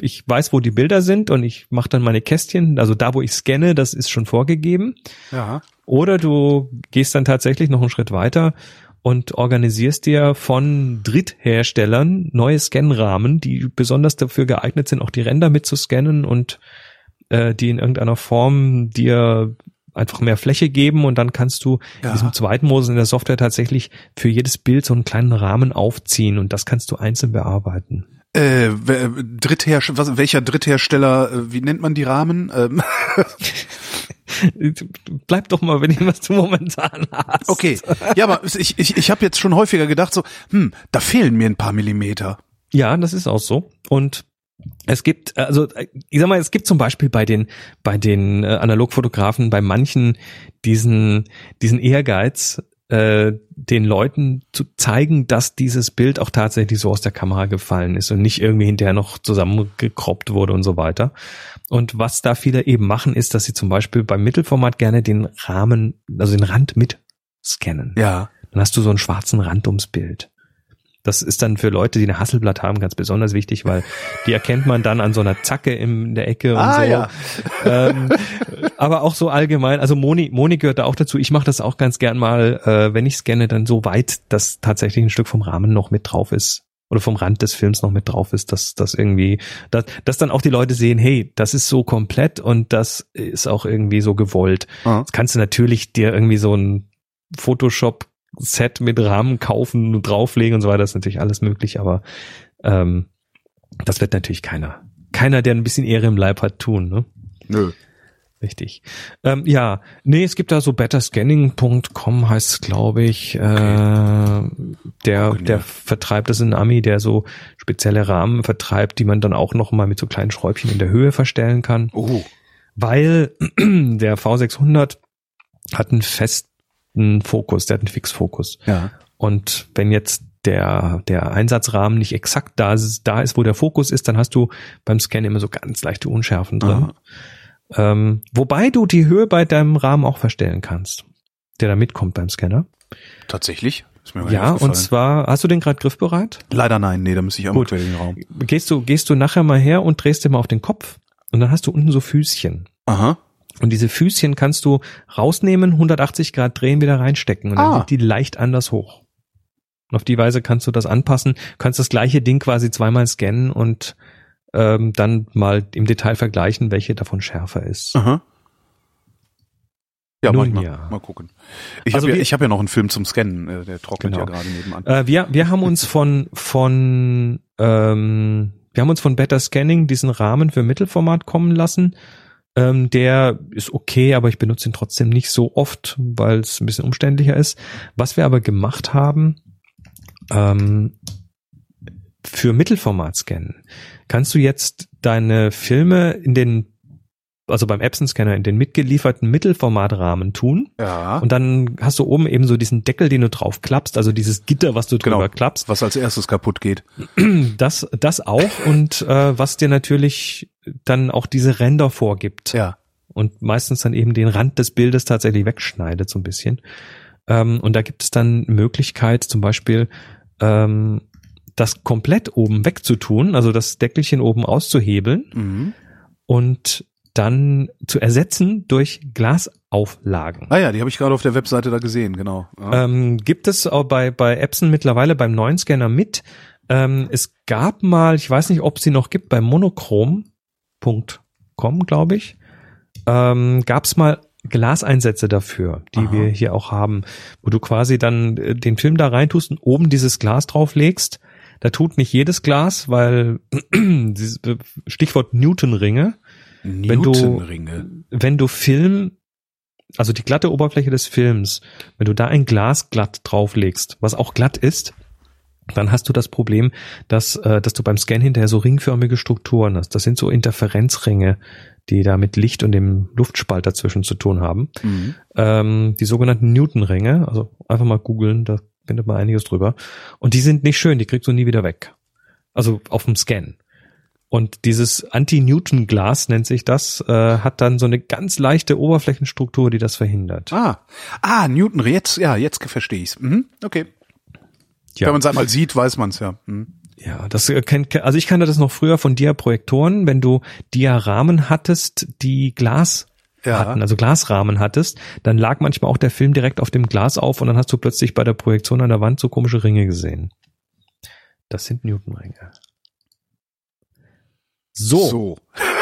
ich weiß, wo die Bilder sind und ich mache dann meine Kästchen. Also da, wo ich scanne, das ist schon vorgegeben. Ja. Oder du gehst dann tatsächlich noch einen Schritt weiter und organisierst dir von Drittherstellern neue Scanrahmen, die besonders dafür geeignet sind, auch die Ränder mitzuscannen und äh, die in irgendeiner Form dir einfach mehr Fläche geben und dann kannst du ja. in diesem zweiten Modus in der Software tatsächlich für jedes Bild so einen kleinen Rahmen aufziehen und das kannst du einzeln bearbeiten. Äh, Dritthersteller, was, welcher Dritthersteller, äh, wie nennt man die Rahmen? Ähm. Bleib doch mal, wenn ich was du momentan hast. Okay, ja, aber ich, ich, ich habe jetzt schon häufiger gedacht, so, hm, da fehlen mir ein paar Millimeter. Ja, das ist auch so. Und es gibt, also ich sag mal, es gibt zum Beispiel bei den bei den äh, Analogfotografen bei manchen diesen diesen Ehrgeiz, äh, den Leuten zu zeigen, dass dieses Bild auch tatsächlich so aus der Kamera gefallen ist und nicht irgendwie hinterher noch zusammengekroppt wurde und so weiter. Und was da viele eben machen, ist, dass sie zum Beispiel beim Mittelformat gerne den Rahmen, also den Rand mit scannen. Ja. Dann hast du so einen schwarzen Rand ums Bild. Das ist dann für Leute, die eine Hasselblatt haben, ganz besonders wichtig, weil die erkennt man dann an so einer Zacke in der Ecke und ah, so. Ja. Ähm, aber auch so allgemein, also Moni, Moni gehört da auch dazu. Ich mache das auch ganz gern mal, äh, wenn ich scanne, dann so weit, dass tatsächlich ein Stück vom Rahmen noch mit drauf ist oder vom Rand des Films noch mit drauf ist, dass das irgendwie, dass, dass dann auch die Leute sehen, hey, das ist so komplett und das ist auch irgendwie so gewollt. Ah. Das kannst du natürlich dir irgendwie so ein Photoshop Set mit Rahmen kaufen und drauflegen und so weiter, das ist natürlich alles möglich, aber ähm, das wird natürlich keiner. Keiner, der ein bisschen Ehre im Leib hat, tun, ne? Nö. Richtig. Ähm, ja, nee, es gibt da so betterscanning.com heißt es, glaube ich. Äh, der, der vertreibt das in Ami, der so spezielle Rahmen vertreibt, die man dann auch noch mal mit so kleinen Schräubchen in der Höhe verstellen kann. Oh. Weil der V600 hat einen fest einen Fokus, der hat einen Fixfokus. Ja. Und wenn jetzt der, der Einsatzrahmen nicht exakt da ist, da ist, wo der Fokus ist, dann hast du beim Scan immer so ganz leichte Unschärfen drin. Ähm, wobei du die Höhe bei deinem Rahmen auch verstellen kannst, der da mitkommt beim Scanner. Tatsächlich? Ist mir Ja, und zwar, hast du den gerade griffbereit? Leider nein, nee, da müsste ich einmal Gut. in den Raum. Gehst du, gehst du nachher mal her und drehst dir mal auf den Kopf und dann hast du unten so Füßchen. Aha. Und diese Füßchen kannst du rausnehmen, 180 Grad drehen, wieder reinstecken und dann Ah. sind die leicht anders hoch. Und auf die Weise kannst du das anpassen, kannst das gleiche Ding quasi zweimal scannen und ähm, dann mal im Detail vergleichen, welche davon schärfer ist. Aha. Ja, Nun ich mal, ja. mal gucken. Ich Also habe ja, ich hab ja noch einen Film zum Scannen, äh, der trocknet Genau. ja gerade nebenan. Äh, wir, wir haben uns von, von, ähm, wir haben uns von Better Scanning diesen Rahmen für Mittelformat kommen lassen. Ähm, der ist okay, aber ich benutze ihn trotzdem nicht so oft, weil es ein bisschen umständlicher ist. Was wir aber gemacht haben, ähm, für Mittelformat scannen, kannst du jetzt deine Filme in den, also beim Epson-Scanner in den mitgelieferten Mittelformatrahmen tun. ja, Und dann hast du oben eben so diesen Deckel, den du drauf klappst, also dieses Gitter, was du drüber Genau. klappst. was als erstes kaputt geht. Das, das auch und äh, was dir natürlich dann auch diese Ränder vorgibt Ja. und meistens dann eben den Rand des Bildes tatsächlich wegschneidet so ein bisschen. Ähm, und da gibt es dann Möglichkeit, zum Beispiel ähm, das komplett oben wegzutun, also das Deckelchen oben auszuhebeln Mhm. und dann zu ersetzen durch Glasauflagen. Ah ja, die habe ich gerade auf der Webseite da gesehen, genau. Ja. Ähm, gibt es auch bei, bei Epson mittlerweile beim neuen Scanner mit. Ähm, es gab mal, ich weiß nicht, ob sie noch gibt, bei monochrom.com, glaube ich, ähm, gab es mal Glaseinsätze dafür, die Aha. wir hier auch haben, wo du quasi dann äh, den Film da reintust und oben dieses Glas drauflegst. Da tut nicht jedes Glas, weil äh, Stichwort Newtonringe, wenn du- Newtonringe. wenn du Film, also die glatte Oberfläche des Films, wenn du da ein Glas glatt drauflegst, was auch glatt ist, dann hast du das Problem, dass, äh, dass du beim Scan hinterher so ringförmige Strukturen hast. Das sind so Interferenzringe, die da mit Licht und dem Luftspalt dazwischen zu tun haben. Mhm. Ähm, die sogenannten Newtonringe, also einfach mal googeln, da findet man einiges drüber. Und die sind nicht schön, die kriegst du nie wieder weg. Also auf dem Scan. Und dieses Anti-Newton-Glas nennt sich das, äh, hat dann so eine ganz leichte Oberflächenstruktur, die das verhindert. Ah, ah, Newton, jetzt, ja, jetzt verstehe ich's. Mhm. Okay. Ja. Wenn man es einmal sieht, weiß man's ja. Mhm. Ja, das äh, kennt, also ich kannte das noch früher von Dia-Projektoren, wenn du Diarahmen hattest, die Glas Ja. hatten, also Glasrahmen hattest, dann lag manchmal auch der Film direkt auf dem Glas auf und dann hast du plötzlich bei der Projektion an der Wand so komische Ringe gesehen. Das sind Newtonringe. So, So.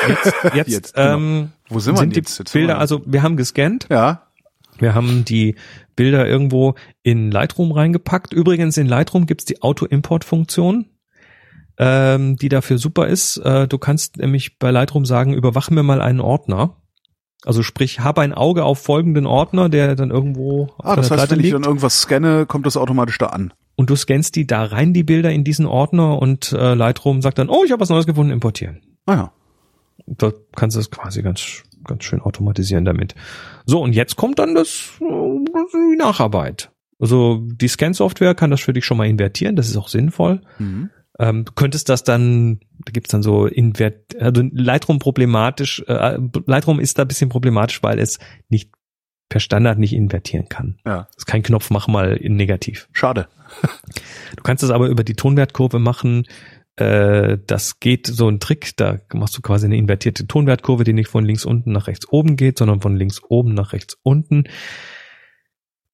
jetzt, jetzt, Jetzt, genau. ähm, Wo sind wir sind denn die jetzt? Bilder, also wir haben gescannt, Ja. Wir haben die Bilder irgendwo in Lightroom reingepackt. Übrigens in Lightroom gibt's die Auto-Import-Funktion, ähm, die dafür super ist. Äh, du kannst nämlich bei Lightroom sagen, überwach mir mal einen Ordner. Also sprich, habe ein Auge auf folgenden Ordner, der dann irgendwo auf Ah, das deiner heißt, Platte wenn ich liegt. dann irgendwas scanne, kommt das automatisch da an. Und du scannst die da rein, die Bilder in diesen Ordner und äh, Lightroom sagt dann, oh, ich habe was Neues gefunden, importieren. Ah ja. Da kannst du es quasi ganz, ganz schön automatisieren damit. So, und jetzt kommt dann das, äh, die Nacharbeit. Also die Scan-Software kann das für dich schon mal invertieren, das ist auch sinnvoll. Mhm. Ähm, könntest das dann, da gibt's dann so invert, also Lightroom problematisch, äh, Lightroom ist da ein bisschen problematisch, weil es nicht per Standard nicht invertieren kann. Ja. Das ist kein Knopf, mach mal in negativ. Schade. Du kannst es aber über die Tonwertkurve machen. Äh, das geht so ein Trick, da machst du quasi eine invertierte Tonwertkurve, die nicht von links unten nach rechts oben geht, sondern von links oben nach rechts unten.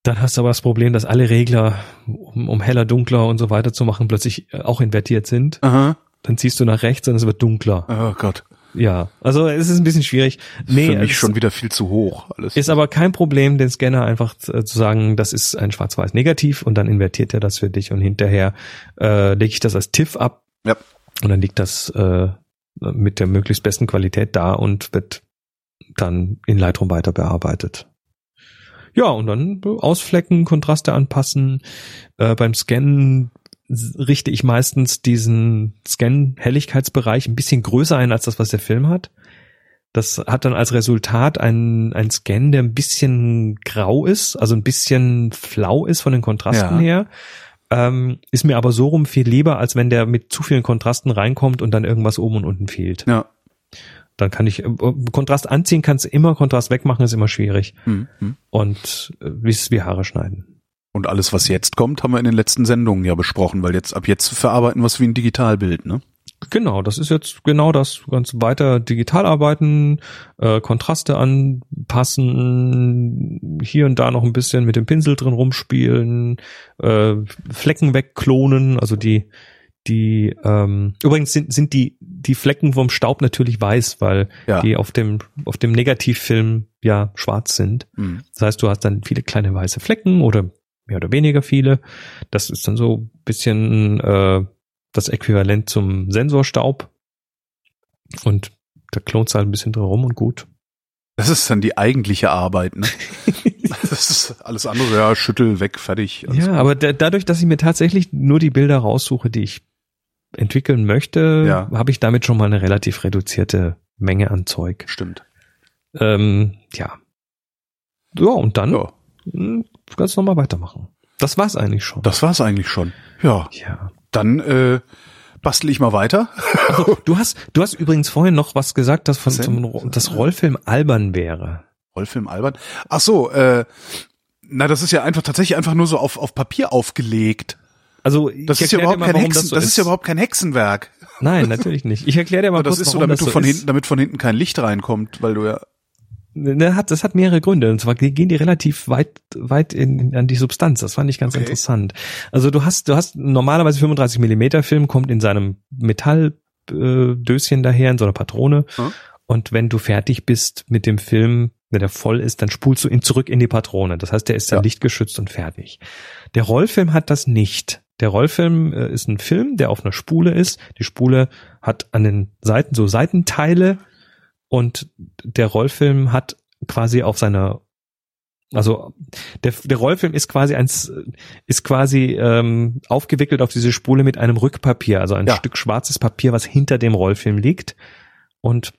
Dann hast du aber das Problem, dass alle Regler, um, um heller, dunkler und so weiter zu machen, plötzlich äh, auch invertiert sind. Aha. Dann ziehst du nach rechts und es wird dunkler. Oh Gott. Ja, also es ist ein bisschen schwierig. Nee, Für mich schon wieder viel zu hoch. Alles. ist aber kein Problem, den Scanner einfach äh, zu sagen, das ist ein schwarz-weiß negativ und dann invertiert er das für dich und hinterher äh, lege ich das als TIFF ab Ja. und dann liegt das äh, mit der möglichst besten Qualität da und wird dann in Lightroom weiter bearbeitet. Ja, und dann ausflecken, Kontraste anpassen. Äh, beim Scannen richte ich meistens diesen Scan-Helligkeitsbereich ein bisschen größer ein als das, was der Film hat. Das hat dann als Resultat ein, ein Scan, der ein bisschen grau ist, also ein bisschen flau ist von den Kontrasten Ja. her. Ähm, ist mir aber so rum viel lieber, als wenn der mit zu vielen Kontrasten reinkommt und dann irgendwas oben und unten fehlt. Ja. Dann kann ich äh, Kontrast anziehen, kannst immer, Kontrast wegmachen ist immer schwierig. Mhm. Mhm. Und äh, wie es wie Haare schneiden. Und alles, was jetzt kommt, haben wir in den letzten Sendungen ja besprochen, weil jetzt ab jetzt verarbeiten wir es wie ein Digitalbild, ne? Genau, das ist jetzt genau das, ganz weiter digital arbeiten, äh, Kontraste anpassen, hier und da noch ein bisschen mit dem Pinsel drin rumspielen, äh, Flecken wegklonen, also die die ähm, übrigens sind sind die die Flecken vom Staub natürlich weiß, weil Ja. die auf dem auf dem Negativfilm ja schwarz sind. Mhm. Das heißt, du hast dann viele kleine weiße Flecken oder mehr oder weniger viele. Das ist dann so ein bisschen äh, das Äquivalent zum Sensorstaub. Und da klonst du halt ein bisschen drin rum und gut. Das ist dann die eigentliche Arbeit, ne? das ist alles andere, ja, schüttel, weg, fertig. Ja, gut. aber da, dadurch, dass ich mir tatsächlich nur die Bilder raussuche, die ich entwickeln möchte, Ja. habe ich damit schon mal eine relativ reduzierte Menge an Zeug. Stimmt. Ähm, ja. Ja, und dann Ja, hm, kannst du nochmal weitermachen. Das war's eigentlich schon. das war's eigentlich schon. Ja, ja. Dann äh, bastel ich mal weiter. Also, du hast, du hast übrigens vorhin noch was gesagt, dass von Was zum, denn? das Rollfilm albern wäre. Rollfilm albern. Ach so, äh, na, das ist ja einfach tatsächlich einfach nur so auf, auf Papier aufgelegt. Also, Das ist ja überhaupt mal, kein Hexen, das, so das ist ja überhaupt kein Hexenwerk. Nein, natürlich nicht. Ich erkläre dir mal das kurz, ist so, warum damit das du von ist. hinten, damit von hinten kein Licht reinkommt, weil du ja Ne, hat, das hat mehrere Gründe. Und zwar gehen die relativ weit, weit in, in, an die Substanz. Das fand ich ganz Okay. interessant. Also du hast, du hast normalerweise 35 Millimeter Film kommt in seinem Metalldöschen äh, daher, in so einer Patrone. Hm. Und wenn du fertig bist mit dem Film, wenn der voll ist, dann spulst du ihn zurück in die Patrone. Das heißt, der ist dann Ja. lichtgeschützt und fertig. Der Rollfilm hat das nicht. Der Rollfilm äh, ist ein Film, der auf einer Spule ist. Die Spule hat an den Seiten so Seitenteile und der Rollfilm hat quasi auf seiner also der, der Rollfilm ist quasi eins ist quasi ähm, aufgewickelt auf diese Spule mit einem Rückpapier, also ein Ja. Stück schwarzes Papier, was hinter dem Rollfilm liegt und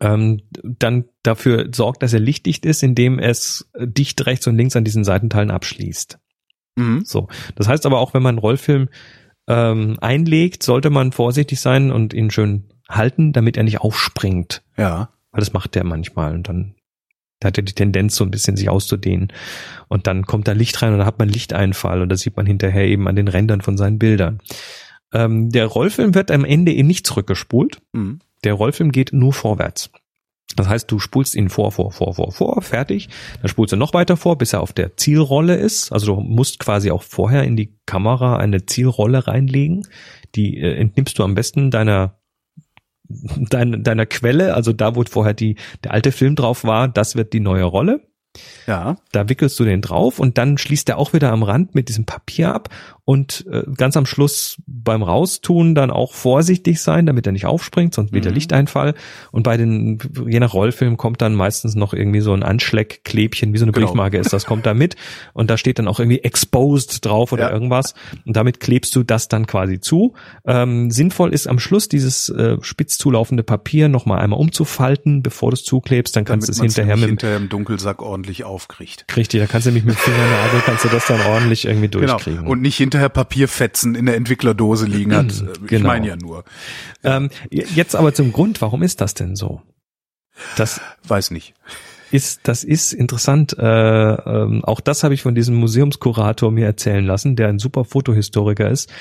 ähm, dann dafür sorgt, dass er lichtdicht ist, indem es dicht rechts und links an diesen Seitenteilen abschließt. mhm. So, das heißt aber auch, wenn man einen Rollfilm ähm, einlegt, sollte man vorsichtig sein und ihn schön halten, damit er nicht aufspringt, ja. weil das macht er manchmal und dann hat er die Tendenz, so ein bisschen sich auszudehnen. Und dann kommt da Licht rein und dann hat man Lichteinfall und das sieht man hinterher eben an den Rändern von seinen Bildern. Ähm, der Rollfilm wird am Ende eben nicht zurückgespult. Mhm. Der Rollfilm geht nur vorwärts. Das heißt, du spulst ihn vor, vor, vor, vor, vor, fertig. Dann spulst du noch weiter vor, bis er auf der Zielrolle ist. Also du musst quasi auch vorher in die Kamera eine Zielrolle reinlegen. Die äh, entnimmst du am besten deiner deiner, deiner Quelle, also da, wo vorher die, der alte Film drauf war, das wird die neue Rolle. Ja. Da wickelst du den drauf und dann schließt er auch wieder am Rand mit diesem Papier ab und äh, ganz am Schluss beim Raustun dann auch vorsichtig sein, damit er nicht aufspringt, sonst wieder Mhm. Lichteinfall. Und bei den, je nach Rollfilm kommt dann meistens noch irgendwie so ein Anschleckklebchen, wie so eine Genau. Briefmarke ist, das kommt da mit und da steht dann auch irgendwie exposed drauf oder Ja. irgendwas und damit klebst du das dann quasi zu. Ähm, sinnvoll ist am Schluss dieses äh, spitz zulaufende Papier nochmal einmal umzufalten, bevor du es zuklebst, dann kannst du es hinterher mit dem hinterher im Dunkelsack ordentlich aufkriegt. Richtig, da kannst du nämlich mit dem Fingernagel, kannst du das dann ordentlich irgendwie Genau. durchkriegen. Und nicht hinterher Papierfetzen in der Entwicklerdose liegen hat. Äh, Ich Genau. meine ja nur. ähm, jetzt aber zum Grund, warum ist das denn so? Das Weiß nicht. ist, das ist interessant. Äh, ähm, auch das habe ich von diesem Museumskurator mir erzählen lassen, der ein super Fotohistoriker ist.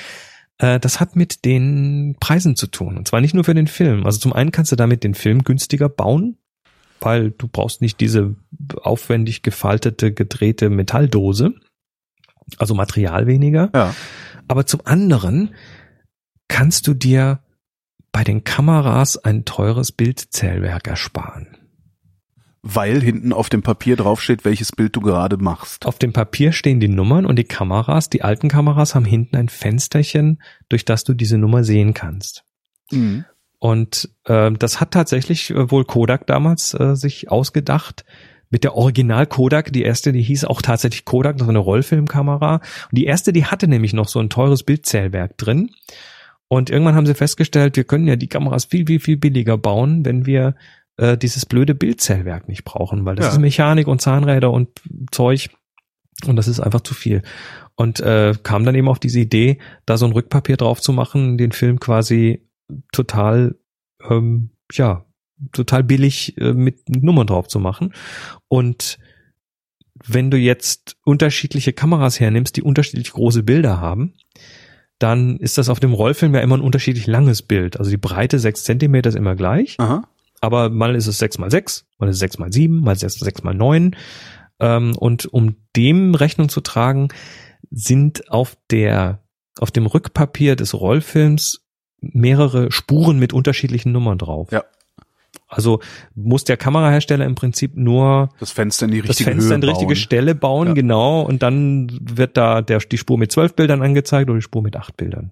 Äh, das hat mit den Preisen zu tun. Und zwar nicht nur für den Film. Also zum einen kannst du damit den Film günstiger bauen, weil du brauchst nicht diese aufwendig gefaltete, gedrehte Metalldose. Also Material weniger. Ja. Aber zum anderen kannst du dir bei den Kameras ein teures Bildzählwerk ersparen. Weil hinten auf dem Papier draufsteht, welches Bild du gerade machst. Auf dem Papier stehen die Nummern und die Kameras, die alten Kameras haben hinten ein Fensterchen, durch das du diese Nummer sehen kannst. Mhm. Und äh, das hat tatsächlich äh, wohl Kodak damals äh, sich ausgedacht. Mit der Original Kodak, die erste, die hieß auch tatsächlich Kodak, das war eine Rollfilmkamera. Und die erste, die hatte nämlich noch so ein teures Bildzählwerk drin. Und irgendwann haben sie festgestellt, wir können ja die Kameras viel, viel, viel billiger bauen, wenn wir äh, dieses blöde Bildzählwerk nicht brauchen, weil das Ja. ist Mechanik und Zahnräder und Zeug und das ist einfach zu viel. Und äh, kam dann eben auf diese Idee, da so ein Rückpapier drauf zu machen, den Film quasi total, ähm, ja, total billig äh, mit Nummern drauf zu machen. Und wenn du jetzt unterschiedliche Kameras hernimmst, die unterschiedlich große Bilder haben, dann ist das auf dem Rollfilm ja immer ein unterschiedlich langes Bild. Also die Breite sechs Zentimeter ist immer gleich, Aha. aber mal ist es sechs mal sechs, mal ist es sechs mal sieben, mal ist es sechs mal neun. Ähm, und um dem Rechnung zu tragen, sind auf der, auf dem Rückpapier des Rollfilms mehrere Spuren mit unterschiedlichen Nummern drauf. Ja. Also muss der Kamerahersteller im Prinzip nur Das Fenster in die das richtige Fenster Höhe in die richtige bauen. Stelle bauen, Ja. genau, und dann wird da der, die Spur mit zwölf Bildern angezeigt oder die Spur mit acht Bildern.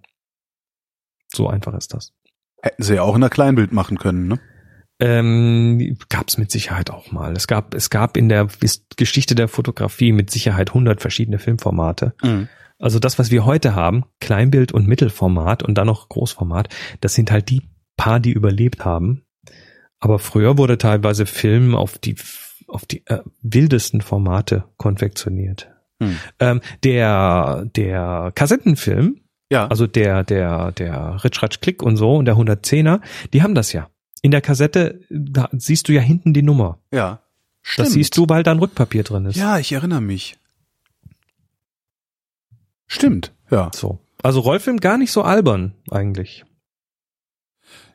So einfach ist das. Hätten sie ja auch in der Kleinbild machen können, ne? Ähm, gab es mit Sicherheit auch mal. Es gab, es gab in der Geschichte der Fotografie mit Sicherheit 100 verschiedene Filmformate. Also das, was wir heute haben, Kleinbild und Mittelformat und dann noch Großformat, das sind halt die paar, die überlebt haben. Aber früher wurde teilweise Film auf die auf die äh, wildesten Formate konfektioniert. Hm. Ähm, der der Kassettenfilm, Ja. also der der der Ritsch Ratsch Klick und so und der 110er, die haben das ja. In der Kassette da siehst du ja hinten die Nummer. ja. Stimmt. Das siehst du, weil da ein Rückpapier drin ist. Ja, ich erinnere mich. Stimmt. Ja. So. Also Rollfilm gar nicht so albern eigentlich.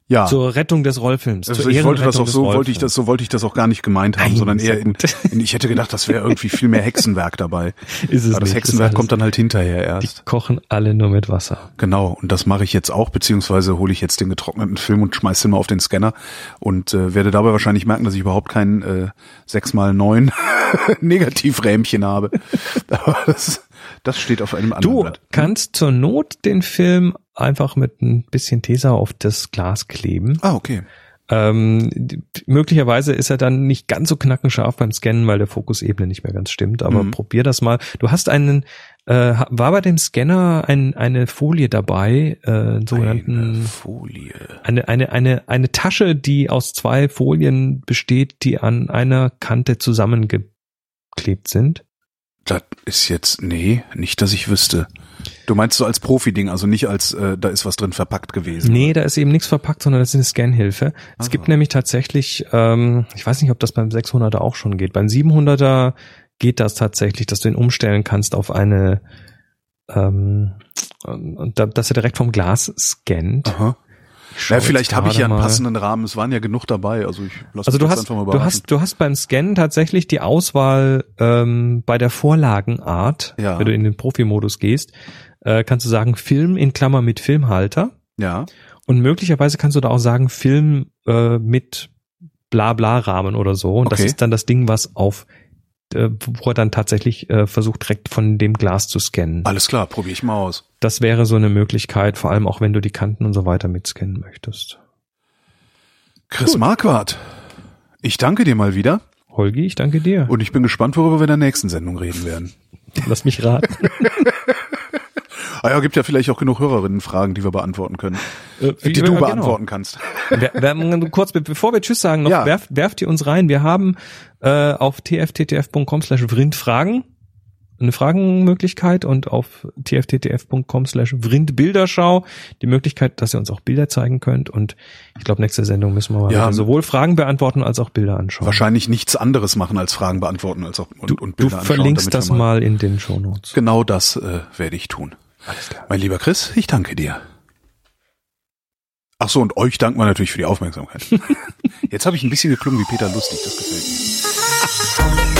Ja. Zur Rettung des Rollfilms. Also ich wollte das auch so, wollte ich das, so wollte ich das auch gar nicht gemeint haben, Nein, sondern eher in, in, ich hätte gedacht, das wäre irgendwie viel mehr Hexenwerk dabei. Ist es Aber das nicht, Hexenwerk kommt dann halt hinterher Die erst. kochen alle nur mit Wasser. Genau, und das mache ich jetzt auch, beziehungsweise hole ich jetzt den getrockneten Film und schmeiß den mal auf den Scanner und äh, werde dabei wahrscheinlich merken, dass ich überhaupt kein äh, 6x9 Negativrähmchen habe. Aber das, das steht auf einem anderen Du Blatt. kannst zur Not den Film einfach mit ein bisschen Tesa auf das Glas kleben. Ah, okay. Ähm, möglicherweise ist er dann nicht ganz so knackenscharf beim Scannen, weil der Fokusebene nicht mehr ganz stimmt. Aber Mhm. probier das mal. Du hast einen, äh, war bei dem Scanner ein, eine Folie dabei, äh, sogenannten Eine Folie. eine, eine, eine, eine Tasche, die aus zwei Folien besteht, die an einer Kante zusammengeklebt sind. Das ist jetzt, nee, nicht, dass ich wüsste. Du meinst so als Profi-Ding, also nicht als, äh, da ist was drin verpackt gewesen. Nee, da ist eben nichts verpackt, sondern das ist eine Scanhilfe. Es Ah. gibt nämlich tatsächlich, ähm, ich weiß nicht, ob das beim 600er auch schon geht. Beim 700er geht das tatsächlich, dass du ihn umstellen kannst auf eine, ähm, und da, dass er direkt vom Glas scannt. Aha. Ja, vielleicht habe ich ja einen passenden Rahmen. Es waren ja genug dabei. Also ich lass Also mich du hast, einfach mal du überraschen. hast, du hast beim Scannen tatsächlich die Auswahl ähm, bei der Vorlagenart, Ja. wenn du in den Profimodus gehst, äh, kannst du sagen Film in Klammer mit Filmhalter ja. und möglicherweise kannst du da auch sagen Film äh, mit Blabla-Rahmen oder so und das Okay. ist dann das Ding, was auf äh, wo er dann tatsächlich äh, versucht direkt von dem Glas zu scannen. Alles klar, probiere ich mal aus. Das wäre so eine Möglichkeit, vor allem auch wenn du die Kanten und so weiter mitscannen möchtest. Chris Marquardt, ich danke dir mal wieder Holgi, ich danke dir. und ich bin gespannt, worüber wir in der nächsten Sendung reden werden. Lass mich raten. Ah ja, gibt ja vielleicht auch genug Hörerinnenfragen, die wir beantworten können, Äh, die du genau. beantworten kannst. Wir, wir kurz, be- bevor wir Tschüss sagen, noch Ja. werft, werft ihr uns rein. Wir haben äh, auf tfttf.com slash Fragen eine Fragenmöglichkeit und auf tfttf.com slash vrind Bilderschau die Möglichkeit, dass ihr uns auch Bilder zeigen könnt und ich glaube, nächste Sendung müssen wir Ja. sowohl Fragen beantworten als auch Bilder anschauen. Wahrscheinlich nichts anderes machen als Fragen beantworten als auch und, Du, und du Bilder anschauen, verlinkst damit wir das mal in den Shownotes. Genau das äh, werde ich tun. Alles klar. Mein lieber Chris, ich danke dir. Ach so, und euch danken wir natürlich für die Aufmerksamkeit. Jetzt habe ich ein bisschen geklungen wie Peter Lustig, das gefällt mir.